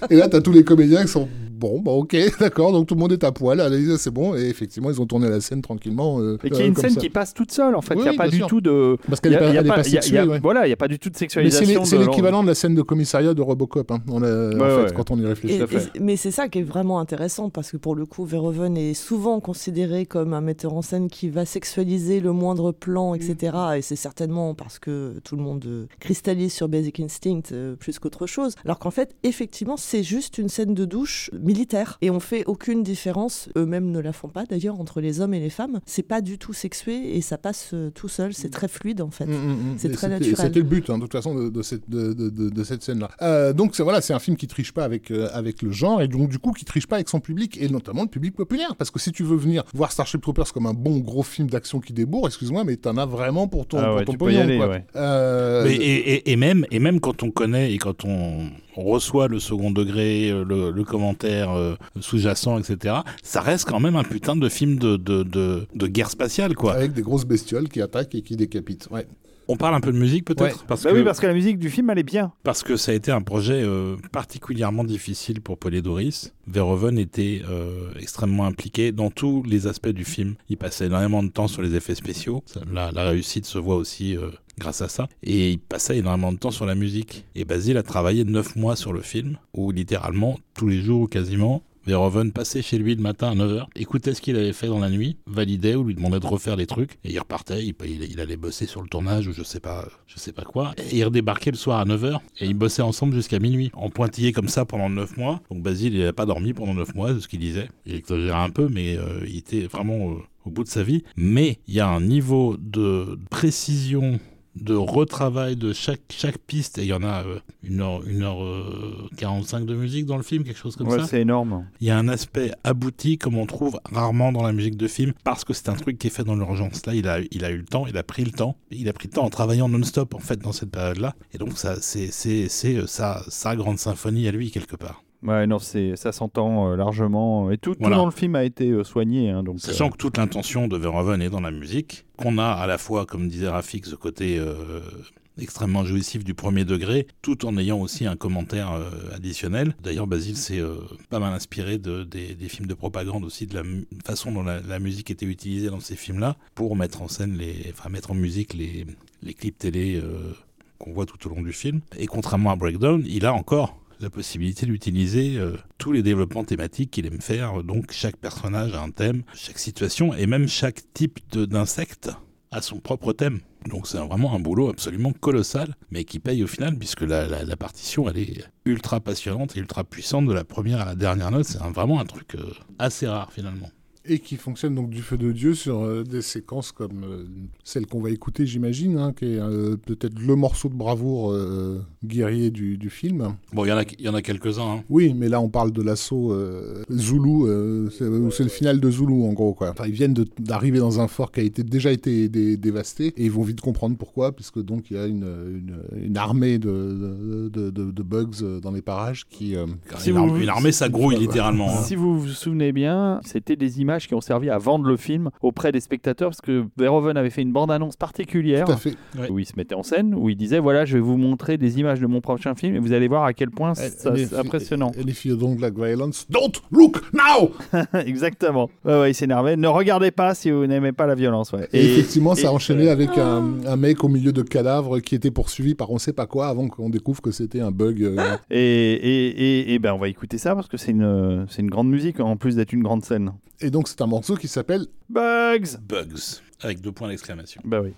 et là t'as tous les comédiens qui sont bon bah ok d'accord donc tout le monde est à poil allez c'est bon et effectivement ils ont tourné la scène tranquillement. euh, Et qu'il y a euh, une scène ça. qui passe toute seule, en fait. Il Oui, n'y a pas du sûr. tout de. Parce qu'elle il y est a- pas, pas- sexuée, ouais. Voilà, il n'y a pas du tout de sexualisation. c'est l'équivalent de la scène de commissariat de Robocop, hein, on a- en Ouais, fait, ouais. quand on y réfléchit. Et- et- mais c'est ça qui est vraiment intéressant parce que pour le coup, Verhoeven est souvent considéré comme un metteur en scène qui va sexualiser le moindre plan, etc. Et c'est certainement parce que tout le monde euh, cristallise sur Basic Instinct euh, plus qu'autre chose. Alors qu'en fait, effectivement, c'est juste une scène de douche militaire et on fait aucune différence. Eux-mêmes ne la font pas d'ailleurs entre les hommes et les femmes. C'est pas du tout sexué et ça passe euh, tout seul. C'est très fluide en fait. Mm, mm, mm. C'est très naturel. C'était le but, hein, de toute façon, de, de cette, de, de- de- de cette scène-là. Euh, donc voilà, c'est un film qui triche pas avec, euh, avec le genre et donc du coup qui triche pas avec son public et notamment le public populaire. Parce que si tu veux venir voir Starship Troopers comme un bon gros film d'action qui débourre, excuse-moi, mais t'en as vraiment pour ton, Ah pour ton tu peux y pognon. aller, quoi. ouais. Euh, Mais et, et- et même, et même quand on connaît et quand on reçoit le second degré, euh, le, le commentaire euh, sous-jacent, etc., ça reste quand même un putain de film de, de, de, de guerre spatiale, quoi. Avec des grosses bestioles qui attaquent et qui décapitent. Ouais. On parle un peu de musique peut-être Ouais. parce, Bah que, oui, parce que la musique du film, elle est bien. parce que ça a été un projet euh, particulièrement difficile pour Polydoris. Verhoeven était euh, extrêmement impliqué dans tous les aspects du film. Il passait énormément de temps sur les effets spéciaux. La, la réussite se voit aussi euh, grâce à ça. Et il passait énormément de temps sur la musique. Et Basile a travaillé neuf mois sur le film, où littéralement, tous les jours ou quasiment, Verhoeven passait chez lui le matin à 9h, écoutait ce qu'il avait fait dans la nuit, validait ou lui demandait de refaire les trucs, et il repartait, il, allait bosser sur le tournage ou je sais pas, je sais pas quoi, et il redébarquait le soir à 9h, et ils bossaient ensemble jusqu'à minuit, en pointillé comme ça pendant 9 mois. Donc Basile, il n'avait pas dormi pendant 9 mois, c'est ce qu'il disait. Il exagérait un peu, mais euh, il était vraiment euh, au bout de sa vie. Mais il y a un niveau de précision de retravail de chaque, chaque piste, et il y en a euh, une heure, une heure euh, 45 de musique dans le film, quelque chose comme Ouais, ça. c'est énorme. Il y a un aspect abouti comme on trouve rarement dans la musique de film parce que c'est un truc qui est fait dans l'urgence. Là, il a, il a eu le temps, il a pris le temps. Il a pris le temps en travaillant non-stop en fait dans cette période-là. Et donc ça, c'est, c'est, c'est euh, sa, sa grande symphonie à lui quelque part. Ouais, non, c'est ça s'entend euh, largement. Et tout, tout dans le film a été euh, soigné. hein, donc, Sachant euh, que toute l'intention de Verhoeven est dans la musique, qu'on a à la fois, comme disait Rafik, ce côté extrêmement jouissif du premier degré, tout en ayant aussi un commentaire additionnel. D'ailleurs, Basile s'est pas mal inspiré de, des, des films de propagande aussi, de la façon dont la, la musique était utilisée dans ces films-là, pour mettre en scène, les, enfin mettre en musique les, les clips télé qu'on voit tout au long du film. Et contrairement à Breakdown, il a encore la possibilité d'utiliser euh, tous les développements thématiques qu'il aime faire. Donc chaque personnage a un thème, chaque situation et même chaque type d'insecte a son propre thème. Donc c'est vraiment un boulot absolument colossal, mais qui paye au final, puisque la, la- partition, elle est ultra passionnante et ultra puissante de la première à la dernière note. C'est vraiment un truc euh, assez rare finalement. Et qui fonctionne donc du feu de Dieu sur euh, des séquences comme euh, celle qu'on va écouter, j'imagine, hein, qui est euh, peut-être le morceau de bravoure euh, guerrier du, du film. Bon, il y en a, il y en a quelques-uns. hein. Oui, mais là on parle de l'assaut euh, Zulu, euh, c'est euh, c'est le final de Zulu en gros. Quoi. Enfin, ils viennent de- d'arriver dans un fort qui a été, déjà été dé- dévasté et ils vont vite comprendre pourquoi, puisque donc il y a une, une, une armée de, de, de- de bugs dans les parages qui... euh, Si une, vous- une armée, ça grouille littéralement. hein. Si vous vous souvenez bien, c'était des images qui ont servi à vendre le film auprès des spectateurs parce que Verhoeven avait fait une bande-annonce particulière tout à fait. où il se mettait en scène, où il disait voilà, je vais vous montrer des images de mon prochain film et vous allez voir à quel point c'est impressionnant. And if you don't like violence, don't look now Exactement. Ouais, ouais, il s'énervait. Ne regardez pas si vous n'aimez pas la violence. Ouais. Et, effectivement, ça et- a enchaîné avec un, un mec au milieu de cadavres qui était poursuivi par on sait pas quoi avant qu'on découvre que c'était un bug. euh, Et, et, et, et ben on va écouter ça parce que c'est une, c'est une grande musique en plus d'être une grande scène. Et donc, c'est un morceau qui s'appelle Bugs Bugs, avec deux points d'exclamation. Bah oui.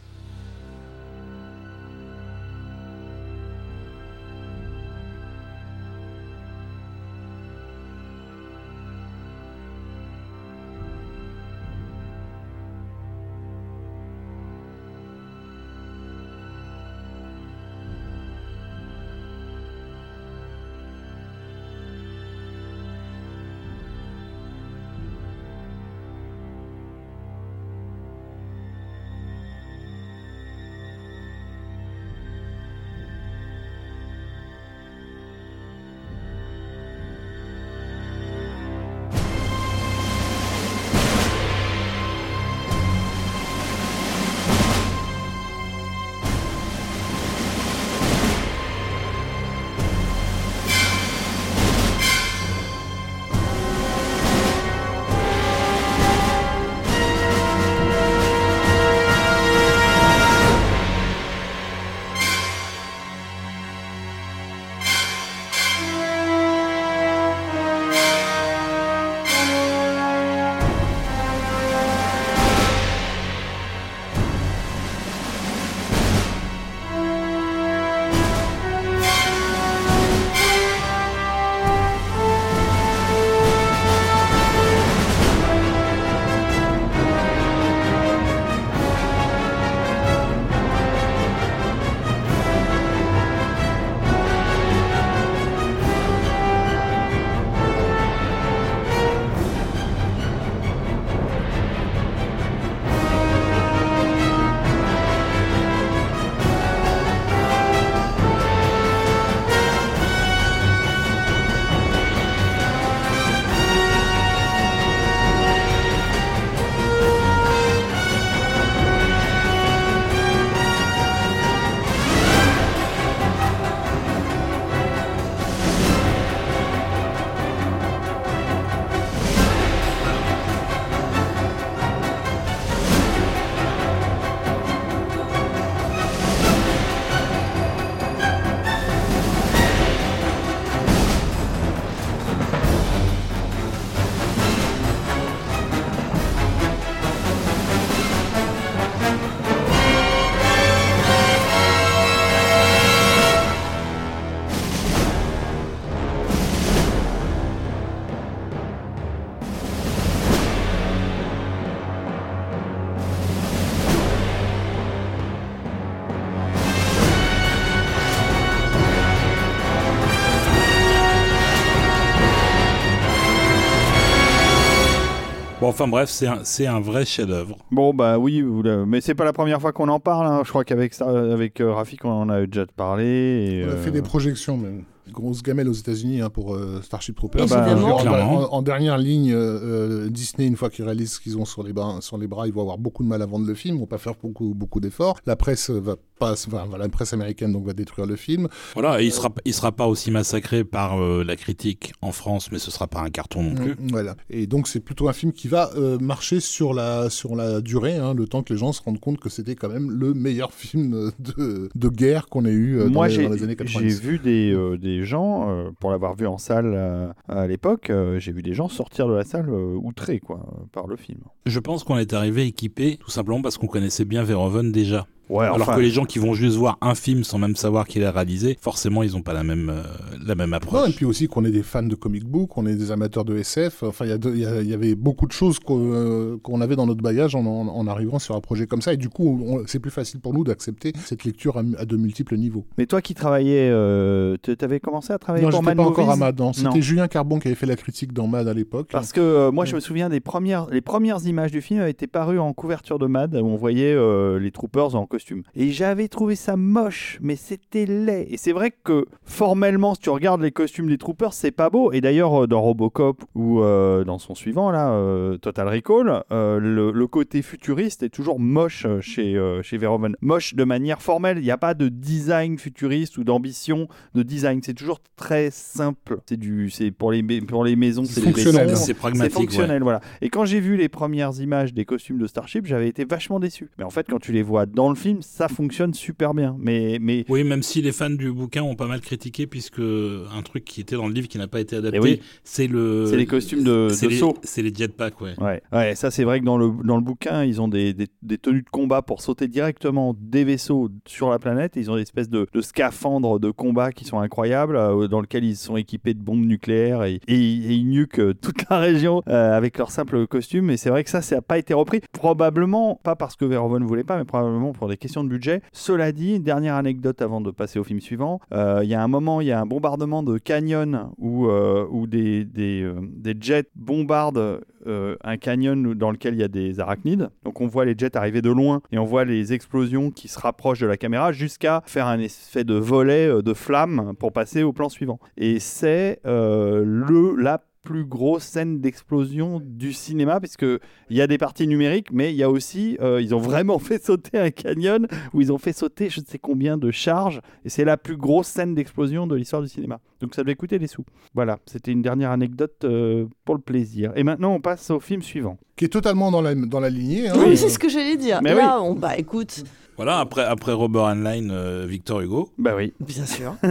Bon, enfin bref, c'est un, c'est un vrai chef-d'œuvre. Bon, bah oui, vous mais c'est pas la première fois qu'on en parle. hein. Je crois qu'avec ça- avec euh, Rafik, on en a déjà parlé. et, On a euh, fait des projections, même. Grosse gamelle aux États-Unis hein, pour euh, Starship Troopers. bah, Évidemment. en, Clairement. en- en dernière ligne, euh, euh, Disney, une fois qu'ils réalisent ce qu'ils ont sur les, bras, sur les bras, ils vont avoir beaucoup de mal à vendre le film, ils vont pas faire beaucoup, beaucoup d'efforts. La presse va pas, enfin, la presse américaine donc va détruire le film. Voilà, et il sera, il sera pas aussi massacré par euh, la critique en France, mais ce sera pas un carton non plus. Mm, Voilà. Et donc c'est plutôt un film qui va euh, marcher sur la sur la durée, hein, le temps que les gens se rendent compte que c'était quand même le meilleur film de, de guerre qu'on ait eu euh, dans, Moi, les, j'ai dans les années j'ai 90. vu des, euh, des gens, euh, pour l'avoir vu en salle euh, à l'époque, euh, j'ai vu des gens sortir de la salle euh, outrés quoi, euh, par le film. Je pense qu'on est arrivé équipé tout simplement parce qu'on connaissait bien Verhoeven déjà. Ouais, Alors enfin, que les gens qui vont juste voir un film sans même savoir qu'il est réalisé, forcément, ils ont pas la même, euh, la même Non, approche. et puis aussi qu'on est des fans de comic book, qu'on est des amateurs de SF. Enfin, il y avait beaucoup de choses qu'on euh, avait dans notre bagage en, en- en arrivant sur un projet comme ça. Et du coup, on- c'est plus facile pour nous d'accepter cette lecture à, à de multiples niveaux. Mais toi qui travaillais, euh, tu avais commencé à travailler non, pour Mad pas encore à Mad. C'était Julien Carbon qui avait fait la critique dans Mad à l'époque. Parce que euh, moi, je me souviens des premières, les premières images du film avaient été parues en couverture de Mad, où on voyait euh, les troopers en costume. Et j'avais trouvé ça moche, mais c'était laid. Et c'est vrai que formellement, si tu regardes les costumes des troopers, c'est pas beau. Et d'ailleurs, euh, dans Robocop ou euh, dans son suivant, là, euh, Total Recall, euh, le, le côté futuriste est toujours moche chez, chez Verhoeven. Moche de manière formelle. Il n'y a pas de design futuriste ou d'ambition de design. C'est toujours très simple. C'est du, c'est pour les, pour les maisons, C'est c'est fonctionnel. C'est C'est pragmatique. fonctionnel, voilà. Et quand j'ai vu les premières images des costumes de Starship, j'avais été vachement déçu. Mais en fait, quand tu les vois dans le film, ça fonctionne super bien. Mais, mais. Oui, même si les fans du bouquin ont pas mal critiqué, puisque un truc qui était dans le livre qui n'a pas été adapté, Eh oui. c'est le. Les costumes de- de les- saut. C'est les jetpacks, ouais. Ouais, ouais, ça c'est vrai que dans le, dans le bouquin, ils ont des, des, des tenues de combat pour sauter directement des vaisseaux sur la planète. Ils ont des espèces de, de scaphandres de combat qui sont incroyables, euh, dans lesquels ils sont équipés de bombes nucléaires et, et, et ils nuquent euh, toute la région euh, avec leur simple costume. Et c'est vrai que ça, ça n'a pas été repris. Probablement, pas parce que Verhoeven ne voulait pas, mais probablement pour des questions de budget. Cela dit, dernière anecdote avant de passer au film suivant, euh, il y a un moment, il y a un bombardement de canyon où, euh, où des, des, euh, des jets bombardent un canyon dans lequel il y a des arachnides. Donc on voit les jets arriver de loin et on voit les explosions qui se rapprochent de la caméra jusqu'à faire un effet de volet de flammes pour passer au plan suivant. Et c'est euh, le la plus grosse scène d'explosion du cinéma puisque il y a des parties numériques mais il y a aussi euh, ils ont vraiment fait sauter un canyon où ils ont fait sauter je ne sais combien de charges et c'est la plus grosse scène d'explosion de l'histoire du cinéma donc ça devait coûter des sous voilà c'était une dernière anecdote euh, pour le plaisir et maintenant on passe au film suivant Qui est totalement dans la, dans la lignée. hein. Oui, c'est ce que j'allais dire. Mais Là, on, bah écoute, Voilà, après, après Robert Heinlein, euh, Victor Hugo. bah oui bien sûr.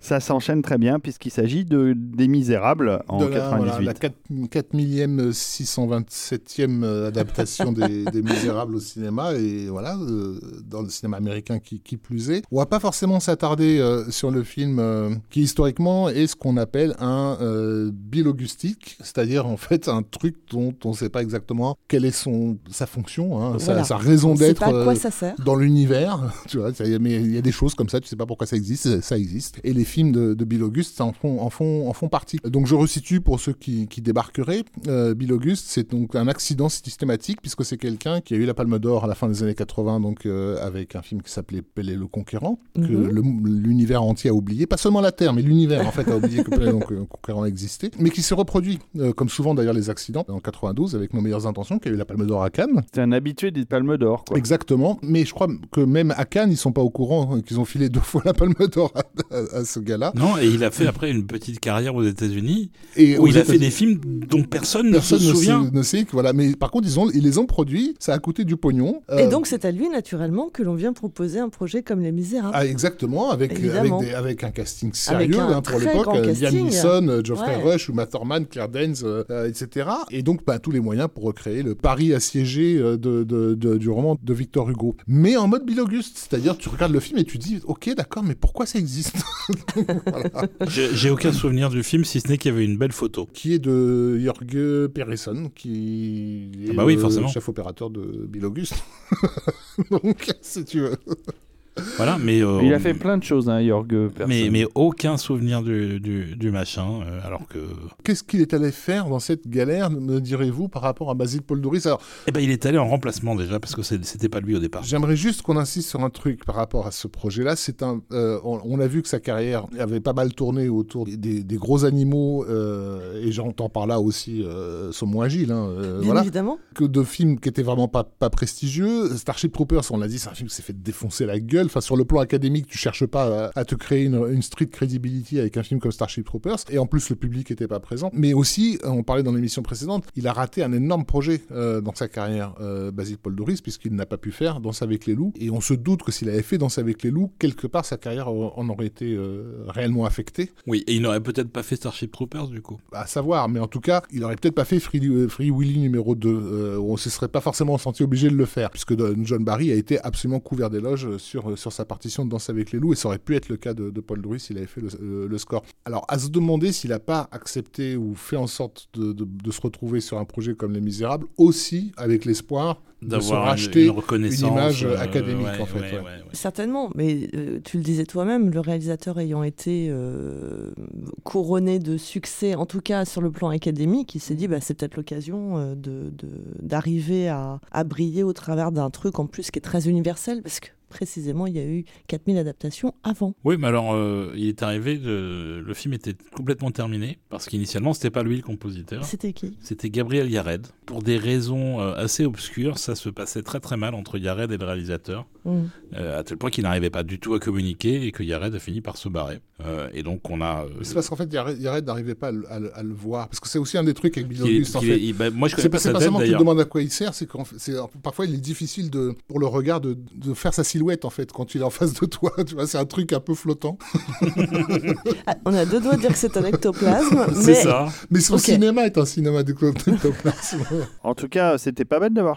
ça s'enchaîne très bien puisqu'il s'agit de des Misérables en de la, 98 voilà, la 4, 4 millième 627e euh, adaptation des, des Misérables au cinéma et voilà euh, dans le cinéma américain qui, qui plus est. On va pas forcément s'attarder euh, sur le film euh, qui historiquement est ce qu'on appelle un euh, bilogustique, c'est-à-dire en fait un truc dont on ne sait pas exactement quelle est son sa fonction, hein, sa, Voilà. sa raison d'être. euh, dans l'univers, tu vois, ça y il y a des choses comme ça, tu sais pas pourquoi ça existe, ça existe. Et les films de, de Bill Auguste en font, en, font, en font partie. Donc je resitue pour ceux qui, qui débarqueraient. Euh, Bill Auguste, c'est donc un accident systématique, puisque c'est quelqu'un qui a eu la Palme d'Or à la fin des années 80, donc euh, avec un film qui s'appelait Pelé le Conquérant, que Mhm. l'univers entier a oublié, pas seulement la Terre, mais l'univers en fait a oublié que Pelé le Con- Conquérant existait, mais qui se reproduit, euh, comme souvent d'ailleurs les accidents, en 92 avec Nos meilleures intentions, qui a eu la Palme d'Or à Cannes. c'est un habitué des Palmes d'Or quoi Exactement, mais je crois que même à Cannes, ils sont pas au courant hein, qu'ils ont filé deux fois la Palme d'Or à, à- à ce gars-là. Non, et il a fait après une petite carrière aux États-Unis Et où aux il a fait des films dont personne, Personne ne se souvient. ne sait que voilà, mais par contre ils ont, ils les ont produits, ça a coûté du pognon. Et Euh, donc, c'est à lui, naturellement, que l'on vient proposer un projet comme Les Misérables. ah, exactement, avec, avec, Évidemment. des- avec un casting sérieux un hein, pour l'époque, euh, Liam. Neeson, euh, Geoffrey Ouais. Rush, Uma Thurman, Claire Danes, euh, euh, etc. Et donc bah, tous les moyens pour recréer le Paris assiégé euh, de, de- de- du roman de Victor Hugo. Mais en mode Bill Auguste, c'est-à-dire tu regardes le film et tu dis ok d'accord, mais pourquoi ça existe? J'ai j'ai aucun souvenir du film, si ce n'est qu'il y avait une belle photo. qui est de Jörg Peresson, qui est Ah bah oui, le forcément. chef opérateur de Bill Auguste. Donc, si tu veux. Voilà, mais euh, Il a fait plein de choses, hein, Jorg Persson. mais, mais aucun souvenir du, du, du machin, euh, alors que Qu'est-ce qu'il est allé faire dans cette galère, me direz-vous, par rapport à Basile Paul Doris Alors, eh ben il est allé en remplacement déjà parce que c'était pas lui au départ. J'aimerais juste qu'on insiste sur un truc par rapport à ce projet-là. C'est un, euh, on, on a vu que sa carrière avait pas mal tourné autour des, des- des gros animaux, euh, et j'entends par là aussi euh, Saumon Agile. Hein, euh, Bien voilà. évidemment. Que de films qui étaient vraiment pas, pas prestigieux. Starship Troopers, on l'a dit, c'est un film qui s'est fait défoncer la gueule. Enfin, sur le plan académique, tu cherches pas à, à te créer une, une street credibility avec un film comme Starship Troopers. Et en plus, le public était pas présent. Mais aussi, on parlait dans l'émission précédente, il a raté un énorme projet euh, dans sa carrière, euh, Basile Paul Doris, puisqu'il n'a pas pu faire Danse avec les loups. Et on se doute que s'il avait fait Danse avec les loups, quelque part, sa carrière euh, en aurait été euh, réellement affectée. Oui, et il n'aurait peut-être pas fait Starship Troopers du coup. À savoir, mais en tout cas, il aurait peut-être pas fait Free, euh, Free Willy numéro 2. Euh, on se serait pas forcément senti obligé de le faire, puisque euh, John Barry a été absolument couvert d'éloges sur, euh, sur sa partition de Danse avec les loups, et ça aurait pu être le cas de, de Paul Doris s'il avait fait le, le- le score. Alors, à se demander s'il n'a pas accepté ou fait en sorte de, de- de se retrouver sur un projet comme Les Misérables, aussi avec l'espoir de se une, racheter une image euh, académique, ouais, en fait, ouais, ouais. ouais, ouais. Certainement, mais euh, tu le disais toi-même, le réalisateur ayant été euh, couronné de succès, en tout cas sur le plan académique, il s'est dit bah, c'est peut-être l'occasion euh, de- de- d'arriver à, à briller au travers d'un truc en plus qui est très universel, parce que précisément il y a eu 4000 adaptations avant. Oui, mais alors, euh, il est arrivé, de... le film était complètement terminé, parce qu'initialement, c'était pas lui le compositeur. C'était qui? C'était Gabriel Yared. Pour des raisons euh, assez obscures, ça se passait très très mal entre Yared et le réalisateur, Mm. euh, à tel point qu'il n'arrivait pas du tout à communiquer et que Yared a fini par se barrer. Euh, et donc on a... euh, C'est parce qu'en fait, Yared n'arrivait pas à le, à le- à le voir. Parce que c'est aussi un des trucs avec Bill qu'il est- Auguste, en qu'il est- fait. il- bah, moi je C'est connais pas, pas c'est sa pas tête seulement que d'ailleurs. demandes à quoi il sert, c'est c'est- parfois il est difficile de, pour le regard de, de faire sa silhouette en fait quand il est en face de toi. Tu vois, c'est un truc un peu flottant. Ah, on a deux doigts de dire que c'est un ectoplasme, C'est mais ça. Mais son cinéma est un cinéma d'ectoplasme. En tout cas, c'était pas bête d'avoir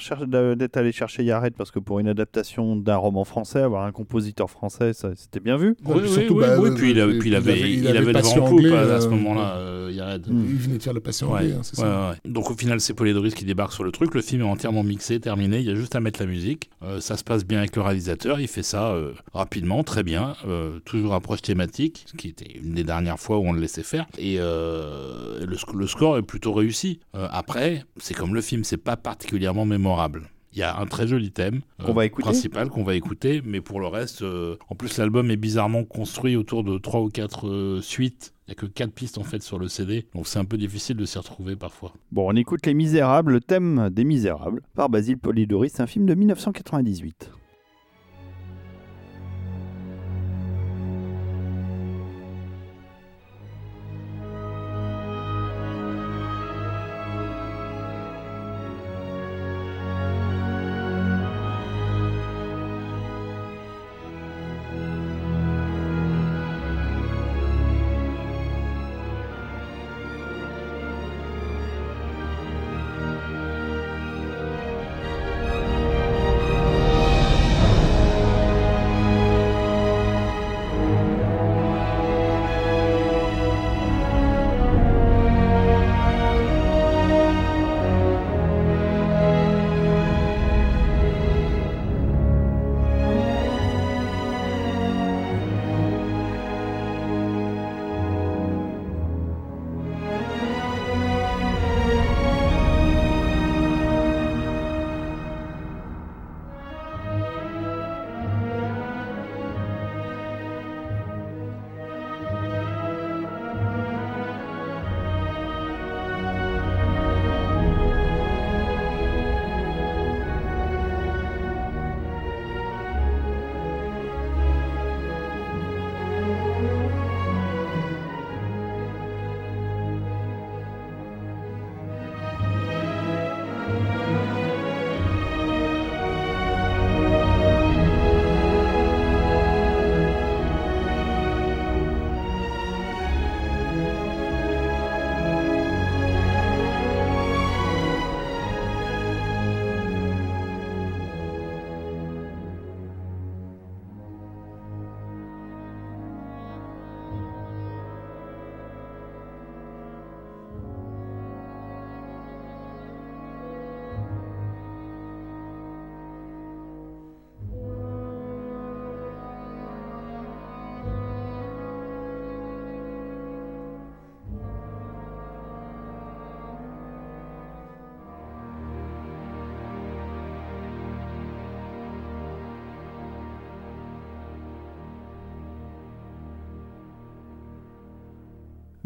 d'être allé chercher Yared parce que pour une adaptation d'un roman français, avoir un compositeur français, ça, c'était bien vu. Oui, puis oui, surtout, oui, bah, oui, euh, puis il, a- il puis il avait, avait- il il avait avait le vent en coupe à, ce euh, moment-là, euh, Yared. Il venait de faire le patient Ouais, anglais, hein, c'est ouais, ça. ouais. Donc au final, c'est Polydoris qui débarque sur le truc. Le film est entièrement mixé, terminé. Il y a juste à mettre la musique. Euh, ça se passe bien avec le réalisateur. Il fait ça euh, rapidement, très bien. Euh, toujours approche thématique, ce qui était une des dernières fois où on le laissait faire. Et le, le score est plutôt réussi. Après, c'est comme le film, c'est pas particulièrement mémorable. Il y a un très joli thème euh, Qu'on va écouter. principal qu'on va écouter, mais pour le reste, euh, en plus l'album est bizarrement construit autour de trois ou quatre euh, suites. Il n'y a que quatre pistes en fait sur le CD, donc c'est un peu difficile de s'y retrouver parfois. Bon, on écoute Les Misérables, le thème des Misérables, par Basile Polidoris, un film de 1998.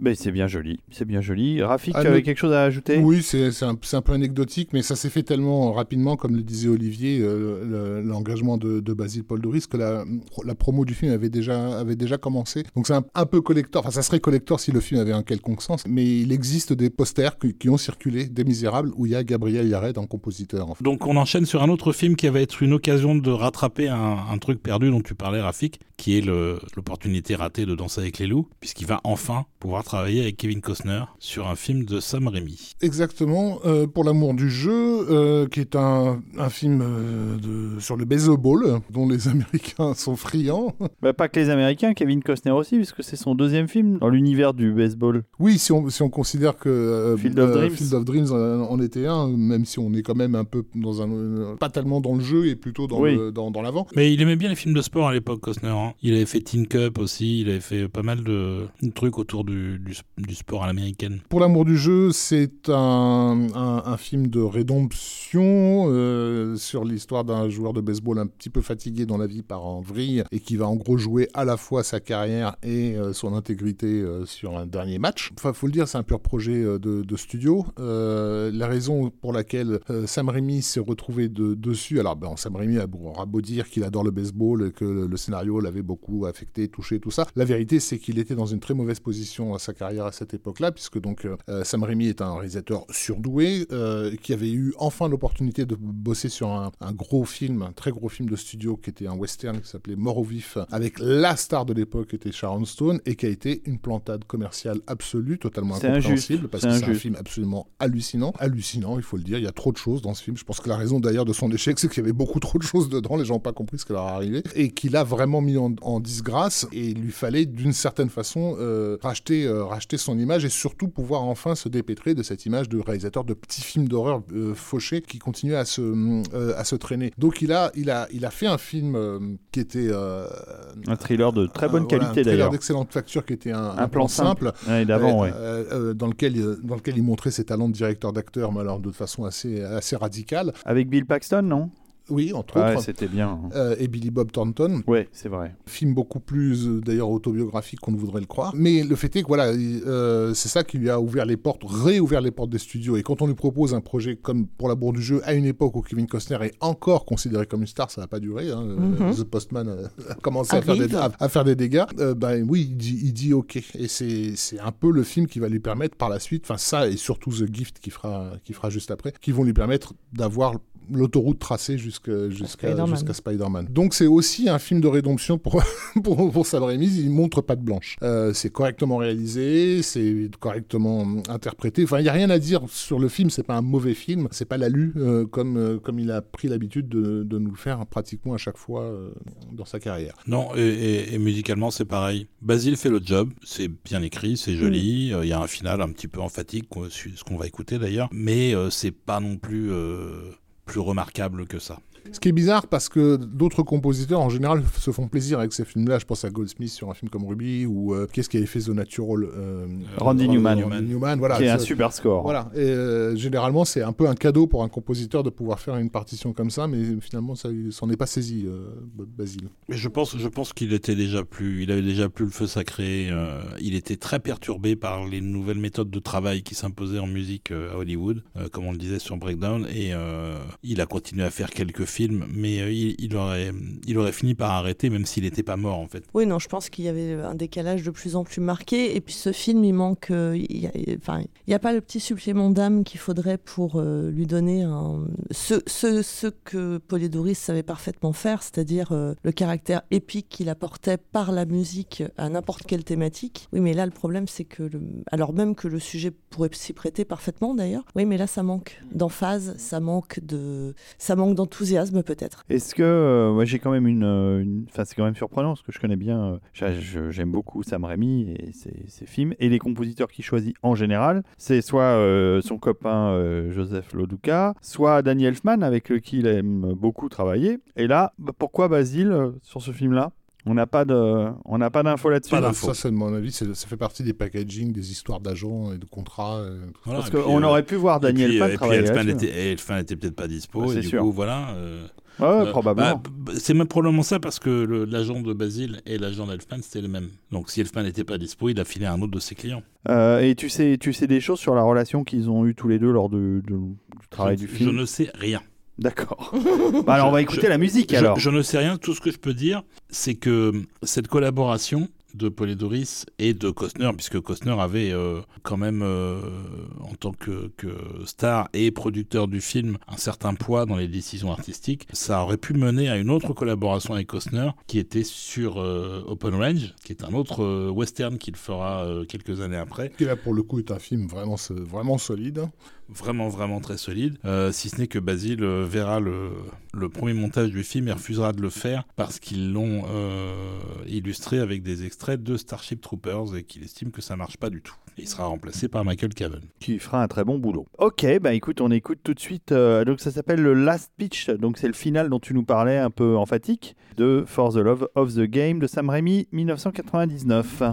Mais c'est bien joli, c'est bien joli. Rafik, Ah, tu avais quelque chose à ajouter? Oui, c'est un, peu anecdotique, mais ça s'est fait tellement rapidement, comme le disait Olivier, euh, le- l'engagement de, de Basile Paul Doris, que la, la promo du film avait déjà, avait déjà commencé. Donc c'est un, un peu collector, enfin ça serait collector si le film avait un quelconque sens, mais il existe des posters qui, qui ont circulé, des Misérables, où il y a Gabriel Yared en compositeur. en fait. Donc on enchaîne sur un autre film qui va être une occasion de rattraper un, un truc perdu dont tu parlais, Rafik, qui est l'opportunité ratée de Danser avec les loups, puisqu'il va enfin pouvoir travailler avec Kevin Costner sur un film de Sam Raimi. Exactement, euh, pour l'amour du jeu, euh, qui est un, un film euh, de, sur le baseball, dont les Américains sont friands. Bah, Pas que les Américains, Kevin Costner aussi, puisque c'est son deuxième film dans l'univers du baseball. Oui, si on, si on considère que euh, Field of euh, Dreams. Field of Dreams en, était un, même si on est quand même un peu dans un, euh, pas tellement dans le jeu et plutôt dans Oui. le- dans, dans l'avant. Mais il aimait bien les films de sport à l'époque, Costner. hein. Il avait fait Teen Cup aussi, il avait fait pas mal de, de trucs autour du, du, sport à l'américaine. Pour l'amour du jeu, c'est un, un, film de rédemption euh, sur l'histoire d'un joueur de baseball un petit peu fatigué dans la vie par en vrille et qui va en gros jouer à la fois sa carrière et euh, son intégrité euh, sur un dernier match. Enfin, faut le dire, c'est un pur projet de, studio. La raison pour laquelle Sam Raimi s'est retrouvé de- dessus, alors ben, Sam Raimi a beau dire qu'il adore le baseball et que le, le scénario l'avait beaucoup affecté, touché, tout ça. La vérité, c'est qu'il était dans une très mauvaise position à sa carrière à cette époque-là, puisque donc euh, Sam Raimi est un réalisateur surdoué euh, qui avait eu enfin l'opportunité de bosser sur un, un gros film, un très gros film de studio qui était un western qui s'appelait Mort au vif, avec la star de l'époque qui était Sharon Stone et qui a été une plantade commerciale absolue, totalement incompréhensible, parce que c'est un film absolument hallucinant. Hallucinant, il faut le dire. Il y a trop de choses dans ce film. Je pense que la raison d'ailleurs de son échec, c'est qu'il y avait beaucoup trop de choses dedans. Les gens n'ont pas compris ce qui leur est arrivé. Et qu'il a vraiment mis en, en disgrâce. Et il lui fallait d'une certaine façon euh, racheter, euh, racheter son image et surtout pouvoir enfin se dépêtrer de cette image de réalisateur de petits films d'horreur euh, fauchés qui continuait à se, euh, à se traîner. Donc il a, il a, il a fait un film qui était Un thriller de très bonne un- voilà, qualité un thriller d'ailleurs. d'excellente facture qui était un, Un plan simple. Ouais, d'avant, ouais. dans, lequel, dans lequel il montrait ses talents de directeur d'acteur, mais alors de façon assez, assez radicale. Avec Bill Paxton, non? Oui, entre Ouais, autres. c'était bien. Euh, et Billy Bob Thornton, Ouais, c'est vrai. film beaucoup plus euh, d'ailleurs autobiographique qu'on ne voudrait le croire. Mais le fait est que voilà, il- euh, c'est ça qui lui a ouvert les portes, réouvert les portes des studios. Et quand on lui propose un projet comme pour la bourre du jeu, à une époque où Kevin Costner est encore considéré comme une star, ça n'a pas duré. hein. Mhm. The Postman a commencé à faire, des, à, à faire des dégâts. Euh, ben oui, il dit, il dit OK. Et c'est c'est un peu le film qui va lui permettre par la suite, enfin ça et surtout The Gift qui fera, qui fera juste après, qui vont lui permettre d'avoir l'autoroute tracée jusqu'à jusqu'à Spider-Man. Donc c'est aussi un film de rédemption pour pour, pour Sam Raimi, il montre pas de blanche. Euh, c'est correctement réalisé, c'est correctement interprété. Enfin, il y a rien à dire sur le film. C'est pas un mauvais film. C'est pas l'alu euh, comme euh, comme il a pris l'habitude de, de nous le faire pratiquement à chaque fois euh, dans sa carrière. Non, et, et- et musicalement c'est pareil. Basile fait le job, c'est bien écrit, c'est joli, euh, il y a un final un petit peu emphatique, ce qu'on va écouter d'ailleurs, mais euh, c'est pas non plus euh, plus remarquable que ça. Ce qui est bizarre parce que d'autres compositeurs en général se font plaisir avec ces films-là. Je pense à Goldsmith sur un film comme Ruby ou euh, qu'est-ce qui avait fait The Natural euh, Randy Newman. Randy Newman, voilà. qui est un super score. Voilà, et euh, généralement c'est un peu un cadeau pour un compositeur de pouvoir faire une partition comme ça, mais finalement ça il s'en est pas saisi, euh, Basile. Mais je pense, je pense qu'il était déjà plus, il avait déjà plus le feu sacré. euh, il était très perturbé par les nouvelles méthodes de travail qui s'imposaient en musique euh, à Hollywood, euh, comme on le disait sur Breakdown. Et euh, il a continué à faire quelques films, mais euh, il, aurait, il aurait fini par arrêter, même s'il n'était pas mort en fait. Oui, non, je pense qu'il y avait un décalage de plus en plus marqué. Et puis ce film, il manque. euh, il n'y a pas le petit supplément d'âme qu'il faudrait pour euh, lui donner. Ce, ce, ce que Polydorus savait parfaitement faire, c'est-à-dire le caractère épique qu'il apportait par la musique à n'importe quelle thématique. Oui, mais là, le problème, c'est que. Alors même que le sujet pourrait s'y prêter parfaitement d'ailleurs. Oui, mais là, ça manque d'emphase, ça manque de. Ça manque d'enthousiasme peut-être. Est-ce que euh, moi j'ai quand même une, euh, une- enfin c'est quand même surprenant parce que je connais bien, euh, j'aime beaucoup Sam Raimi et ses, films et les compositeurs qu'il choisit en général, c'est soit son copain Joseph Loduca, soit Danny Elfman avec qui il aime beaucoup travailler. Et là, bah, pourquoi Basile sur ce film-là? On n'a pas de, on n'a pas d'infos là-dessus. Pas d'infos. Ça, c'est de mon avis, c'est- ça fait partie des packaging, des histoires d'agents et de contrats. euh, tout Voilà, Parce et puis, qu'on euh, aurait pu voir et Daniel puis, Pan euh, et puis travailler Elfman là-dessus. était, et Elfman était peut-être pas dispo, Bah, et c'est du sûr. coup, voilà. euh, Ouais, euh, probablement. bah, c'est même probablement ça parce que l'agent de Basile et l'agent d'Elfman, c'était le même. Donc si Elfman n'était pas dispo, il a filé à un autre de ses clients. Euh, et tu sais, tu sais des choses sur la relation qu'ils ont eue tous les deux lors de- de- du travail je, du je film? ne sais rien. D'accord. Bah, alors on va écouter je- la musique Je, alors. je ne sais rien. Tout ce que je peux dire, c'est que cette collaboration de Polidoris et de Costner, puisque Costner avait euh, quand même, euh, en tant que, que star et producteur du film, un certain poids dans les décisions artistiques, ça aurait pu mener à une autre collaboration avec Costner qui était sur euh, Open Range, qui est un autre euh, western qu'il fera euh, quelques années après. Qui là, pour le coup, est un film vraiment, vraiment solide. Vraiment vraiment très solide, Euh, si ce n'est que Basile euh, verra le, premier montage du film et refusera de le faire parce qu'ils l'ont euh, illustré avec des extraits de Starship Troopers et qu'il estime que ça marche pas du tout. Il sera remplacé par Michael Cavan. Qui fera un très bon boulot. Ok, bah écoute, on écoute tout de suite. donc ça s'appelle le Last Pitch. Donc c'est le final dont tu nous parlais un peu emphatique de For the Love of the Game de Sam Raimi 1999.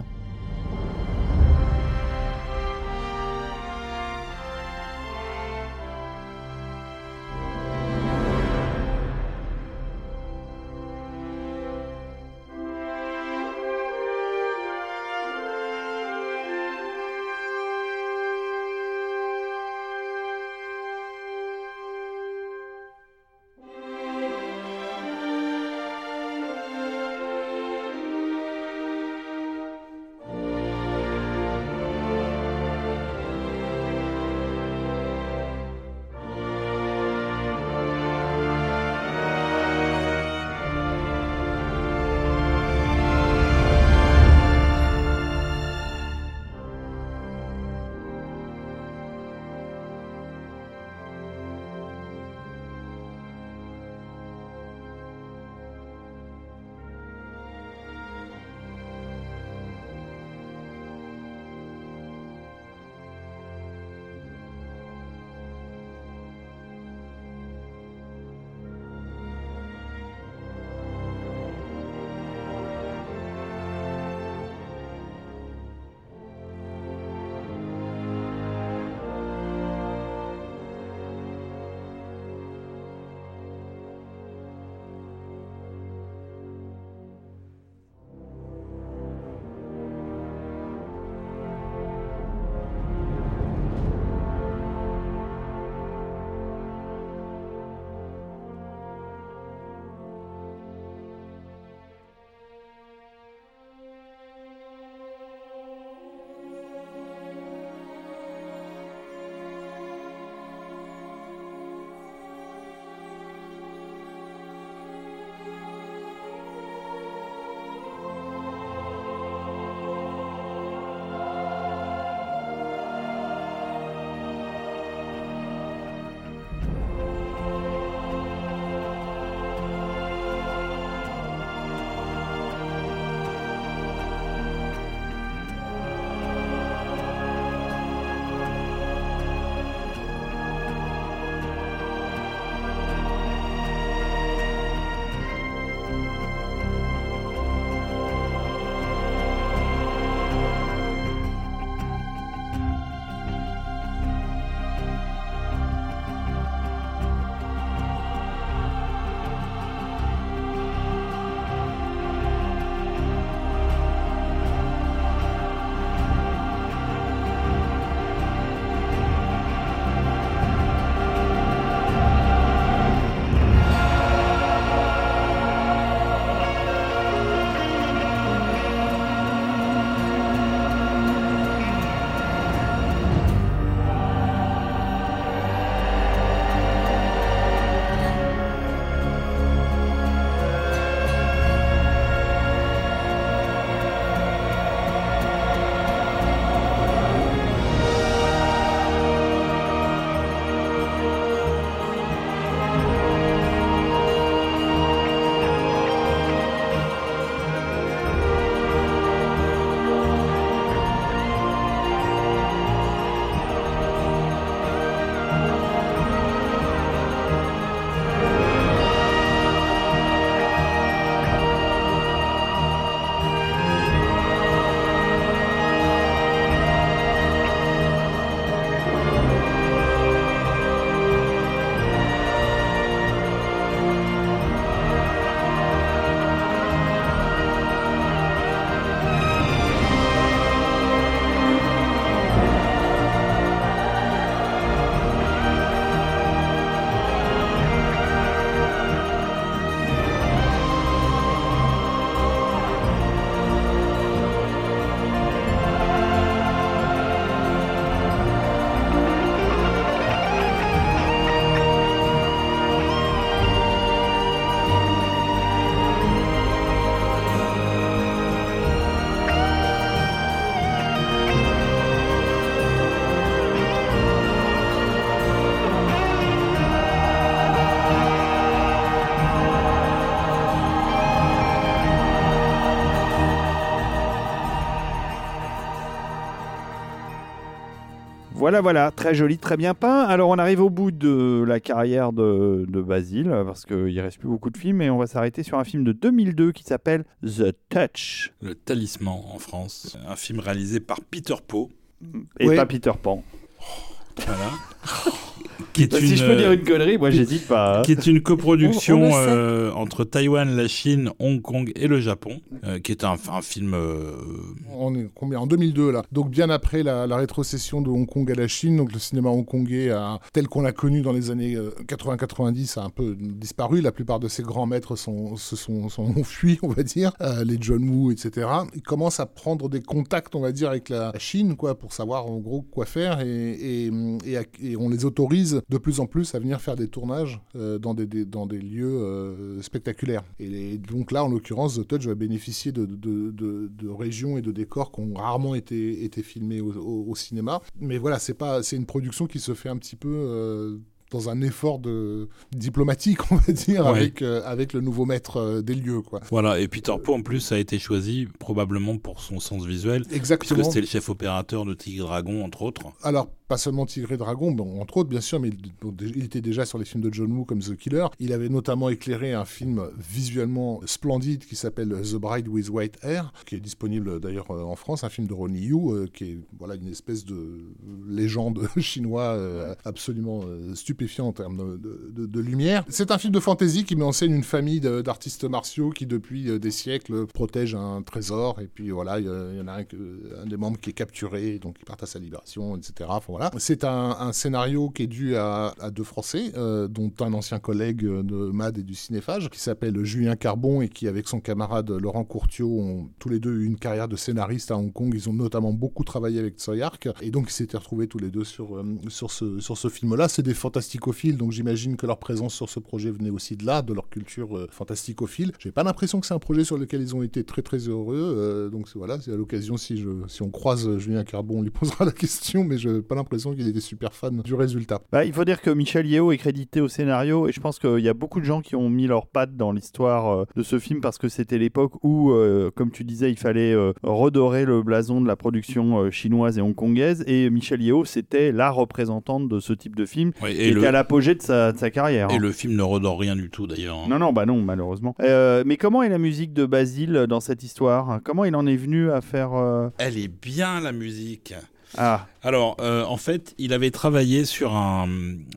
Voilà, voilà, très joli, très bien peint. Alors on arrive au bout de la carrière de, de Basile, parce qu'il reste plus beaucoup de films, et on va s'arrêter sur un film de 2002 qui s'appelle The Touch. Le Talisman en France, un film réalisé par Peter Pau. Et pas Peter Pan. Voilà. qui est Bah, une, si je peux dire euh, une connerie, moi j'hésite pas. hein. qui est une coproduction On- on euh, entre Taïwan, la Chine, Hong Kong et le Japon, euh, qui est un, un film euh, On est combien? En 2002 là. Donc bien après la, la rétrocession de Hong Kong à la Chine, donc le cinéma hongkongais a, tel qu'on l'a connu dans les années euh, 80-90 a un peu disparu. La plupart de ses grands maîtres sont, se sont, sont enfuis, on va dire, Euh, les John Woo, etc. Ils commencent à prendre des contacts, on va dire, avec la Chine, quoi, pour savoir en gros quoi faire et, et, et on les autorise de plus en plus à venir faire des tournages euh, dans, des, dans des lieux euh, spectaculaires. Et, donc là, en l'occurrence, The Touch va bénéficier de, de, de- régions et de décors qui ont rarement été, été filmés au, au- au cinéma. Mais voilà, c'est pas, c'est une production qui se fait un petit peu. Dans un effort de diplomatique, on va dire, Ouais. avec, euh, avec le nouveau maître euh, des lieux. Quoi. Voilà, et Peter Pau en plus a été choisi probablement pour son sens visuel, puisque Exactement. c'était le chef opérateur de Tigre Dragon, entre autres. Alors, pas seulement Tigre et Dragon, bon, entre autres, bien sûr, mais il, était déjà sur les films de John Woo comme The Killer. Il avait notamment éclairé un film visuellement splendide qui s'appelle The Bride with White Hair, qui est disponible d'ailleurs euh, en France, un film de Ronnie Yu, euh, qui est voilà, une espèce de légende chinois euh, absolument euh, en termes de, lumière. C'est un film de fantasy qui met en scène une famille d'artistes martiaux qui, depuis euh, des siècles, protègent un trésor. Et puis voilà, il y, en a un, des membres qui est capturé, donc il part à sa libération, etc. Voilà. C'est un, scénario qui est dû à, deux Français, euh, dont un ancien collègue de MAD et du Cinéphage, qui s'appelle Julien Carbon et qui, avec son camarade Laurent Courtiot, ont tous les deux eu une carrière de scénariste à Hong Kong. Ils ont notamment beaucoup travaillé avec Tsui Hark. Et donc, ils s'étaient retrouvés tous les deux sur, euh, sur ce, film-là. C'est des fantasticophiles, donc j'imagine que leur présence sur ce projet venait aussi de là, de leur culture euh, fantasticophile. J'ai pas l'impression que c'est un projet sur lequel ils ont été très très heureux. euh, donc voilà, c'est à l'occasion si je si on croise Julien Carbon, on lui posera la question, mais j'ai pas l'impression qu'il était super fan du résultat. Bah, il faut dire que Michel Yeo est crédité au scénario et je pense qu'il y a beaucoup de gens qui ont mis leurs pattes dans l'histoire euh, de ce film parce que c'était l'époque où, euh, comme tu disais, il fallait euh, redorer le blason de la production euh, chinoise et hongkongaise et Michel Yeo c'était la représentante de ce type de film Ouais, et, le, à l'apogée de sa, de sa carrière. et hein. le film ne redore rien du tout d'ailleurs. hein. Non, non, bah non, malheureusement. Euh, mais comment est la musique de Basile dans cette histoire? Comment il en est venu à faire... euh, Elle est bien la musique. Ah, Alors, euh, en fait, il avait travaillé sur un,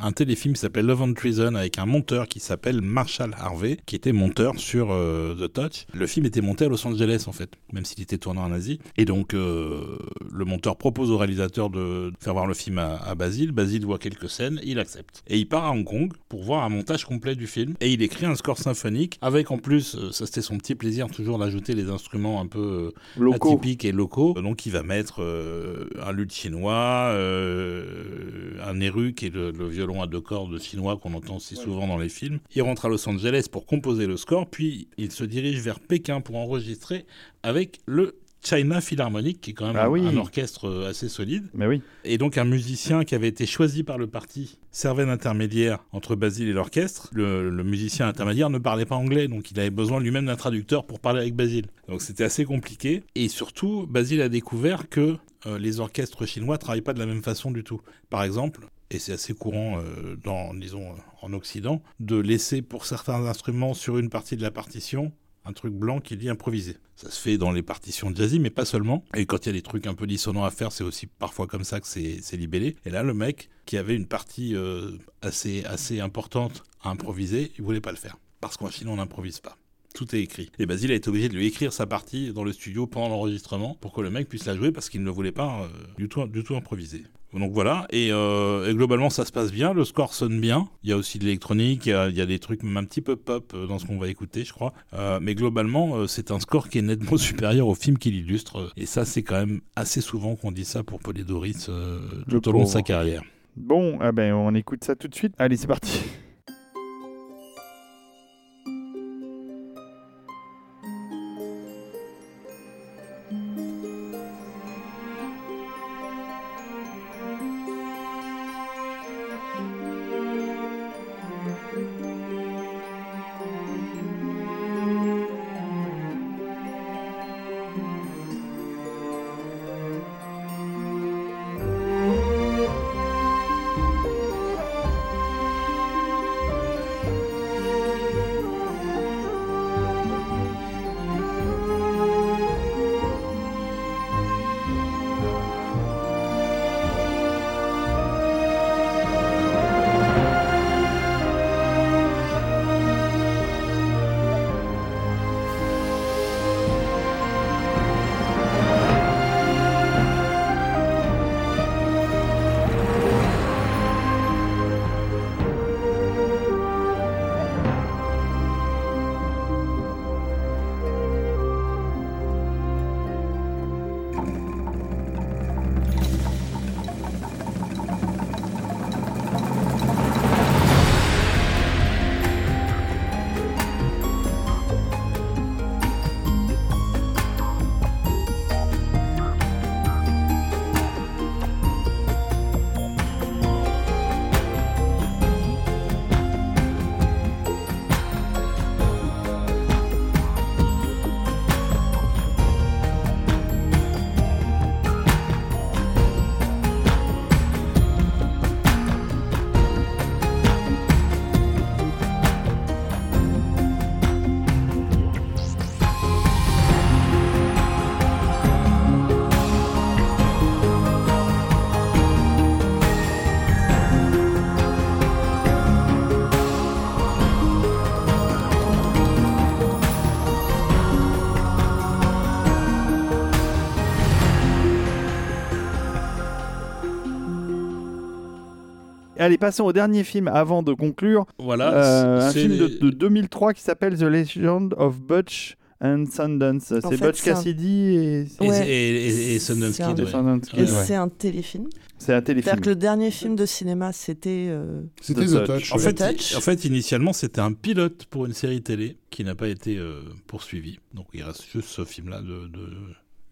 un téléfilm qui s'appelle Love and Treason avec un monteur qui s'appelle Marshall Harvey, qui était monteur sur euh, The Touch. Le film était monté à Los Angeles, en fait, même s'il était tourné en Asie. Et donc, euh, le monteur propose au réalisateur de faire voir le film à, à Basile. Basile voit quelques scènes, il accepte. Et il part à Hong Kong pour voir un montage complet du film. Et il écrit un score symphonique avec, en plus, euh, ça c'était son petit plaisir, toujours d'ajouter les instruments un peu euh, locaux. atypiques et locaux. Donc il va mettre un luth chinois, euh, un eru qui est le, le violon à deux cordes chinois qu'on entend si souvent dans les films. Il rentre à Los Angeles pour composer le score, puis il se dirige vers Pékin pour enregistrer avec le China Philharmonic, qui est quand même Ah oui. un orchestre euh, assez solide. Mais oui. Et donc un musicien qui avait été choisi par le parti servait d'intermédiaire entre Basile et l'orchestre. Le, le musicien intermédiaire ne parlait pas anglais, donc il avait besoin lui-même d'un traducteur pour parler avec Basile. Donc c'était assez compliqué. Et surtout, Basile a découvert que euh, les orchestres chinois travaillent pas de la même façon du tout. Par exemple, et c'est assez courant euh, dans, disons, euh, en Occident, de laisser pour certains instruments sur une partie de la partition un truc blanc qui dit improvisé. Ça se fait dans les partitions jazzy, mais pas seulement. Et quand il y a des trucs un peu dissonants à faire, c'est aussi parfois comme ça que c'est libellé. Et là, le mec, qui avait une partie assez, assez importante à improviser, il voulait pas le faire. Parce qu'en Chine, on n'improvise pas. Tout est écrit. Et Basile a été obligé de lui écrire sa partie dans le studio pendant l'enregistrement pour que le mec puisse la jouer parce qu'il ne voulait pas euh, du, tout, du tout improviser. Donc voilà, et, euh, et globalement ça se passe bien, le score sonne bien, il y a aussi de l'électronique, il y a, il y a des trucs même un petit peu pop euh, dans ce qu'on va écouter je crois, Euh, mais globalement euh, c'est un score qui est nettement supérieur au film qui l'illustre, et ça c'est quand même assez souvent qu'on dit ça pour Polydoris euh, Le tout au long de sa carrière. Bon, ah ben, on écoute ça tout de suite. Allez, c'est parti. Allez, passons au dernier film avant de conclure. Voilà. Euh, un film de, les- de 2003 qui s'appelle The Legend of Butch and Sundance. C'est Butch Cassidy et, Et, Ouais. et, et- et Sundance Kid, et ouais. Sundance Kid, Et ouais. c'est un téléfilm. C'est un téléfilm. C'est-à-dire que le dernier film de cinéma, c'était. euh, C'était The The Touch. Touch. En fait, Touch. en fait, initialement, c'était un pilote pour une série télé qui n'a pas été euh, poursuivi. Donc, il reste juste ce film-là de, de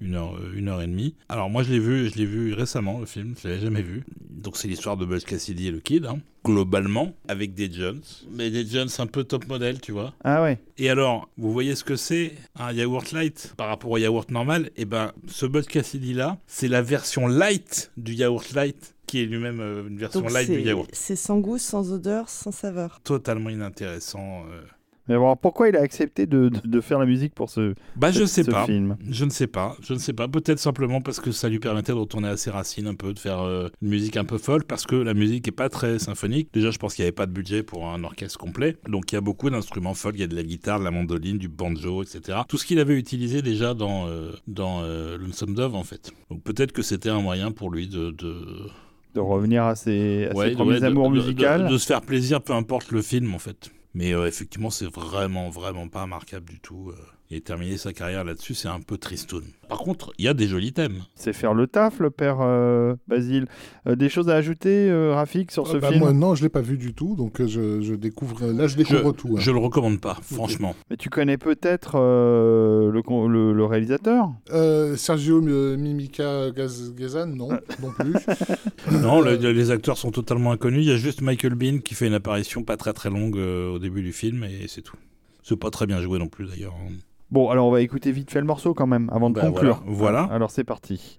une, heure, euh, une heure et demie. Alors, moi, je l'ai vu, je l'ai vu récemment, le film. Je l'avais jamais vu. Donc, c'est l'histoire de Buzz Cassidy et le Kid, hein, globalement, avec des Jones. Mais des Jones un peu top modèle, tu vois. Ah ouais. Et alors, vous voyez ce que c'est un yaourt light par rapport au yaourt normal? Et ben, ce Buzz Cassidy là, c'est la version light du yaourt light, qui est lui-même euh, une version Donc light du yaourt. c'est sans goût, sans odeur, sans saveur. Totalement inintéressant. euh. Mais bon, pourquoi il a accepté de, de- de faire la musique pour ce, Bah, je ce- sais ce pas. film Je ne sais pas, je ne sais pas. Peut-être simplement parce que ça lui permettait de retourner à ses racines un peu, de faire euh, une musique un peu folle, parce que la musique est pas très symphonique. Déjà, je pense qu'il n'y avait pas de budget pour un orchestre complet, donc il y a beaucoup d'instruments folles. Il y a de la guitare, de la mandoline, du banjo, etc. Tout ce qu'il avait utilisé déjà dans euh, dans euh, Lonesome Dove en fait. Donc peut-être que c'était un moyen pour lui de, de... de revenir à ses, à Ouais, premiers ouais, amours musicales. de se faire plaisir, peu importe le film en fait. Mais euh, effectivement, c'est vraiment, vraiment pas remarquable du tout. Euh. A terminé sa carrière là-dessus, c'est un peu tristoun. Par contre, il y a des jolis thèmes. C'est faire le taf, le père euh, Basile. Euh, des choses à ajouter, euh, Rafik, sur ce Ah bah, film moi, non, je l'ai pas vu du tout, donc euh, je, je découvre. Là, je découvre tout. hein. Je le recommande pas, franchement. Mais tu connais peut-être euh, le, con- le- le réalisateur? Euh, Sergio euh, Mimica Gaz- Gazan, non, non plus. Non, le- les acteurs sont totalement inconnus. Il y a juste Michael Bean qui fait une apparition pas très très longue euh, au début du film et c'est tout. C'est pas très bien joué non plus d'ailleurs. Bon, alors on va écouter vite fait le morceau quand même, avant de Bah, conclure. voilà, voilà. Alors c'est parti.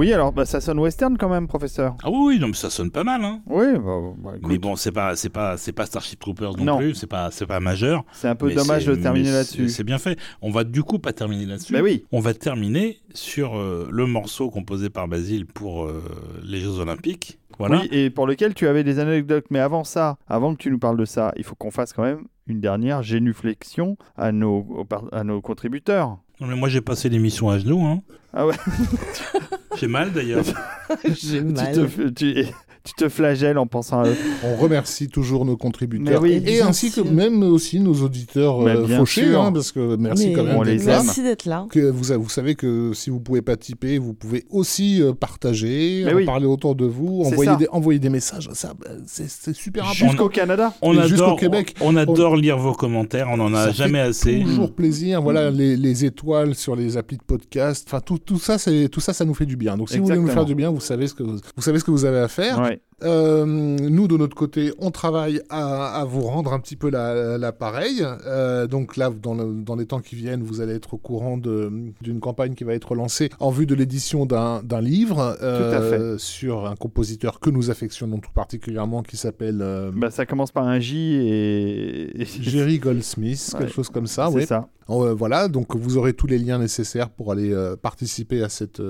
Oui, alors bah, ça sonne western quand même, professeur. Ah oui, oui, non, mais ça sonne pas mal. Hein. Oui, bah, bah, Mais bon, c'est pas, c'est pas, c'est pas Starship Troopers non, Non. plus. C'est pas, c'est pas majeur. c'est un peu dommage de terminer là-dessus. c'est- bien fait. On va du coup pas terminer là-dessus. Mais oui, On va terminer sur euh, le morceau composé par Basile pour euh, les Jeux Olympiques. Voilà. oui, et pour lequel tu avais des anecdotes. Mais avant ça, avant que tu nous parles de ça, il faut qu'on fasse quand même une dernière génuflexion à nos, à nos contributeurs. Non, mais moi j'ai passé l'émission à genoux. Hein. Ah ouais. J'ai mal d'ailleurs. J'ai tu, mal. te, tu, tu te flagelles en pensant à eux. On remercie toujours nos contributeurs oui, et ainsi que même aussi nos auditeurs euh, fauchés, hein, parce que merci Mais quand même. On les d'être là. aime. Merci d'être là. Que vous, vous savez que si vous pouvez pas typer, vous pouvez aussi euh, partager, Mais en oui. parler autour de vous, envoyer des, envoyer des messages. Ça, bah, c'est super important. Jusqu'au Canada. On Et jusqu'au adore, Québec. on adore lire vos commentaires. On en a Ça jamais fait assez. Toujours plaisir. Mm. Voilà, les, les étoiles sur les applis de podcast. Enfin, tout, tout ça, c'est tout ça, ça nous fait du bien. Donc, si vous voulez nous faire du bien, vous savez ce que vous, vous savez ce que vous avez à faire. Ouais. right. Euh, nous, de notre côté, on travaille à, à vous rendre un petit peu la- l'appareil. Euh, donc là, dans, le- dans les temps qui viennent, vous allez être au courant d'une campagne qui va être lancée en vue de l'édition d'un livre euh, sur un compositeur que nous affectionnons tout particulièrement qui s'appelle Bah, ça commence par un J et. Jerry Goldsmith, quelque Ouais. chose comme ça. c'est ça. Voilà, donc vous aurez tous les liens nécessaires pour aller participer à cette,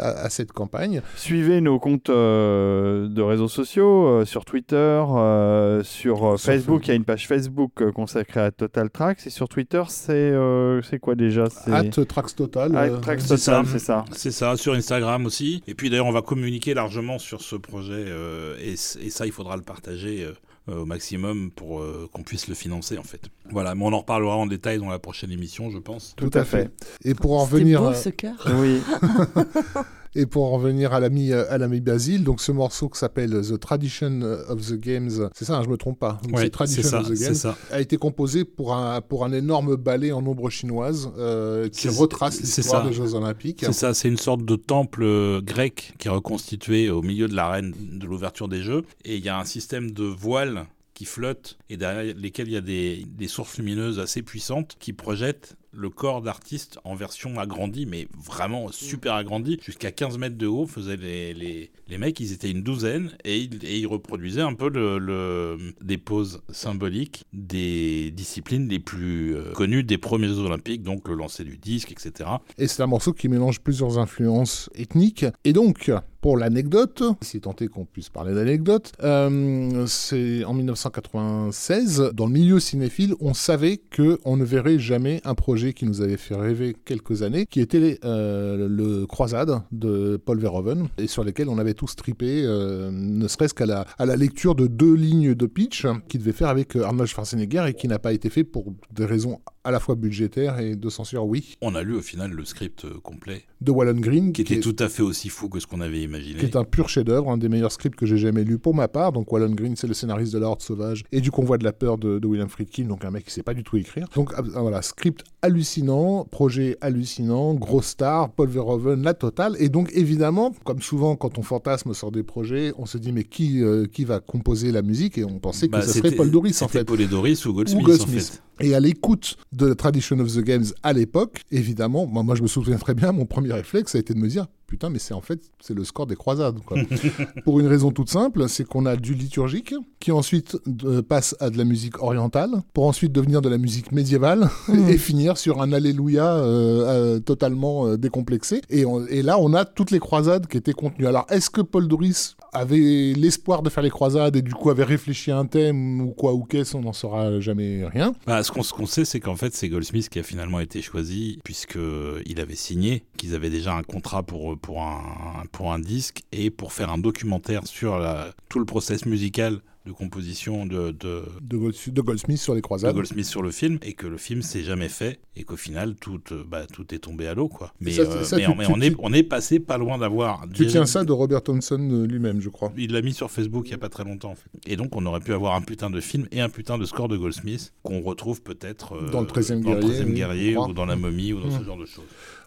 à, à cette campagne. Suivez nos comptes de réseaux sociaux euh, sur Twitter, euh, sur euh, Facebook. Il y a une page Facebook euh, consacrée à Total Tracks. Et sur Twitter, c'est euh, c'est quoi déjà? At Trax Total. At euh, Tracks c'est Total, ça. c'est ça. C'est ça, sur Instagram aussi. Et puis d'ailleurs, on va communiquer largement sur ce projet. euh, et, ça, il faudra le partager au maximum pour euh, qu'on puisse le financer, en fait. Voilà, mais on en reparlera en détail dans la prochaine émission, je pense. Tout à fait. Et pour en revenir, beau euh, ce cœur. Oui. et pour en revenir à l'ami euh, à l'ami Basile, donc ce morceau qui s'appelle The Tradition of the Games, c'est ça, hein, je me trompe pas. Donc, Ouais, c'est Tradition ça, of the Games ça. a été composé pour un pour un énorme ballet en ombre chinoise euh, qui retrace l'histoire des Jeux Olympiques. C'est ça, c'est une sorte de temple euh, grec qui est reconstitué au milieu de l'arène de l'ouverture des Jeux. Et il y a un système de voiles qui flottent et derrière lesquels il y a des, des sources lumineuses assez puissantes qui projettent le corps d'artiste en version agrandie, mais vraiment super agrandie, jusqu'à 15 mètres de haut, faisaient les, les, les mecs, ils étaient une douzaine, et ils, et ils reproduisaient un peu le, le- des poses symboliques des disciplines les plus euh, connues des premiers Jeux Olympiques, donc le lancer du disque, etc. Et c'est un morceau qui mélange plusieurs influences ethniques. Et donc, pour l'anecdote, si tant qu'on puisse parler d'anecdote, euh, c'est en 1996, dans le milieu cinéphile, on savait que on ne verrait jamais un projet qui nous avait fait rêver quelques années, qui était euh, le Croisade de Paul Verhoeven, et sur lesquels on avait tous tripé, euh, ne serait-ce qu'à la, la lecture de deux lignes de pitch qu'il devait faire avec euh, Arnold Schwarzenegger et qui n'a pas été fait pour des raisons à la fois budgétaires et de censure, oui, On a lu au final le script euh, complet, de Wallen Green, qui était est- tout à fait aussi fou que ce qu'on avait imaginé. qui est un pur chef-d'œuvre, un des meilleurs scripts que j'ai jamais lu pour ma part. Donc Wallen Green, c'est le scénariste de La Horde Sauvage et du Convoi de la Peur de, de William Friedkin, donc un mec qui sait pas du tout écrire. Donc ah, voilà, script hallucinant, projet hallucinant, gros star, Paul Verhoeven, la totale. Et donc évidemment, comme souvent quand on fantasme sur des projets, on se dit mais qui, euh, qui va composer la musique? Et on pensait que Bah, ce serait Paul Doris en fait. Paul et Doris ou Goldsmith, Ou Goldsmith. en fait. Et à l'écoute de Tradition of the Games à l'époque, évidemment, moi, moi, je me souviens très bien, mon premier réflexe a été de me dire putain, mais c'est en fait c'est le score des croisades. quoi. Pour une raison toute simple, c'est qu'on a du liturgique qui ensuite euh, passe à de la musique orientale, pour ensuite devenir de la musique médiévale et finir sur un Alléluia euh, euh, totalement euh, décomplexé. Et, on- et là, on a toutes les croisades qui étaient contenues. Alors, est-ce que Paul Doris avait l'espoir de faire les croisades et du coup avait réfléchi à un thème ou quoi ou qu'est-ce, on n'en saura jamais rien. Bah, ce qu'on ce qu'on sait, c'est qu'en fait, c'est Goldsmith qui a finalement été choisi, puisqu'il avait signé, qu'ils avaient déjà un contrat pour, pour, un, pour un disque et pour faire un documentaire sur la- tout le process musical de composition de, de, de, Gold- de Goldsmith sur les de croisades. Goldsmith sur le film, et que le film s'est jamais fait, et qu'au final, tout, euh, bah, tout est tombé à l'eau. quoi. Mais, Ça, euh, ça, mais tu- on- mais tu- on, est, tu- on est passé pas loin d'avoir... Tu tiens ça de Robert Thompson euh, lui-même, je crois. Il l'a mis sur Facebook il y a pas très longtemps en fait. Et donc on aurait pu avoir un putain de film et un putain de score de Goldsmith qu'on retrouve peut-être euh, Dans le 13e dans le guerrier, 13e oui, guerrier je crois. ou dans la momie ou dans ce genre de choses.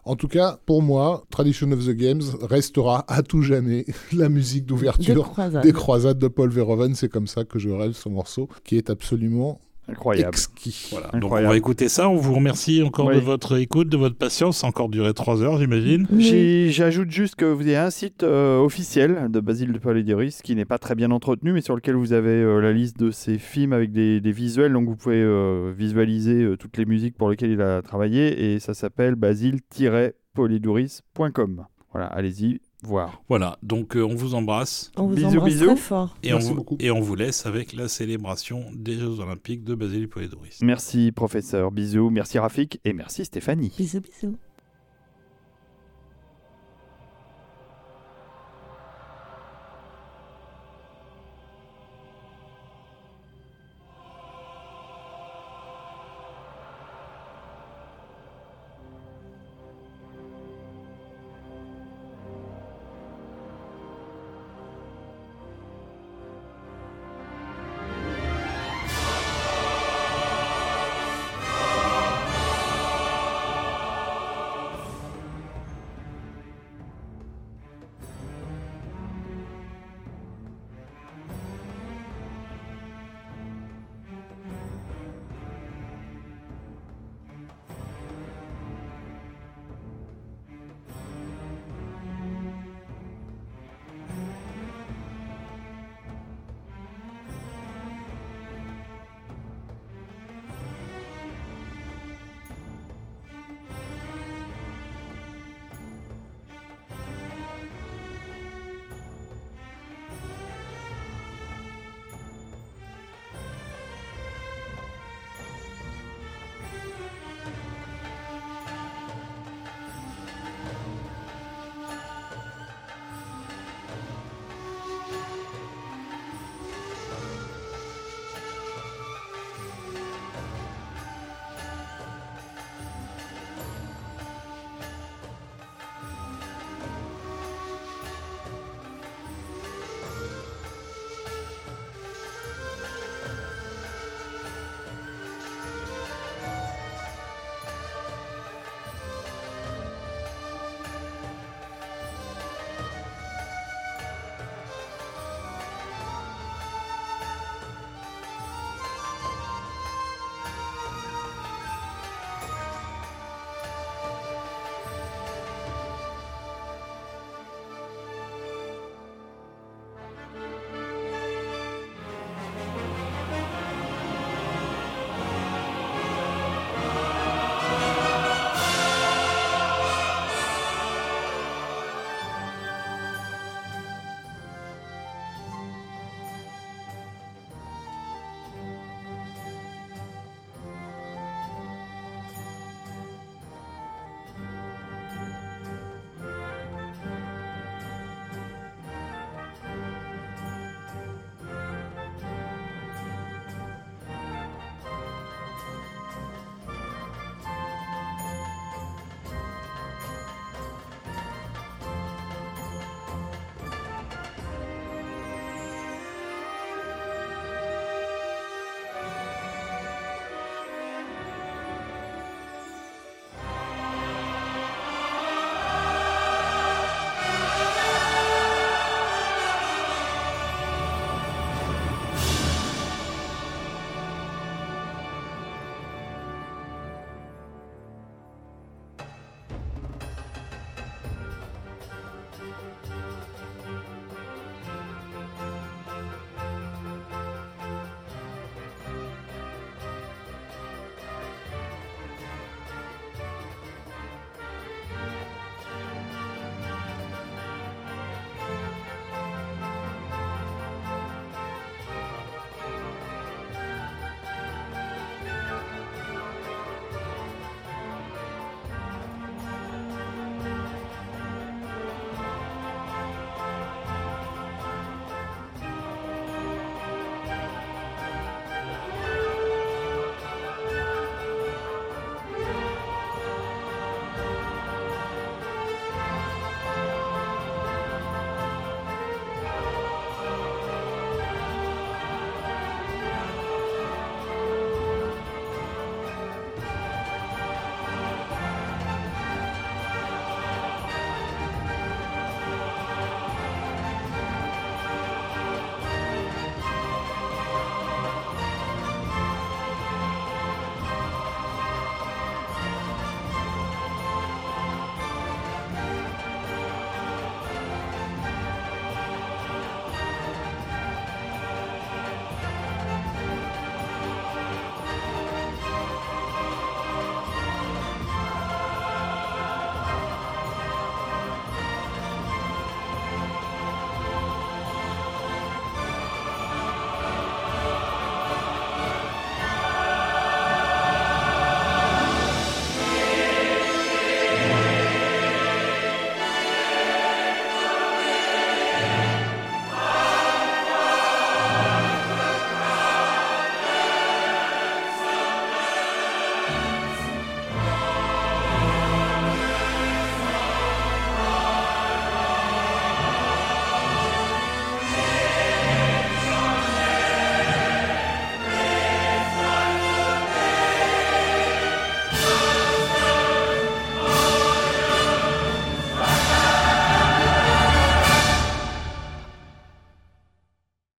En tout cas, pour moi, Tradition of the Games restera à tout jamais la musique d'ouverture des croisades de Paul Verhoeven. C'est comme ça que je rêve ce morceau, qui est absolument Incroyable. exquis. Voilà. Donc on va écouter ça. On vous remercie encore Oui. de votre écoute, de votre patience. Ça a encore duré trois heures, j'imagine. Oui. J'ajoute juste que vous avez un site euh, officiel de Basile de Polidoris qui n'est pas très bien entretenu, mais sur lequel vous avez euh, la liste de ses films avec des, des visuels. Donc vous pouvez euh, visualiser euh, toutes les musiques pour lesquelles il a travaillé et ça s'appelle basile-polidouris.com. Voilà, allez-y voir. Voilà. Donc euh, on vous embrasse On vous Bisous, embrasse bisous. très fort. et, Merci on vous, beaucoup. et on vous laisse avec la célébration des Jeux Olympiques de Basile Polidoris. Merci professeur, bisous, merci Rafik et merci Stéphanie. Bisous, bisous.